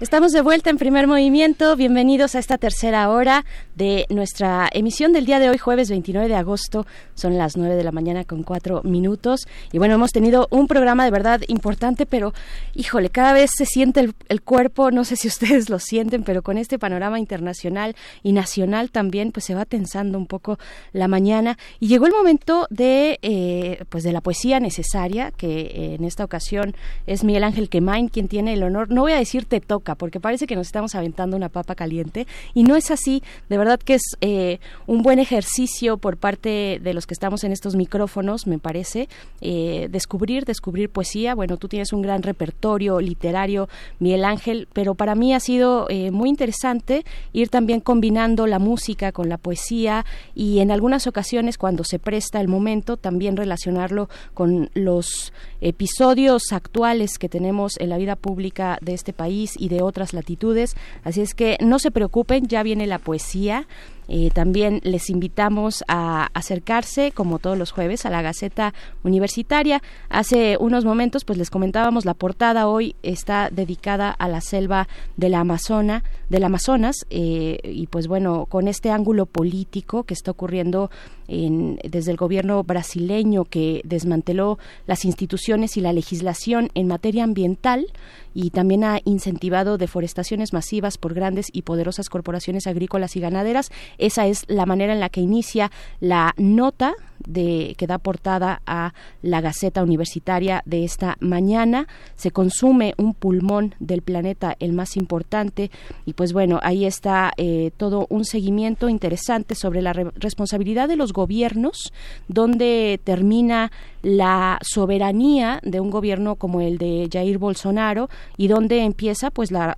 Estamos de vuelta en primer movimiento. Bienvenidos a esta tercera hora de nuestra emisión del día de hoy, jueves 29 de agosto. Son las 9 de la mañana con cuatro minutos. Y bueno, hemos tenido un programa de verdad importante, pero híjole, cada vez se siente el, el cuerpo, no sé si ustedes lo sienten, pero con este panorama internacional y nacional también, pues se va tensando un poco la mañana. Y llegó el momento de, eh, pues de la poesía necesaria, que en esta ocasión es Miguel Ángel Quemain quien tiene el honor, no voy a decir te toca, porque parece que nos estamos aventando una papa caliente y no es así. De verdad que es eh, un buen ejercicio por parte de los que estamos en estos micrófonos, me parece, eh, descubrir, descubrir poesía. Bueno, tú tienes un gran repertorio literario, Miguel Ángel, pero para mí ha sido eh, muy interesante ir también combinando la música con la poesía y en algunas ocasiones cuando se presta el momento también relacionarlo con los episodios actuales que tenemos en la vida pública de este país y de otras latitudes. Así es que no se preocupen, ya viene la poesía. Eh, también les invitamos a acercarse, como todos los jueves, a la Gaceta Universitaria. Hace unos momentos, pues les comentábamos, la portada hoy está dedicada a la selva de la Amazona, del Amazonas, eh, y pues bueno, con este ángulo político que está ocurriendo en, desde el gobierno brasileño que desmanteló las instituciones y la legislación en materia ambiental y también ha incentivado deforestaciones masivas por grandes y poderosas corporaciones agrícolas y ganaderas. Esa es la manera en la que inicia la nota de, que da portada a la Gaceta Universitaria de esta mañana. Se consume un pulmón del planeta, el más importante, y pues bueno, ahí está eh, todo un seguimiento interesante sobre la re responsabilidad de los gobiernos, donde termina la soberanía de un gobierno como el de Jair Bolsonaro y donde empieza pues la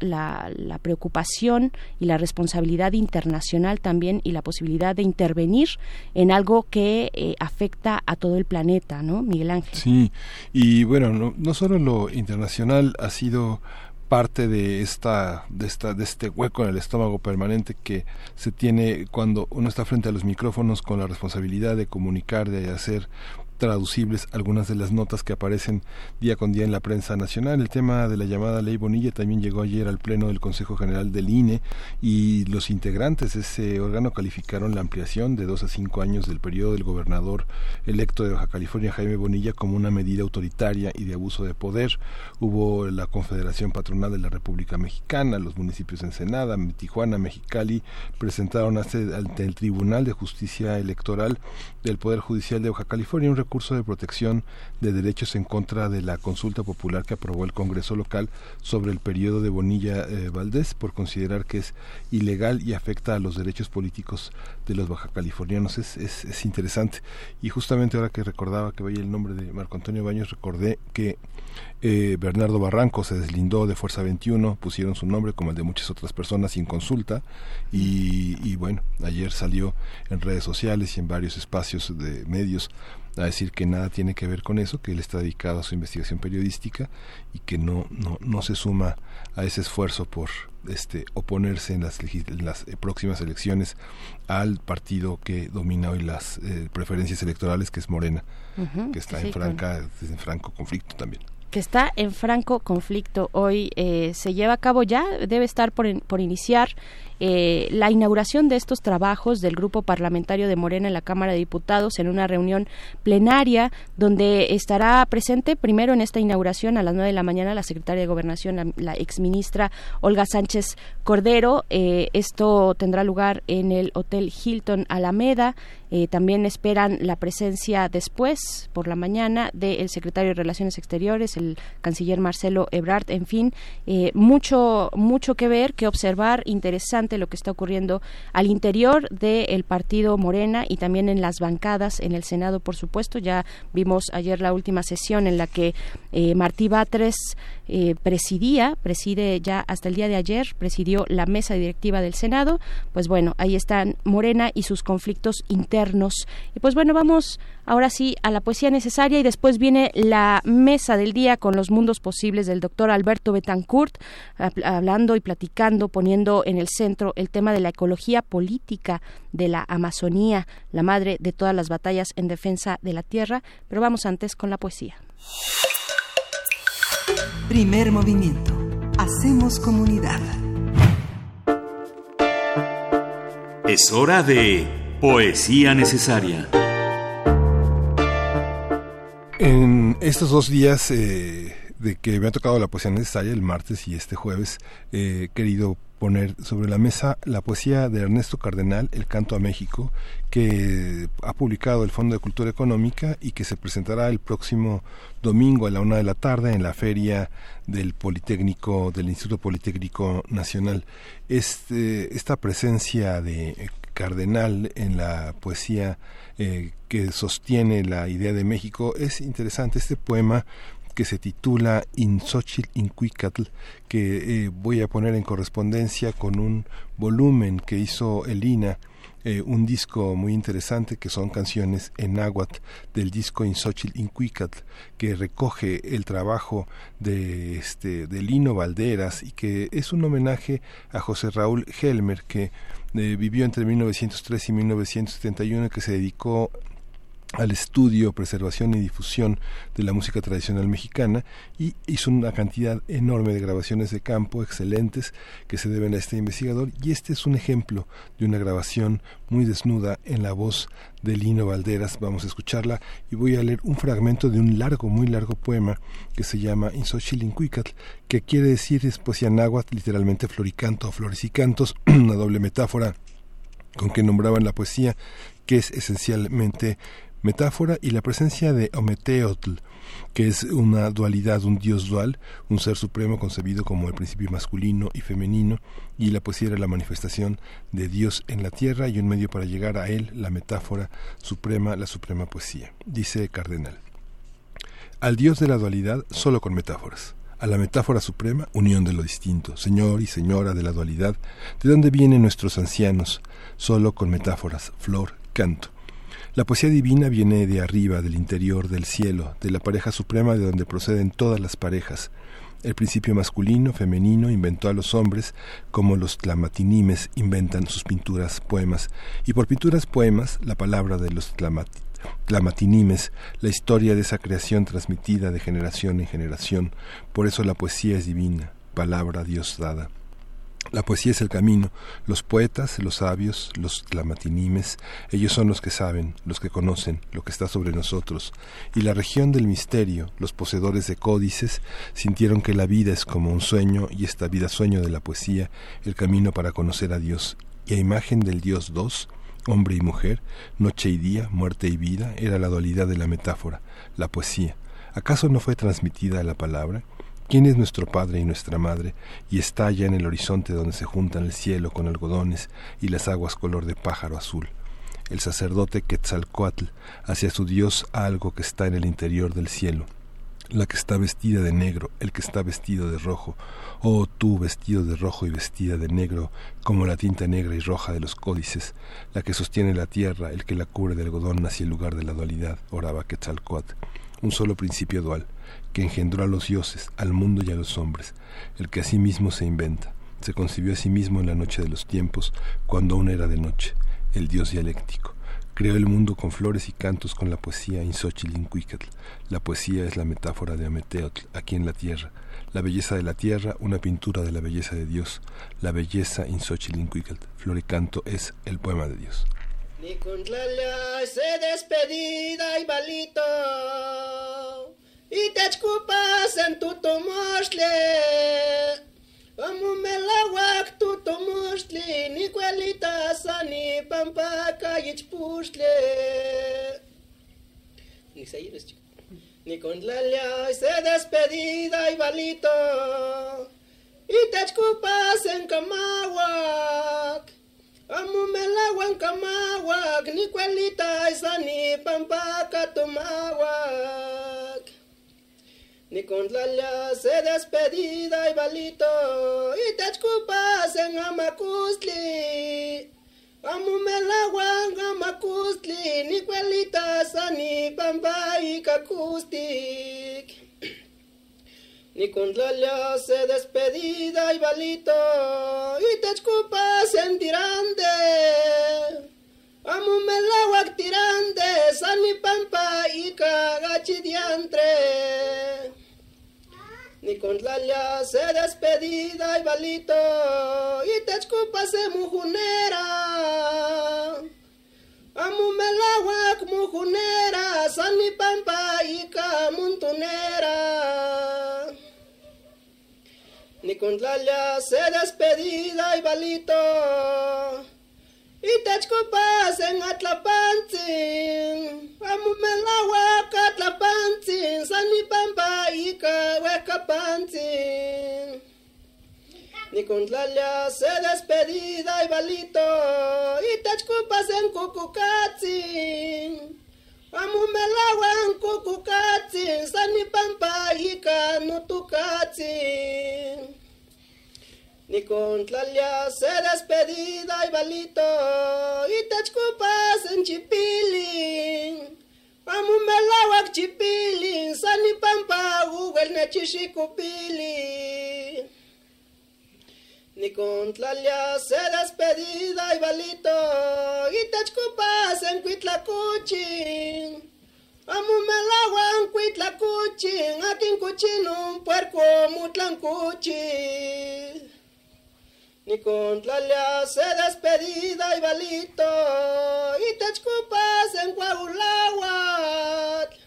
preocupación y la responsabilidad internacional también y la posibilidad de intervenir en algo que eh, afecta a todo el planeta, ¿no, Miguel Ángel? Sí, y bueno, no, no solo lo internacional ha sido parte de esta de esta de este hueco en el estómago permanente que se tiene cuando uno está frente a los micrófonos con la responsabilidad de comunicar de hacer traducibles algunas de las notas que aparecen día con día en la prensa nacional. El tema de la llamada ley Bonilla también llegó ayer al Pleno del Consejo General del INE y los integrantes de ese órgano calificaron la ampliación de dos a cinco años del periodo del gobernador electo de Baja California, Jaime Bonilla, como una medida autoritaria y de abuso de poder. Hubo la Confederación Patronal de la República Mexicana, los municipios de Ensenada, Tijuana, Mexicali, presentaron ante el Tribunal de Justicia Electoral del Poder Judicial de Baja California un recurso de protección de derechos en contra de la consulta popular que aprobó el Congreso local sobre el periodo de Bonilla eh, Valdés por considerar que es ilegal y afecta a los derechos políticos de los baja californianos. Es, es, es interesante. Y justamente ahora que recordaba que veía el nombre de Marco Antonio Baños, recordé que eh, Bernardo Barranco se deslindó de Fuerza 21, pusieron su nombre como el de muchas otras personas sin consulta y, y bueno, ayer salió en redes sociales y en varios espacios de medios a decir que nada tiene que ver con eso, que él está dedicado a su investigación periodística y que no, no, no se suma a ese esfuerzo por este oponerse en las, en las eh, próximas elecciones al partido que domina hoy las eh, preferencias electorales, que es Morena, que está en franca, en franco conflicto también. Que está en franco conflicto hoy eh, se lleva a cabo ya debe estar por, por iniciar eh, la inauguración de estos trabajos del grupo parlamentario de Morena en la Cámara de Diputados en una reunión plenaria donde estará presente primero en esta inauguración a las nueve de la mañana la secretaria de Gobernación, la, la exministra Olga Sánchez Cordero. Eh, esto tendrá lugar en el Hotel Hilton Alameda. Eh, también esperan la presencia después, por la mañana, del secretario de Relaciones Exteriores, el canciller Marcelo Ebrard. En fin, eh, mucho, mucho que ver, que observar, interesante lo que está ocurriendo al interior del partido Morena y también en las bancadas, en el Senado, por supuesto. Ya vimos ayer la última sesión en la que eh, Martí Batres eh, presidía, preside ya hasta el día de ayer, presidió la mesa directiva del Senado. Pues bueno, ahí están Morena y sus conflictos internos. Y pues bueno, vamos ahora sí a la poesía necesaria y después viene la mesa del día con los mundos posibles del doctor Alberto Betancourt, hablando y platicando, poniendo en el centro el tema de la ecología política de la Amazonía, la madre de todas las batallas en defensa de la tierra. Pero vamos antes con la poesía. Primer movimiento. Hacemos comunidad. Es hora de poesía necesaria. En estos dos días eh, de que me ha tocado la poesía necesaria, el martes y este jueves, he querido poner sobre la mesa la poesía de Ernesto Cardenal, El Canto a México, que ha publicado el Fondo de Cultura Económica y que se presentará el próximo domingo a la una de la tarde en la feria del Politécnico, del Instituto Politécnico Nacional. Este, esta presencia de Cardenal en la poesía eh, que sostiene la idea de México es interesante. Este poema que se titula In Incuicatl, que eh, voy a poner en correspondencia con un volumen que hizo Elina, eh, un disco muy interesante que son canciones en náhuatl del disco In Incuicatl, que recoge el trabajo de, este, de Lino Valderas y que es un homenaje a José Raúl Helmer, que eh, vivió entre 1903 y 1971, que se dedicó al estudio, preservación y difusión de la música tradicional mexicana y hizo una cantidad enorme de grabaciones de campo excelentes que se deben a este investigador y este es un ejemplo de una grabación muy desnuda en la voz de Lino Valderas. Vamos a escucharla y voy a leer un fragmento de un largo, muy largo poema que se llama Insochilincuicatl, que quiere decir es poesía náhuatl, literalmente floricanto o flores y cantos, una doble metáfora con que nombraban la poesía, que es esencialmente metáfora y la presencia de Ometeotl, que es una dualidad, un dios dual, un ser supremo concebido como el principio masculino y femenino, y la poesía era la manifestación de Dios en la tierra y un medio para llegar a él, la metáfora suprema, la suprema poesía. Dice Cardenal. Al Dios de la dualidad solo con metáforas. A la metáfora suprema, unión de lo distinto. Señor y señora de la dualidad, ¿de dónde vienen nuestros ancianos? Solo con metáforas, flor, canto la poesía divina viene de arriba, del interior, del cielo, de la pareja suprema de donde proceden todas las parejas. El principio masculino, femenino, inventó a los hombres como los tlamatinimes inventan sus pinturas, poemas. Y por pinturas, poemas, la palabra de los tlamatinimes, la historia de esa creación transmitida de generación en generación. Por eso la poesía es divina, palabra Dios dada. La poesía es el camino. Los poetas, los sabios, los clamatinimes, ellos son los que saben, los que conocen lo que está sobre nosotros. Y la región del misterio, los poseedores de códices, sintieron que la vida es como un sueño y esta vida sueño de la poesía, el camino para conocer a Dios. Y a imagen del Dios dos, Hombre y mujer, noche y día, muerte y vida, era la dualidad de la metáfora, la poesía. ¿Acaso no fue transmitida la palabra? ¿Quién es nuestro Padre y nuestra Madre? Y está allá en el horizonte donde se juntan el cielo con algodones y las aguas color de pájaro azul. El sacerdote Quetzalcoatl hacia su Dios algo que está en el interior del cielo. La que está vestida de negro, el que está vestido de rojo, oh tú vestido de rojo y vestida de negro, como la tinta negra y roja de los códices, la que sostiene la tierra, el que la cubre de algodón hacia el lugar de la dualidad, oraba Quetzalcoatl, un solo principio dual que engendró a los dioses, al mundo y a los hombres, el que a sí mismo se inventa, se concibió a sí mismo en la noche de los tiempos, cuando aún era de noche, el dios dialéctico. Creó el mundo con flores y cantos con la poesía Inxochilincuicatl. La poesía es la metáfora de Ameteotl, aquí en la tierra. La belleza de la tierra, una pintura de la belleza de Dios. La belleza Inxochilincuicatl. Flor y canto es el poema de Dios. se despedida y balito y te escupas en tu tomasle. Amu melawak tu tomusli, ni cuelita sani pampaca y pusle. Ni se eres chico. Ni con la se despedida y balito. Y te escupas en camawak. Amu melagua en camawak, ni cuelita sani pampaca tomawak. Ni con la se despedida y balito y te escupas en Amacustli. Amumelagua en Amacustli, ni cuelita sani pamba y cacustic. Ni con la se despedida y balito y te escupas en tirande. Amumelagua tirande, sani pampa y cagachidiantre ni con se despedida y balito y te escupas de mujunera. Amumelawak mujunera, sani pampa y camuntunera. Ni con la se despedida y balito y te escupas en Atlapantzin. Amumelawak Atlapantzin, sani pampa y cahuecapantzin. Ni con la se despedida y balito y te escupas en Cucucatzin. Amumelagua Ni con tlalia se despedida y balito y te escupas en chipilin. Amumelawak chipilin, sani pampa google ne chishikupilin. Ni con tlalia se despedida y balito y te escupas en cuitlacuchin. Amumelagua en cuitlacuchin, en cuchin un puerco mutlancuchin. Ni con se despedida y balito y te escupas en Coahuláhuatl.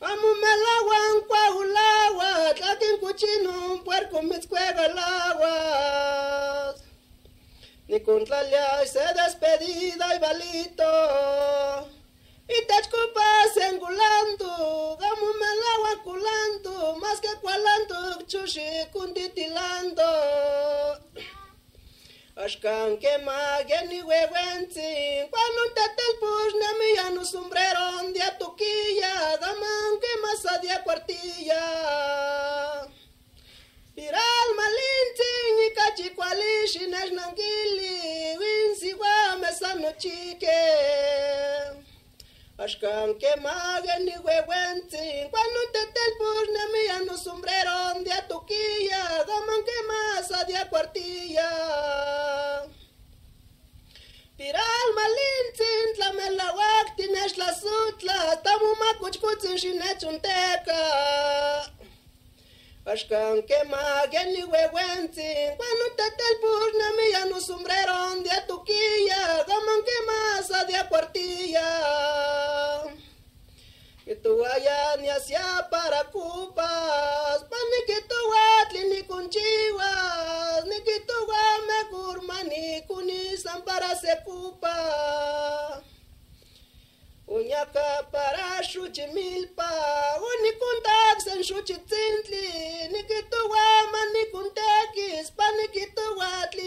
Amumelagua en Coahuláhuatl, aquí en Cuchino un puerco mezcuega el agua. Ni con se despedida y balito y te escupas en Gulandu, Amumelagua culando, más que cualando, chushi kunditilando. Ashkan que mageni huehuenzi, cuando un tatel push na no sombrero, dia toquilla, daman que masa dia cuartilla. Piral malinti, ni cachi cualishi, nas nanguili, winsi guame sanochique. chique. Ashkan que magan y huehuentzin, cuando tete el purne mía no sombrerón de atuquilla, gaman que masa de cuartilla. Piral la mela huactin, es la sutla, tamu nechun chinechunteca. Ashkan que magan y huehuentzin, cuando tete el purne mía no sombrerón de atuquilla, gaman que masa de cuartilla. Que tu allá ni hacia para cupas, pa ni que tu atli ni conchiwas, ni que tu me gurmani kuni para se cupas. Naka para shuchi milpa Unikuntak san shuchi tsintli Nikituwa manikuntakis Panikituwatli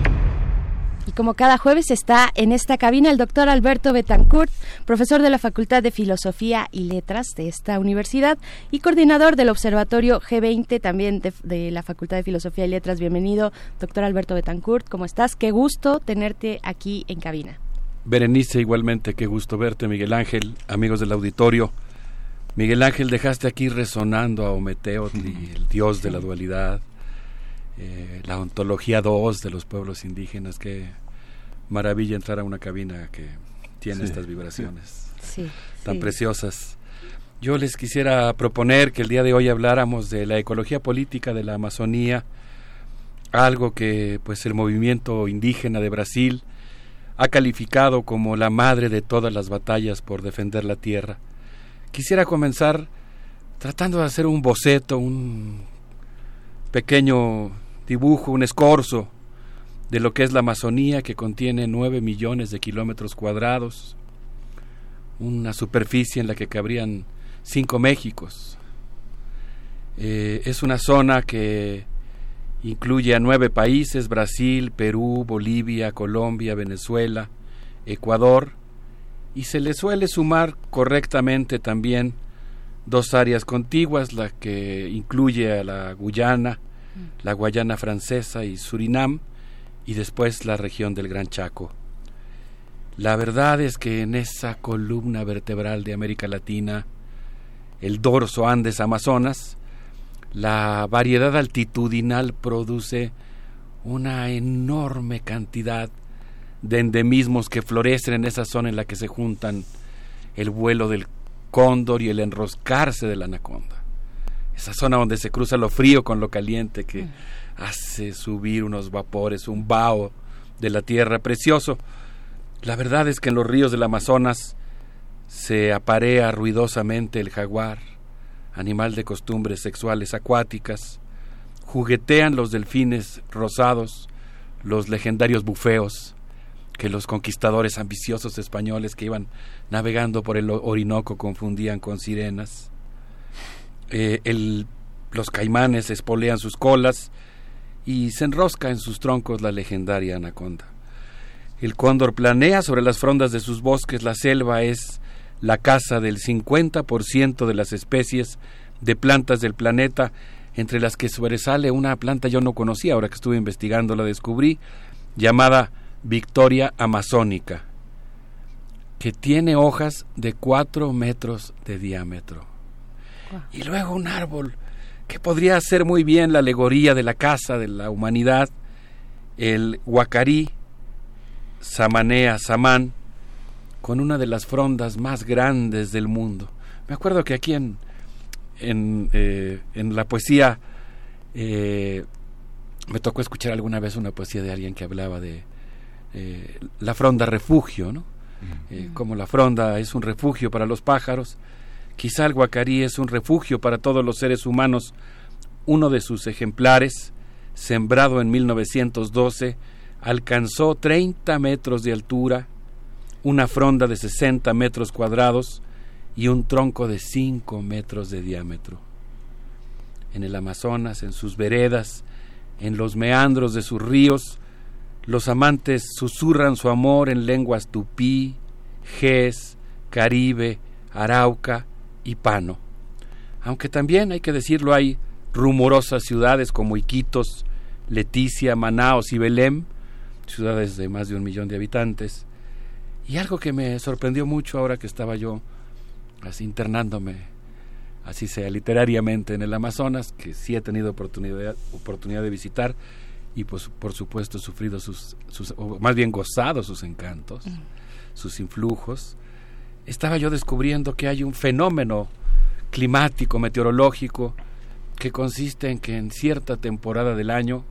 Y como cada jueves está en esta cabina el doctor Alberto Betancourt, profesor de la Facultad de Filosofía y Letras de esta universidad y coordinador del Observatorio G20 también de, de la Facultad de Filosofía y Letras. Bienvenido, doctor Alberto Betancourt. ¿Cómo estás? Qué gusto tenerte aquí en cabina. Berenice, igualmente, qué gusto verte, Miguel Ángel, amigos del auditorio. Miguel Ángel, dejaste aquí resonando a Ometeotli, el dios de la dualidad, eh, la ontología 2 de los pueblos indígenas. Qué maravilla entrar a una cabina que tiene Sí. estas vibraciones Sí, tan sí. preciosas. Yo les quisiera proponer que el día de hoy habláramos de la ecología política de la Amazonía, algo que pues el movimiento indígena de Brasil ha calificado como la madre de todas las batallas por defender la tierra. Quisiera comenzar tratando de hacer un boceto, un pequeño dibujo, un escorzo de lo que es la Amazonía, que contiene nueve millones de kilómetros cuadrados, una superficie en la que cabrían cinco Méxicos. Eh, es una zona que incluye a nueve países, Brasil, Perú, Bolivia, Colombia, Venezuela, Ecuador, y se le suele sumar correctamente también dos áreas contiguas, la que incluye a la Guyana, la Guayana francesa y Surinam, y después la región del Gran Chaco. La verdad es que en esa columna vertebral de América Latina, el dorso Andes-Amazonas, la variedad altitudinal produce una enorme cantidad de endemismos que florecen en esa zona en la que se juntan el vuelo del cóndor y el enroscarse de la anaconda. Esa zona donde se cruza lo frío con lo caliente que hace subir unos vapores, un vaho de la tierra precioso. La verdad es que en los ríos del Amazonas se aparea ruidosamente el jaguar, animal de costumbres sexuales acuáticas, juguetean los delfines rosados, los legendarios bufeos, que los conquistadores ambiciosos españoles que iban navegando por el Orinoco confundían con sirenas. Eh, los caimanes espolean sus colas y se enrosca en sus troncos la legendaria anaconda. El cóndor planea sobre las frondas de sus bosques, la selva es la casa del 50% de las especies de plantas del planeta, entre las que sobresale una planta yo no conocía, ahora que estuve investigando la descubrí, llamada Victoria amazónica, que tiene hojas de 4 metros de diámetro. Y luego un árbol que podría ser muy bien la alegoría de la casa de la humanidad, el huacarí, Samanea Samán, con una de las frondas más grandes del mundo. Me acuerdo que aquí en, en, eh, en la poesía eh, me tocó escuchar alguna vez una poesía de alguien que hablaba de eh, la fronda refugio, ¿no? Eh, como la fronda es un refugio para los pájaros, quizá el guacarí es un refugio para todos los seres humanos. Uno de sus ejemplares, sembrado en 1912, alcanzó 30 metros de altura, una fronda de 60 metros cuadrados y un tronco de 5 metros de diámetro. En el Amazonas, en sus veredas, en los meandros de sus ríos, los amantes susurran su amor en lenguas tupí, ges, caribe, arauca y pano. Aunque también, hay que decirlo, hay rumorosas ciudades como Iquitos, Leticia, Manaos y Belém, ciudades de más de un millón de habitantes. Y algo que me sorprendió mucho ahora que estaba yo así internándome, así sea literariamente en el Amazonas, que sí he tenido oportunidad, oportunidad de visitar y pues por supuesto sufrido sus, sus o más bien gozado sus encantos, sus influjos. Estaba yo descubriendo que hay un fenómeno climático, meteorológico, que consiste en que en cierta temporada del año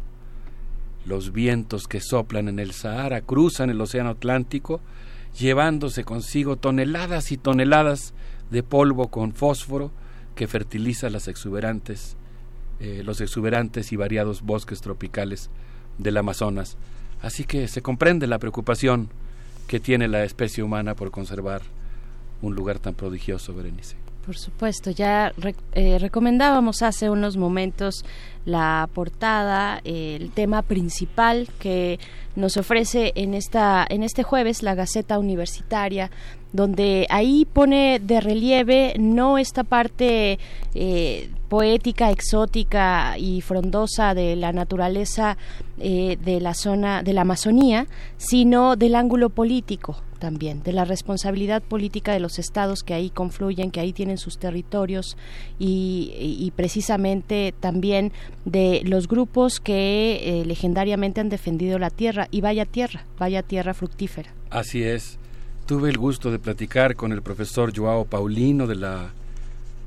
los vientos que soplan en el Sahara cruzan el Océano Atlántico, llevándose consigo toneladas y toneladas de polvo con fósforo que fertiliza las exuberantes, eh, los exuberantes y variados bosques tropicales del Amazonas. Así que se comprende la preocupación que tiene la especie humana por conservar un lugar tan prodigioso, Berenice. Por supuesto, ya eh, recomendábamos hace unos momentos la portada, el tema principal que nos ofrece en esta en este jueves la Gaceta Universitaria, donde ahí pone de relieve no esta parte eh, poética, exótica y frondosa de la naturaleza eh, de la zona de la Amazonía, sino del ángulo político también, de la responsabilidad política de los estados que ahí confluyen, que ahí tienen sus territorios y, precisamente también de los grupos que eh, legendariamente han defendido la tierra y vaya tierra, vaya tierra fructífera. Así es. Tuve el gusto de platicar con el profesor Joao Paulino de la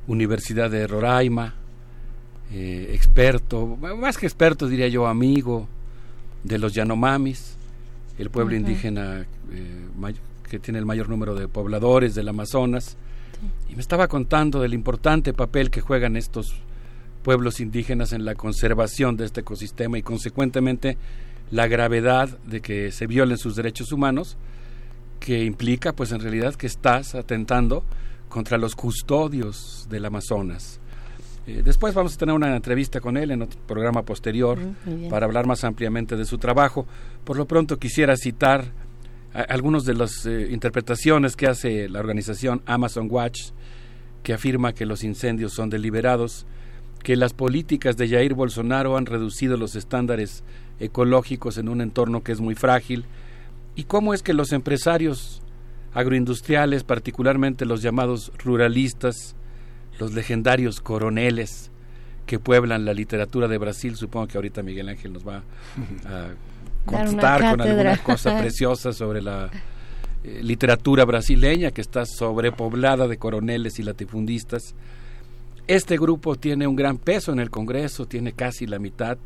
Universidad de Roraima, eh, experto, más que experto diría yo, amigo de los Yanomamis, el pueblo indígena eh, que tiene el mayor número de pobladores del Amazonas, y me estaba contando del importante papel que juegan estos pueblos indígenas en la conservación de este ecosistema y consecuentemente la gravedad de que se violen sus derechos humanos, que implica pues en realidad que estás atentando contra los custodios del Amazonas. Eh, después vamos a tener una entrevista con él en otro programa posterior para hablar más ampliamente de su trabajo. Por lo pronto quisiera citar algunas de las eh, interpretaciones que hace la organización Amazon Watch, que afirma que los incendios son deliberados, que las políticas de Jair Bolsonaro han reducido los estándares ecológicos en un entorno que es muy frágil, y cómo es que los empresarios agroindustriales, particularmente los llamados ruralistas, los legendarios coroneles que pueblan la literatura de Brasil. Supongo que ahorita Miguel Ángel nos va a contar con alguna cosa preciosa sobre la eh, literatura brasileña que está sobrepoblada de coroneles y latifundistas. Este grupo tiene un gran peso en el Congreso, tiene casi la mitad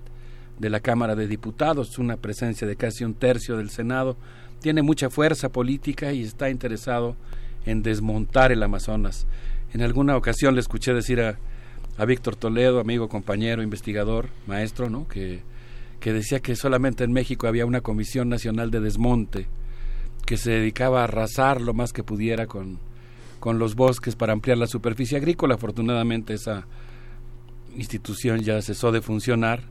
de la Cámara de Diputados, una presencia de casi un tercio del Senado, tiene mucha fuerza política y está interesado en desmontar el Amazonas. En alguna ocasión le escuché decir a, a Víctor Toledo, amigo, compañero, investigador, maestro, ¿no? que, que decía que solamente en México había una Comisión Nacional de Desmonte que se dedicaba a arrasar lo más que pudiera con, con los bosques para ampliar la superficie agrícola. Afortunadamente esa institución ya cesó de funcionar,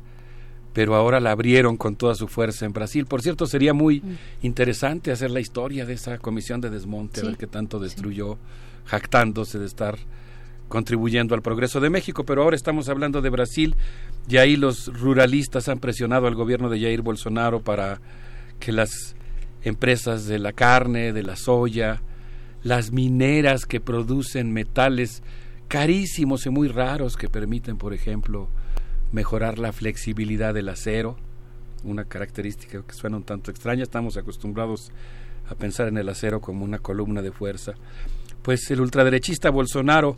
pero ahora la abrieron con toda su fuerza en Brasil. Por cierto, sería muy mm. interesante hacer la historia de esa comisión de desmonte, a ver qué tanto destruyó jactándose de estar contribuyendo al progreso de México, pero ahora estamos hablando de Brasil y ahí los ruralistas han presionado al gobierno de Jair Bolsonaro para que las empresas de la carne, de la soya, las mineras que producen metales carísimos y muy raros que permiten, por ejemplo, mejorar la flexibilidad del acero, una característica que suena un tanto extraña, estamos acostumbrados a pensar en el acero como una columna de fuerza pues el ultraderechista Bolsonaro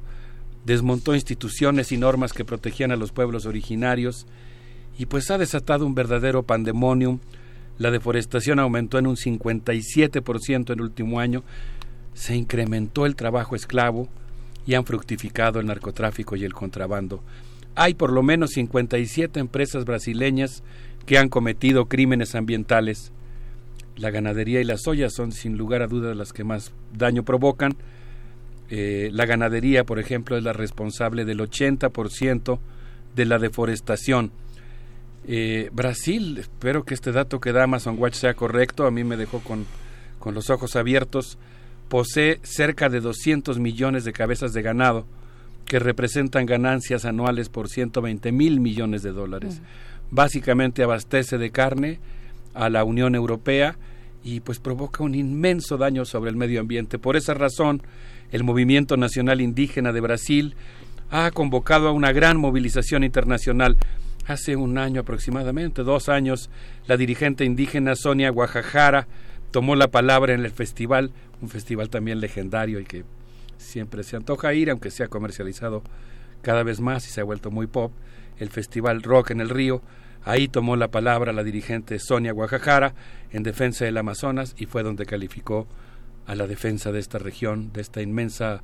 desmontó instituciones y normas que protegían a los pueblos originarios y pues ha desatado un verdadero pandemonium. La deforestación aumentó en un 57% el último año, se incrementó el trabajo esclavo y han fructificado el narcotráfico y el contrabando. Hay por lo menos 57 empresas brasileñas que han cometido crímenes ambientales. La ganadería y la soya son sin lugar a dudas las que más daño provocan eh, la ganadería, por ejemplo, es la responsable del 80% de la deforestación. Eh, Brasil, espero que este dato que da Amazon Watch sea correcto, a mí me dejó con, con los ojos abiertos, posee cerca de 200 millones de cabezas de ganado, que representan ganancias anuales por 120 mil millones de dólares. Básicamente abastece de carne a la Unión Europea y pues provoca un inmenso daño sobre el medio ambiente. Por esa razón, el Movimiento Nacional Indígena de Brasil ha convocado a una gran movilización internacional. Hace un año aproximadamente, dos años, la dirigente indígena Sonia Guajajara tomó la palabra en el festival, un festival también legendario y que siempre se antoja ir, aunque se ha comercializado cada vez más y se ha vuelto muy pop, el Festival Rock en el Río, Ahí tomó la palabra la dirigente Sonia Guajajara en defensa del Amazonas y fue donde calificó a la defensa de esta región, de esta inmensa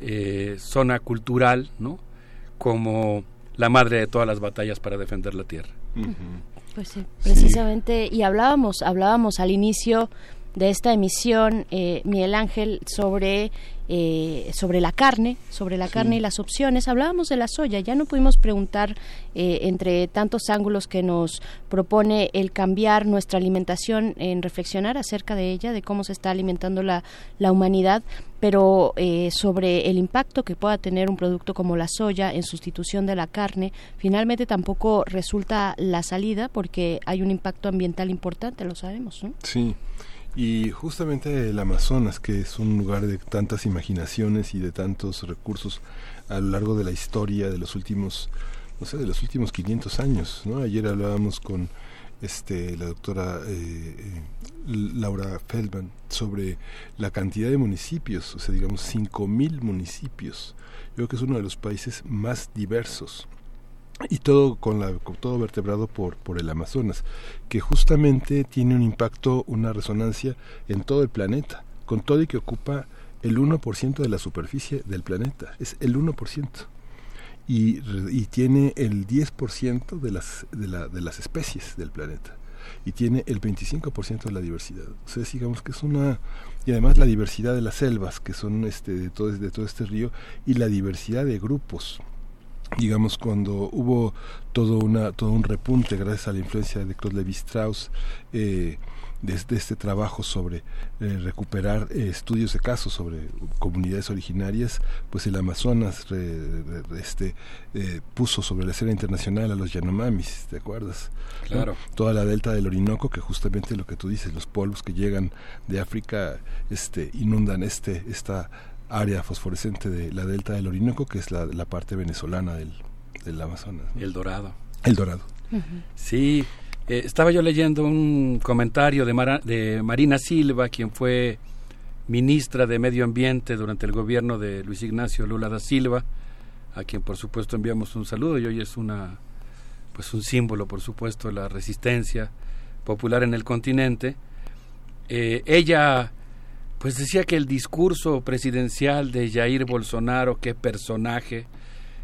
eh, zona cultural, ¿no? Como la madre de todas las batallas para defender la tierra. Pues sí, precisamente, y hablábamos, hablábamos al inicio de esta emisión, eh, Miguel Ángel, sobre eh, sobre la carne, sobre la carne y las opciones. Hablábamos de la soya, ya no pudimos preguntar eh, entre tantos ángulos que nos propone el cambiar nuestra alimentación, en reflexionar acerca de ella, de cómo se está alimentando la, la humanidad, pero eh, sobre el impacto que pueda tener un producto como la soya en sustitución de la carne, finalmente tampoco resulta la salida porque hay un impacto ambiental importante, lo sabemos. ¿no? Sí. Y justamente el Amazonas, que es un lugar de tantas imaginaciones y de tantos recursos a lo largo de la historia de los últimos, no sé, de los últimos 500 años, ¿no? Ayer hablábamos con este la doctora eh, eh, Laura Feldman sobre la cantidad de municipios, o sea, digamos 5000 municipios. Yo creo que es uno de los países más diversos y todo con la todo vertebrado por por el Amazonas que justamente tiene un impacto una resonancia en todo el planeta con todo y que ocupa el 1% de la superficie del planeta es el 1% y, y tiene el 10% de las de, la, de las especies del planeta y tiene el 25% de la diversidad. O sea, digamos que es una y además la diversidad de las selvas que son este de todo de todo este río y la diversidad de grupos digamos cuando hubo todo una todo un repunte gracias a la influencia de Claude Levi Strauss eh, desde este trabajo sobre eh, recuperar eh, estudios de casos sobre comunidades originarias pues el Amazonas re, re, este eh, puso sobre la escena internacional a los Yanomamis ¿te acuerdas? Claro. ¿No? toda la delta del Orinoco que justamente lo que tú dices los polvos que llegan de África este inundan este esta área fosforescente de la delta del Orinoco, que es la, la parte venezolana del, del Amazonas. ¿no? El Dorado. El Dorado. Uh -huh. Sí, eh, estaba yo leyendo un comentario de, Mara, de Marina Silva, quien fue ministra de Medio Ambiente durante el gobierno de Luis Ignacio Lula da Silva, a quien por supuesto enviamos un saludo y hoy es una pues un símbolo, por supuesto, de la resistencia popular en el continente. Eh, ella pues decía que el discurso presidencial de Jair Bolsonaro, qué personaje,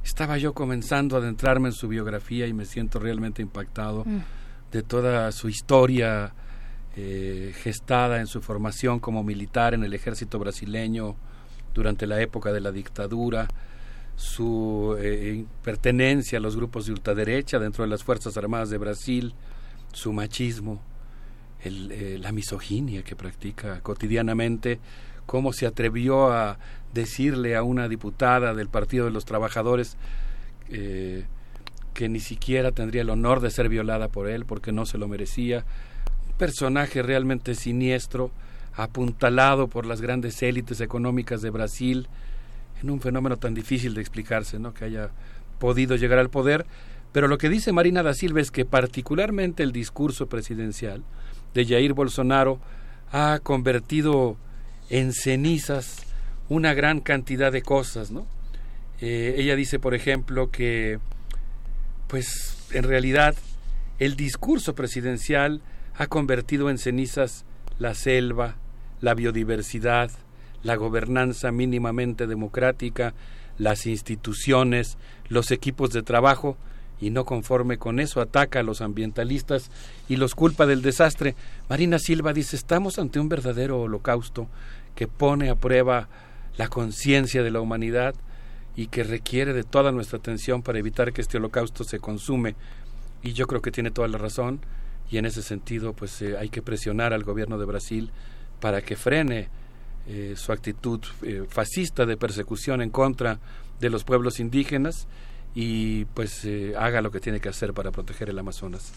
estaba yo comenzando a adentrarme en su biografía y me siento realmente impactado mm. de toda su historia eh, gestada en su formación como militar en el ejército brasileño durante la época de la dictadura, su eh, pertenencia a los grupos de ultraderecha dentro de las Fuerzas Armadas de Brasil, su machismo, el, eh, la misoginia que practica cotidianamente, cómo se atrevió a decirle a una diputada del Partido de los Trabajadores eh, que ni siquiera tendría el honor de ser violada por él porque no se lo merecía. Un personaje realmente siniestro, apuntalado por las grandes élites económicas de Brasil, en un fenómeno tan difícil de explicarse, ¿no? que haya podido llegar al poder. Pero lo que dice Marina da Silva es que particularmente el discurso presidencial, de Jair Bolsonaro ha convertido en cenizas una gran cantidad de cosas, ¿no? Eh, ella dice, por ejemplo, que, pues, en realidad, el discurso presidencial ha convertido en cenizas la selva, la biodiversidad, la gobernanza mínimamente democrática, las instituciones, los equipos de trabajo, y no conforme con eso ataca a los ambientalistas y los culpa del desastre. Marina Silva dice, estamos ante un verdadero holocausto que pone a prueba la conciencia de la humanidad y que requiere de toda nuestra atención para evitar que este holocausto se consume. Y yo creo que tiene toda la razón y en ese sentido pues eh, hay que presionar al gobierno de Brasil para que frene eh, su actitud eh, fascista de persecución en contra de los pueblos indígenas y pues eh, haga lo que tiene que hacer para proteger el Amazonas.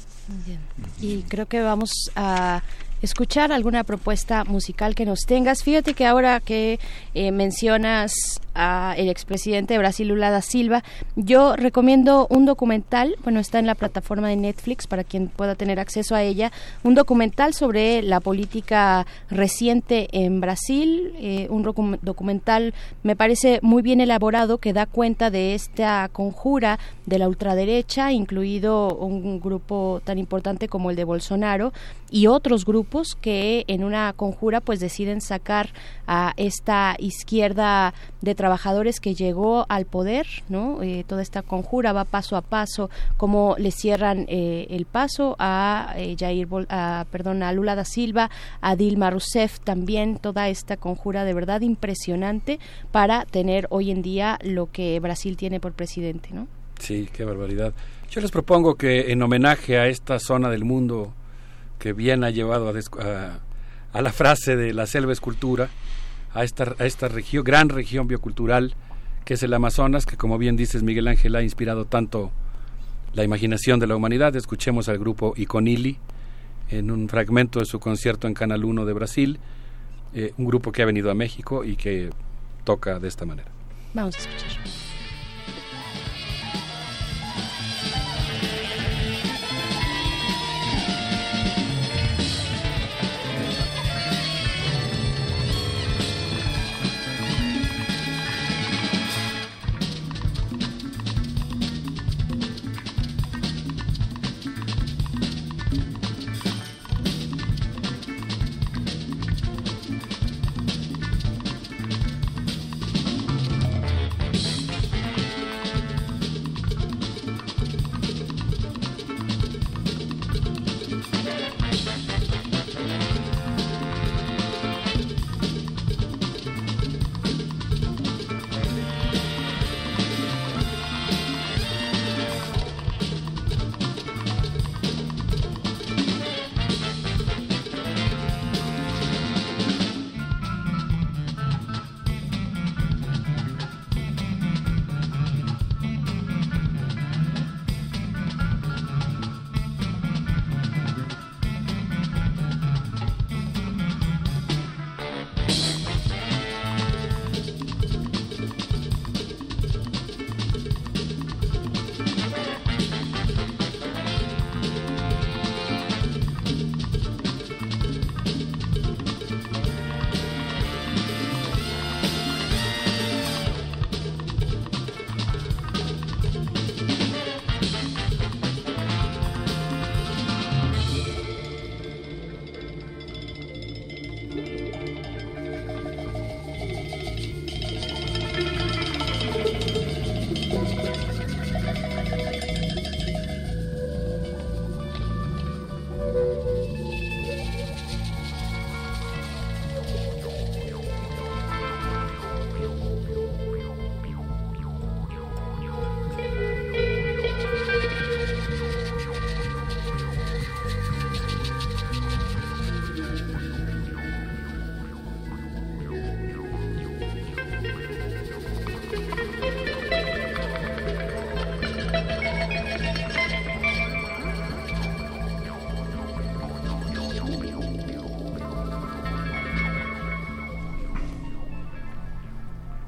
Bien. Y creo que vamos a escuchar alguna propuesta musical que nos tengas. Fíjate que ahora que eh, mencionas a el expresidente de Brasil, Lula da Silva, yo recomiendo un documental, bueno, está en la plataforma de Netflix para quien pueda tener acceso a ella, un documental sobre la política reciente en Brasil, eh, un documental me parece muy bien elaborado que da cuenta de esta conjura de la ultraderecha, incluido un grupo tan importante como el de Bolsonaro y otros grupos que en una conjura pues deciden sacar a esta izquierda de trabajadores que llegó al poder, ¿no? Eh, toda esta conjura va paso a paso, como le cierran eh, el paso a eh, Jair, a, perdón, a Lula da Silva, a Dilma Rousseff, también toda esta conjura de verdad impresionante para tener hoy en día lo que Brasil tiene por presidente, ¿no? Sí, qué barbaridad. Yo les propongo que en homenaje a esta zona del mundo que bien ha llevado a, a, la frase de la selva es cultura, a esta, a esta región, gran región biocultural que es el Amazonas, que como bien dices Miguel Ángel ha inspirado tanto la imaginación de la humanidad. Escuchemos al grupo Iconili en un fragmento de su concierto en Canal 1 de Brasil, eh, un grupo que ha venido a México y que toca de esta manera. Vamos a escuchar.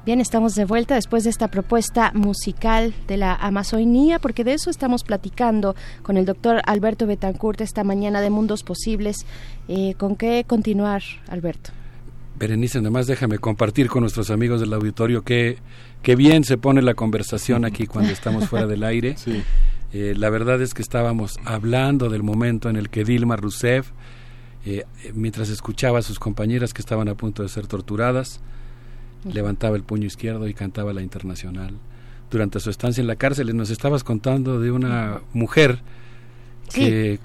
Bien, estamos de vuelta después de esta propuesta musical de la Amazonía, porque de eso estamos platicando con el doctor Alberto Betancourt esta mañana de Mundos Posibles. Eh, ¿Con qué continuar, Alberto? Berenice, además déjame compartir con nuestros amigos del auditorio que, que bien se pone la conversación aquí cuando estamos fuera del aire. Eh, la verdad es que estábamos hablando del momento en el que Dilma Rousseff, eh, mientras escuchaba a sus compañeras que estaban a punto de ser torturadas, levantaba el puño izquierdo y cantaba la internacional. Durante su estancia en la cárcel nos estabas contando de una mujer que,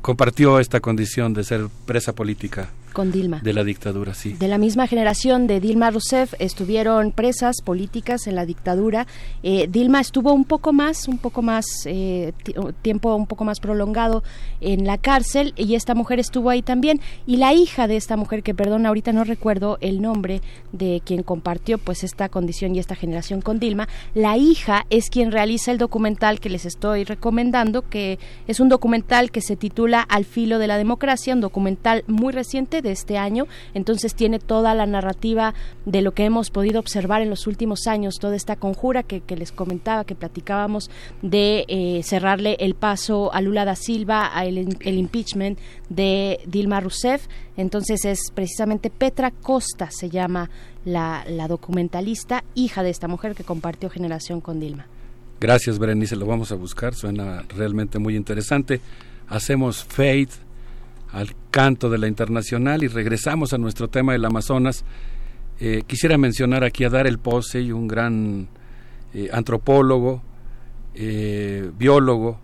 compartió esta condición de ser presa política con Dilma. de la dictadura, sí. De la misma generación de Dilma Rousseff estuvieron presas políticas en la dictadura. Eh, Dilma estuvo un poco más, un poco más, eh, tiempo un poco más prolongado en la cárcel y esta mujer estuvo ahí también. Y la hija de esta mujer, que perdón, ahorita no recuerdo el nombre de quien compartió pues esta condición y esta generación con Dilma, la hija es quien realiza el documental que les estoy recomendando, que es un documental que se titula Al filo de la democracia, un documental muy reciente este año, entonces tiene toda la narrativa de lo que hemos podido observar en los últimos años, toda esta conjura que, les comentaba, que platicábamos de eh, cerrarle el paso a Lula da Silva, a el, impeachment de Dilma Rousseff, entonces es precisamente Petra Costa, se llama la, la documentalista, hija de esta mujer que compartió generación con Dilma. Gracias, Berenice, lo vamos a buscar, suena realmente muy interesante. Hacemos Fate al canto de la internacional y regresamos a nuestro tema del Amazonas. Eh, quisiera mencionar aquí a Dar el Posey, un gran eh, antropólogo, eh, biólogo,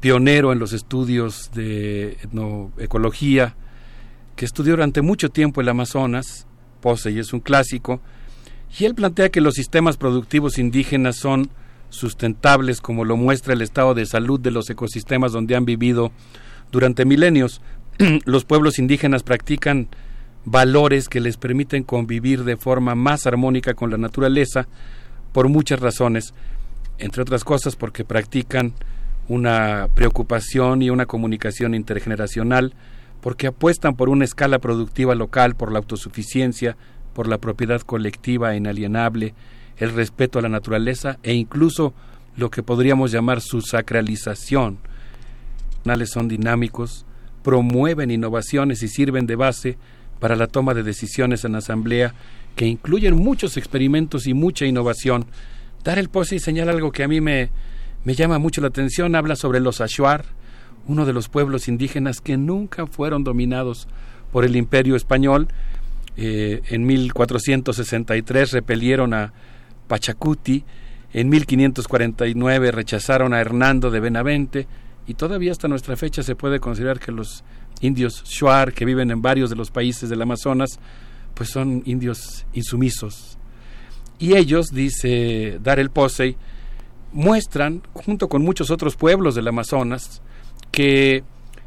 pionero en los estudios de etnoecología, que estudió durante mucho tiempo el Amazonas. Posey es un clásico. Y él plantea que los sistemas productivos indígenas son sustentables como lo muestra el estado de salud de los ecosistemas donde han vivido durante milenios. los pueblos indígenas practican valores que les permiten convivir de forma más armónica con la naturaleza por muchas razones, entre otras cosas porque practican una preocupación y una comunicación intergeneracional, porque apuestan por una escala productiva local, por la autosuficiencia, por la propiedad colectiva inalienable, el respeto a la naturaleza e incluso lo que podríamos llamar su sacralización. Son dinámicos, promueven innovaciones y sirven de base para la toma de decisiones en asamblea que incluyen muchos experimentos y mucha innovación. Dar el pose y señala algo que a mí me, me llama mucho la atención. Habla sobre los Ashuar, uno de los pueblos indígenas que nunca fueron dominados por el imperio español. Eh, en 1463 repelieron a Pachacuti, en 1549 rechazaron a Hernando de Benavente y todavía hasta nuestra fecha se puede considerar que los indios Shuar que viven en varios de los países del Amazonas pues son indios insumisos. Y ellos, dice Darel Posey, muestran, junto con muchos otros pueblos del Amazonas, que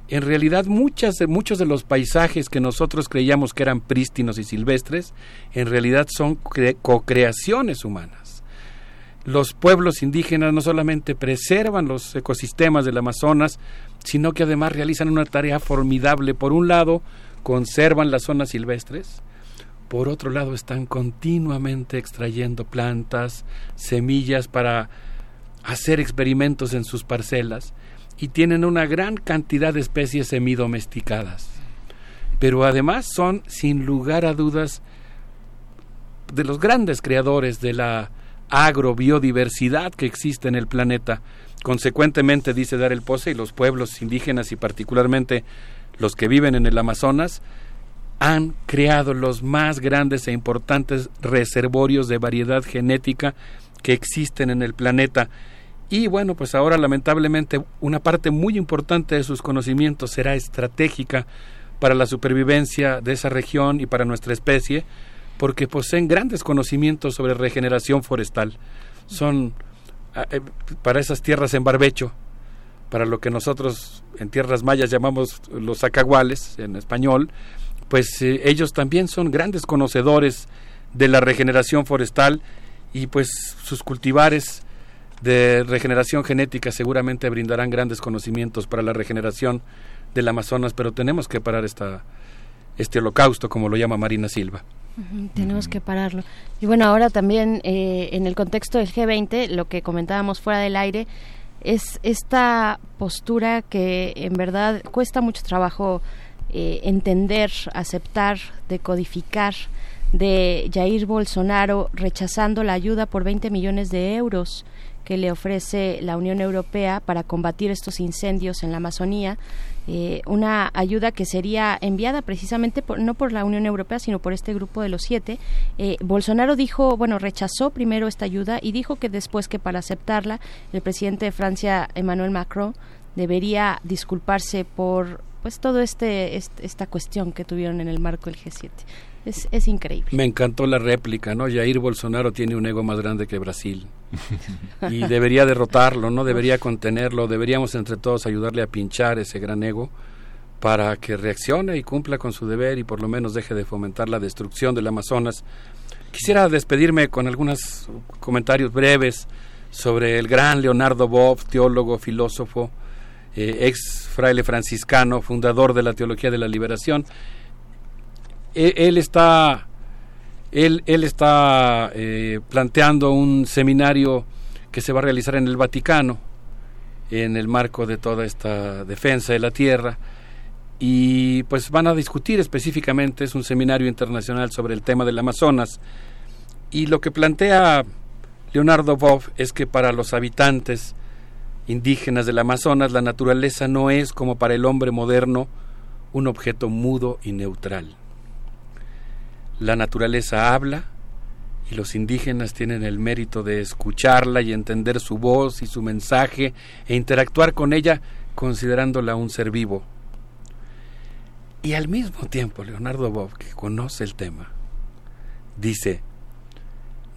en realidad muchas, muchos de los paisajes que nosotros creíamos que eran prístinos y silvestres, en realidad son co-creaciones humanas. Los pueblos indígenas no solamente preservan los ecosistemas del Amazonas, sino que además realizan una tarea formidable. Por un lado, conservan las zonas silvestres, por otro lado, están continuamente extrayendo plantas, semillas para hacer experimentos en sus parcelas y tienen una gran cantidad de especies semidomesticadas. Pero además son, sin lugar a dudas, de los grandes creadores de la agrobiodiversidad que existe en el planeta. Consecuentemente, dice Dar el Pose, y los pueblos indígenas y particularmente los que viven en el Amazonas han creado los más grandes e importantes reservorios de variedad genética que existen en el planeta y bueno, pues ahora lamentablemente una parte muy importante de sus conocimientos será estratégica para la supervivencia de esa región y para nuestra especie, porque poseen grandes conocimientos sobre regeneración forestal. Son ah, eh, para esas tierras en barbecho, para lo que nosotros en tierras mayas llamamos los acaguales en español, pues eh, ellos también son grandes conocedores de la regeneración forestal y pues sus cultivares de regeneración genética seguramente brindarán grandes conocimientos para la regeneración del Amazonas, pero tenemos que parar esta, este holocausto, como lo llama Marina Silva. Tenemos que pararlo. Y bueno, ahora también eh, en el contexto del G20, lo que comentábamos fuera del aire, es esta postura que en verdad cuesta mucho trabajo eh, entender, aceptar, decodificar de Jair Bolsonaro rechazando la ayuda por 20 millones de euros que le ofrece la Unión Europea para combatir estos incendios en la Amazonía. Eh, una ayuda que sería enviada precisamente no por la Unión Europea, sino por este grupo de los siete. Eh, Bolsonaro dijo, bueno, rechazó primero esta ayuda y dijo que después que para aceptarla, el presidente de Francia, Emmanuel Macron, debería disculparse por pues todo este, esta cuestión que tuvieron en el marco del G7. Es, es increíble. Me encantó la réplica, ¿no? Jair Bolsonaro tiene un ego más grande que Brasil y debería derrotarlo, no debería contenerlo, deberíamos entre todos ayudarle a pinchar ese gran ego para que reaccione y cumpla con su deber y por lo menos deje de fomentar la destrucción del Amazonas. Quisiera despedirme con algunos comentarios breves sobre el gran Leonardo Bob, teólogo, filósofo, eh, ex fraile franciscano, fundador de la Teología de la Liberación. Él, está, él está eh, planteando un seminario que se va a realizar en el Vaticano, en el marco de toda esta defensa de la tierra y pues van a discutir específicamente, es un seminario internacional sobre el tema del Amazonas y lo que plantea Leonardo Boff es que para los habitantes indígenas del Amazonas la naturaleza no es como para el hombre moderno un objeto mudo y neutral. La naturaleza habla y los indígenas tienen el mérito de escucharla y entender su voz y su mensaje e interactuar con ella considerándola un ser vivo y al mismo tiempo, Leonardo Bob, que conoce el tema, dice,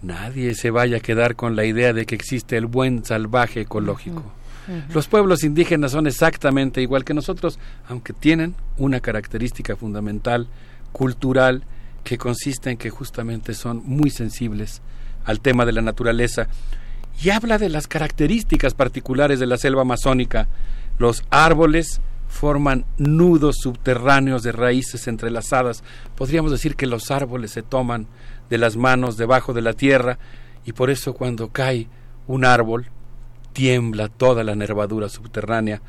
nadie se vaya a quedar con la idea de que existe el buen salvaje ecológico. Los pueblos indígenas son exactamente igual que nosotros, aunque tienen una característica fundamental, cultural, que consiste en que justamente son muy sensibles al tema de la naturaleza y habla de las características particulares de la selva amazónica, los árboles, forman nudos subterráneos de raíces entrelazadas. Podríamos decir que los árboles se toman de las manos debajo de la tierra y por eso cuando cae un árbol tiembla toda la nervadura subterránea.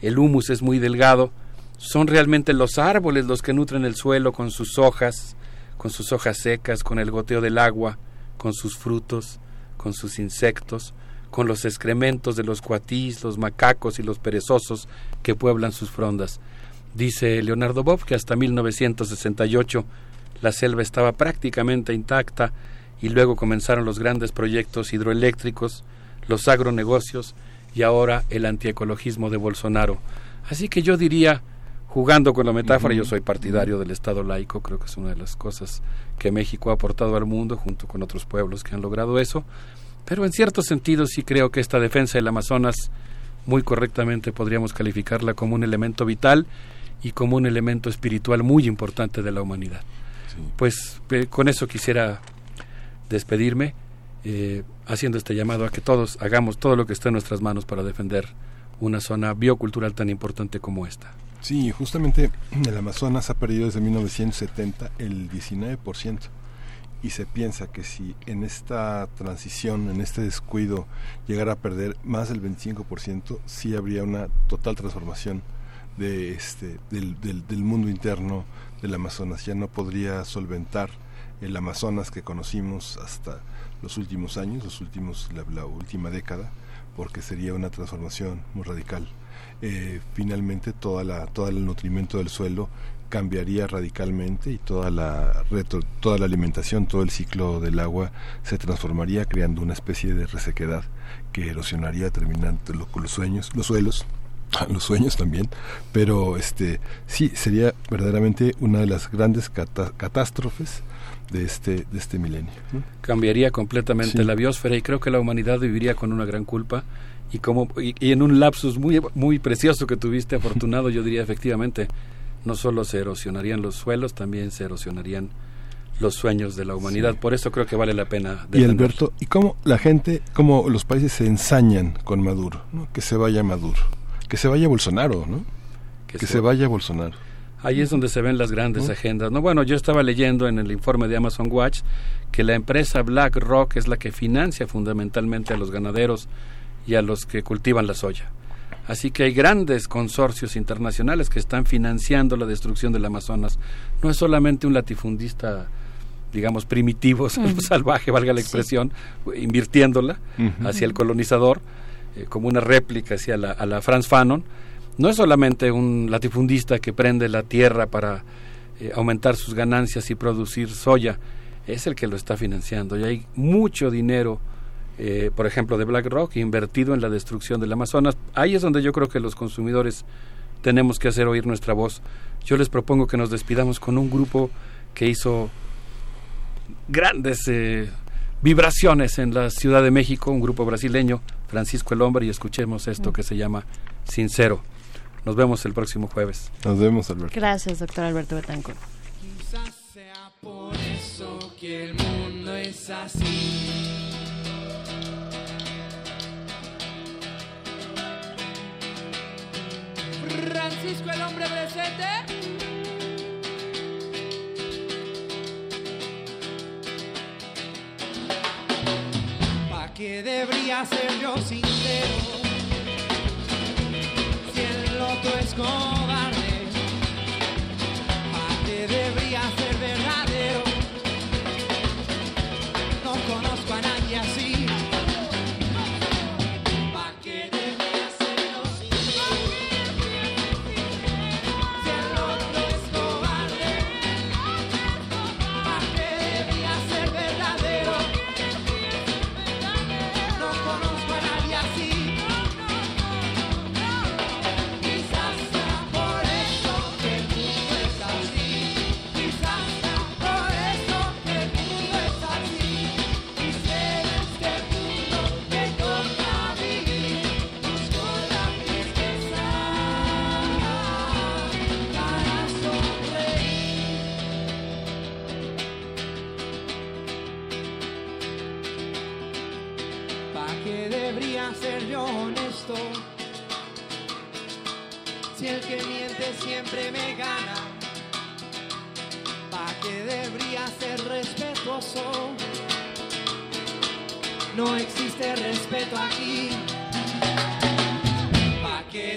El humus es muy delgado. Son realmente los árboles los que nutren el suelo con sus hojas, con sus hojas secas, con el goteo del agua, con sus frutos, con sus insectos, con los excrementos de los cuatís, los macacos y los perezosos que pueblan sus frondas. Dice Leonardo Bob que hasta 1968 la selva estaba prácticamente intacta y luego comenzaron los grandes proyectos hidroeléctricos, los agronegocios y ahora el antiecologismo de Bolsonaro. Así que yo diría, jugando con la metáfora, yo soy partidario del Estado laico, creo que es una de las cosas que México ha aportado al mundo junto con otros pueblos que han logrado eso, pero en cierto sentido sí creo que esta defensa del Amazonas muy correctamente podríamos calificarla como un elemento vital y como un elemento espiritual muy importante de la humanidad. Pues con eso quisiera despedirme, eh, haciendo este llamado a que todos hagamos todo lo que esté en nuestras manos para defender una zona biocultural tan importante como esta. Sí, justamente el Amazonas ha perdido desde 1970 el 19% y se piensa que si en esta transición, en este descuido, llegara a perder más del 25%, sí habría una total transformación de este, del, del, mundo interno del Amazonas. Ya no podría solventar el Amazonas que conocimos hasta los últimos años, los últimos, la, última década, porque sería una transformación muy radical. Eh, finalmente, toda la, todo el nutrimento del suelo cambiaría radicalmente y toda la toda la alimentación, todo el ciclo del agua se transformaría creando una especie de resequedad que erosionaría terminando los sueños, los suelos, los sueños también, pero este sí sería verdaderamente una de las grandes catástrofes de este de este milenio. Cambiaría completamente la biosfera y creo que la humanidad viviría con una gran culpa y como y, y en un lapsus muy muy precioso que tuviste afortunado yo diría efectivamente no solo se erosionarían los suelos, también se erosionarían los sueños de la humanidad. Por eso creo que vale la pena. Y Alberto, ¿y cómo la gente, cómo los países se ensañan con Maduro? ¿no? Que se vaya Maduro, que se vaya Bolsonaro, ¿no? Que, se, vaya Bolsonaro. Ahí es donde se ven las grandes agendas. No, bueno, yo estaba leyendo en el informe de Amazon Watch que la empresa BlackRock es la que financia fundamentalmente a los ganaderos y a los que cultivan la soya. Así que hay grandes consorcios internacionales que están financiando la destrucción del Amazonas. No es solamente un latifundista, digamos, primitivo, salvaje, valga la expresión, invirtiéndola hacia el colonizador, eh, como una réplica hacia la, a la Franz Fanon. No es solamente un latifundista que prende la tierra para eh, aumentar sus ganancias y producir soya, es el que lo está financiando. Y hay mucho dinero eh, por ejemplo, de BlackRock, invertido en la destrucción del Amazonas. Ahí es donde yo creo que los consumidores tenemos que hacer oír nuestra voz. Yo les propongo que nos despidamos con un grupo que hizo grandes eh, vibraciones en la Ciudad de México, un grupo brasileño, Francisco el Hombre, y escuchemos esto que se llama Sincero. Nos vemos el próximo jueves. Nos vemos, Alberto. Gracias, doctor Alberto Betancourt. Quizás sea por eso que el mundo es así. Francisco el hombre presente. ¿Pa' qué debería ser yo sincero? Si el otro es cobarde, ¿pa' qué debería ser siempre me gana. ¿Pa' qué debería ser respetuoso? No existe respeto aquí. ¿Pa' qué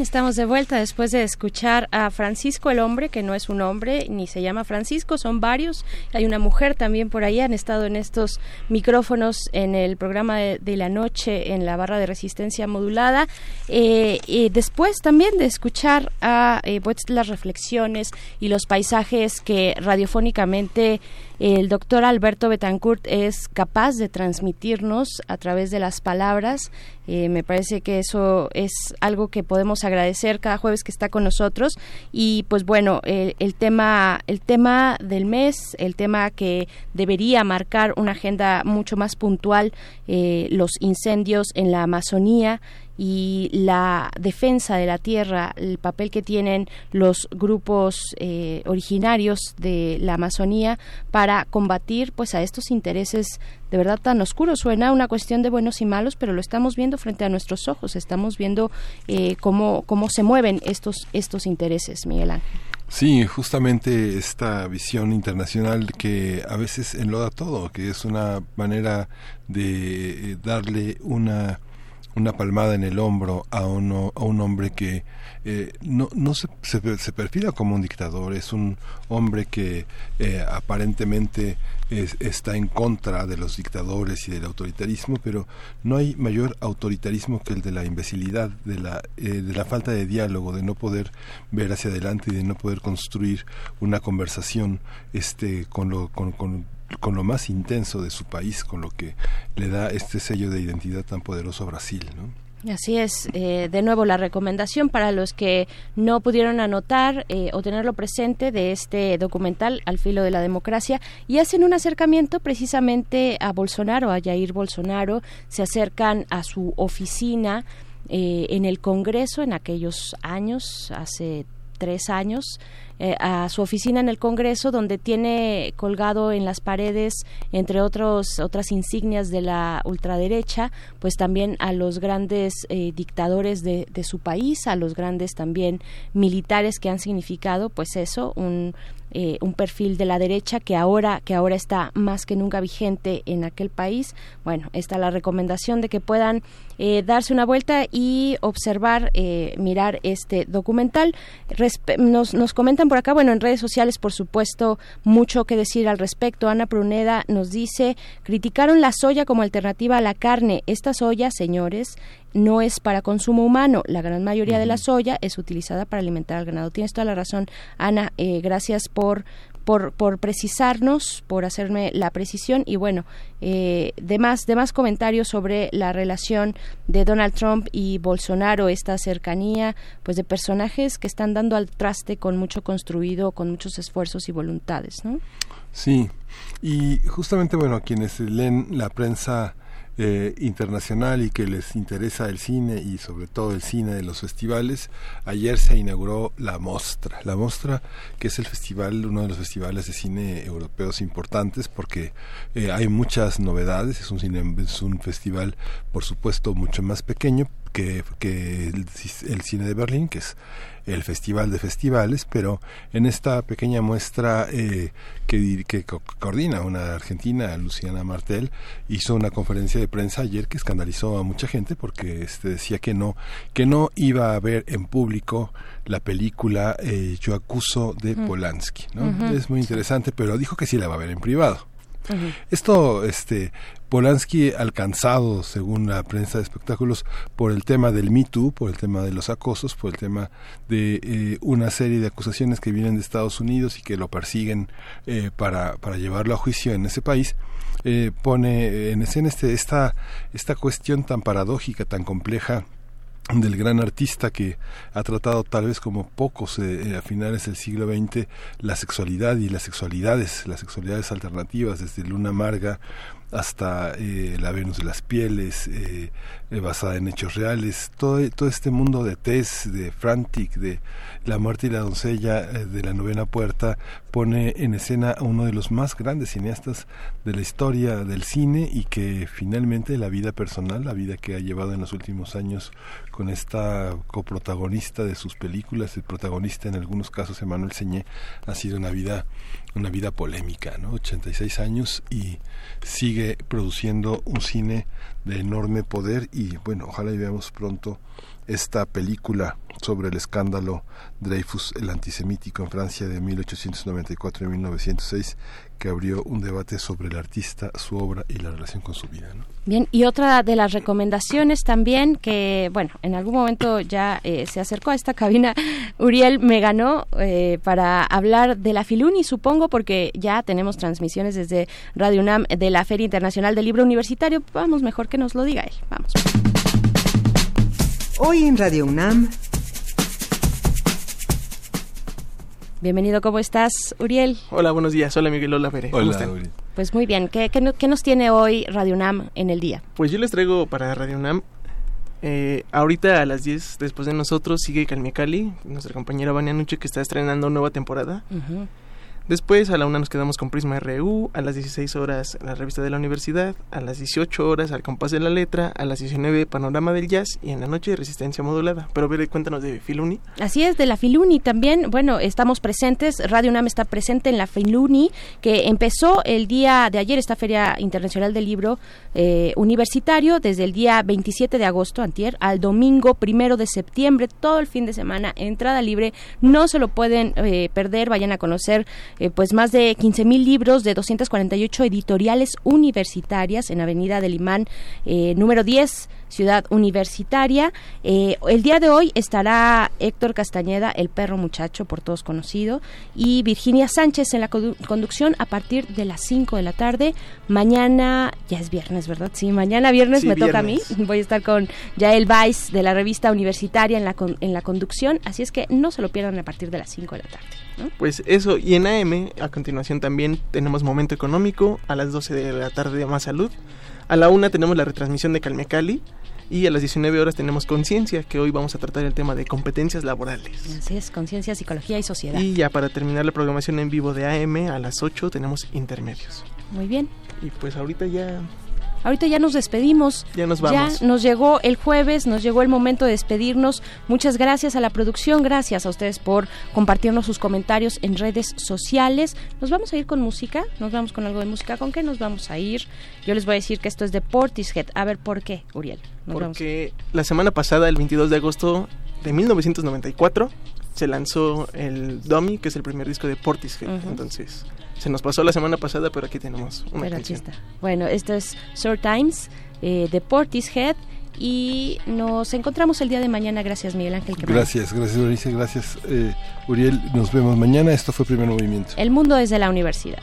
Estamos de vuelta después de escuchar a Francisco el hombre, que no es un hombre ni se llama Francisco, son varios. Hay una mujer también por ahí, han estado en estos micrófonos en el programa de, de la noche en la barra de resistencia modulada. Eh, y después también de escuchar a eh, pues, las reflexiones y los paisajes que radiofónicamente el doctor Alberto Betancourt es capaz de transmitirnos a través de las palabras. Eh, me parece que eso es algo que podemos agradecer cada jueves que está con nosotros. Y pues bueno, el, el tema, el tema del mes, el tema que debería marcar una agenda mucho más puntual, eh, los incendios en la Amazonía y la defensa de la tierra, el papel que tienen los grupos eh, originarios de la Amazonía para combatir pues a estos intereses de verdad tan oscuros. Suena una cuestión de buenos y malos, pero lo estamos viendo frente a nuestros ojos, estamos viendo eh, cómo, cómo se mueven estos, estos intereses, Miguel Ángel. Sí, justamente esta visión internacional que a veces enloda todo, que es una manera de eh, darle una una palmada en el hombro a, uno, a un hombre que eh, no, no se, se, perfila como un dictador, es un hombre que eh, aparentemente es, está en contra de los dictadores y del autoritarismo, pero no hay mayor autoritarismo que el de la imbecilidad, de la, eh, de la falta de diálogo, de no poder ver hacia adelante y de no poder construir una conversación este, con, lo, con con lo más intenso de su país, con lo que le da este sello de identidad tan poderoso Brasil, ¿no? Así es, eh, de nuevo la recomendación para los que no pudieron anotar eh, o tenerlo presente de este documental Al filo de la democracia y hacen un acercamiento precisamente a Bolsonaro, a Jair Bolsonaro, se acercan a su oficina eh, en el Congreso en aquellos años, hace tres años, eh, a su oficina en el Congreso, donde tiene colgado en las paredes, entre otros otras insignias de la ultraderecha, pues también a los grandes eh, dictadores de, de, su país, a los grandes también militares que han significado, pues eso, un eh, un perfil de la derecha que ahora que ahora está más que nunca vigente en aquel país. Bueno, está la recomendación de que puedan eh, darse una vuelta y observar, eh, mirar este documental. Respe nos, nos comentan por acá, bueno, en redes sociales, por supuesto, mucho que decir al respecto. Ana Pruneda nos dice, criticaron la soya como alternativa a la carne. Esta soya, señores, no es para consumo humano. La gran mayoría de la soya es utilizada para alimentar al ganado. Tienes toda la razón, Ana. Eh, gracias por, por, por precisarnos, por hacerme la precisión y bueno, eh, demás, demás comentarios sobre la relación de Donald Trump y Bolsonaro, esta cercanía pues de personajes que están dando al traste con mucho construido, con muchos esfuerzos y voluntades, ¿no? Sí, y justamente bueno, quienes leen la prensa eh, internacional y que les interesa el cine y sobre todo el cine de los festivales, ayer se inauguró la Mostra. La Mostra, que es el festival, uno de los festivales de cine europeos importantes porque eh, hay muchas novedades, es un, cine, es un festival por supuesto mucho más pequeño que, que el, el cine de Berlín, que es el Festival de Festivales, pero en esta pequeña muestra eh, que, que co coordina una argentina, Luciana Martel, hizo una conferencia de prensa ayer que escandalizó a mucha gente porque este, decía que no, que no iba a ver en público la película eh, Yo acuso de. Polanski. Es muy interesante, pero dijo que sí la va a ver en privado. Esto, este, Polanski alcanzado, según la prensa de espectáculos, por el tema del Me Too, por el tema de los acosos, por el tema de eh, una serie de acusaciones que vienen de Estados Unidos y que lo persiguen eh, para, para llevarlo a juicio en ese país, eh, pone en escena este, esta, esta cuestión tan paradójica, tan compleja del gran artista que ha tratado tal vez como pocos eh, a finales del siglo XX la sexualidad y las sexualidades, las sexualidades alternativas, desde Luna Amarga hasta eh, La Venus de las Pieles, eh, eh, basada en hechos reales, todo, todo este mundo de Tess, de Frantic, de La Muerte y la Doncella, eh, de la Novena Puerta, pone en escena a uno de los más grandes cineastas de la historia del cine y que finalmente la vida personal, la vida que ha llevado en los últimos años con esta coprotagonista de sus películas, el protagonista en algunos casos, Emanuel Señé, ha sido una vida, una vida polémica, ¿no? 86 años y sigue produciendo un cine de enorme poder y bueno, ojalá y veamos pronto esta película sobre el escándalo Dreyfus, el antisemítico en Francia de 1894 y 1906, que abrió un debate sobre el artista, su obra y la relación con su vida. Bien, y otra de las recomendaciones también que, bueno, en algún momento ya eh, se acercó a esta cabina, Uriel me ganó eh, para hablar de la Filuni, supongo, porque ya tenemos transmisiones desde Radio UNAM de la Feria Internacional del Libro Universitario. Vamos, mejor que nos lo diga él. Vamos. Hoy en Radio UNAM, Bienvenido, ¿cómo estás, Uriel? Hola, buenos días. Hola, Miguel. Hola, Pere. ¿Cómo están? Pues muy bien. ¿Qué, qué, no- qué nos tiene hoy Radio UNAM en el día? Pues yo les traigo para Radio UNAM. eh, ahorita a las 10 después de nosotros sigue Calmiacali, nuestra compañera Vania Nuche que está estrenando nueva temporada. Ujú. Después a la una nos quedamos con Prisma RU, a las 16 horas la revista de la universidad, a las 18 horas al compás de la letra, a las 19 Panorama del Jazz y en la noche Resistencia Modulada. Pero Bere, cuéntanos de Filuni. Así es, de la Filuni también, bueno, estamos presentes, Radio UNAM está presente en la Filuni, que empezó el día de ayer, esta Feria Internacional del Libro eh, Universitario, desde el día 27 de agosto, antier, al domingo primero de septiembre, todo el fin de semana, entrada libre, no se lo pueden eh, perder, vayan a conocer eh, pues más de 15 mil libros de 248 editoriales universitarias en Avenida del Imán, eh, número 10, Ciudad Universitaria. Eh, el día de hoy estará Héctor Castañeda, el perro muchacho, por todos conocido, y Virginia Sánchez en la condu- conducción a partir de las 5 de la tarde. Mañana, ya es viernes, ¿verdad? Sí, mañana viernes Sí, me toca a mí. Voy a estar con Yael Weiss de la revista Universitaria en la, con- en la conducción, así es que no se lo pierdan a partir de las 5 de la tarde. ¿no? Pues eso, y en AM, a continuación también tenemos Momento Económico, a las 12 de la tarde Más Salud, a la 1 tenemos la retransmisión de Calmecali, y a las 19 horas tenemos Conciencia, que hoy vamos a tratar el tema de competencias laborales. Así es, conciencia, psicología y sociedad. Y ya para terminar la programación en vivo de AM, a las 8 tenemos Intermedios. Muy bien. Y pues ahorita ya Ahorita ya nos despedimos. Ya nos vamos. Ya nos llegó el jueves, nos llegó el momento de despedirnos. Muchas gracias a la producción, gracias a ustedes por compartirnos sus comentarios en redes sociales. Nos vamos a ir con música, nos vamos con algo de música. ¿Con qué nos vamos a ir? Yo les voy a decir que esto es de Portishead. A ver, ¿por qué, Uriel? Nos vamos. Porque la semana pasada, el 22 de agosto de 1994, se lanzó el Dummy, que es el primer disco de Portishead. Ujú. Entonces, se nos pasó la semana pasada, pero aquí tenemos una Pero aquí canción. está. Bueno, esto es Short Times eh, de Portishead. Y nos encontramos el día de mañana. Gracias, Miguel Ángel. Quemain. Gracias, gracias gracias eh, Uriel. Nos vemos mañana. Esto fue Primer Movimiento. El mundo desde la universidad.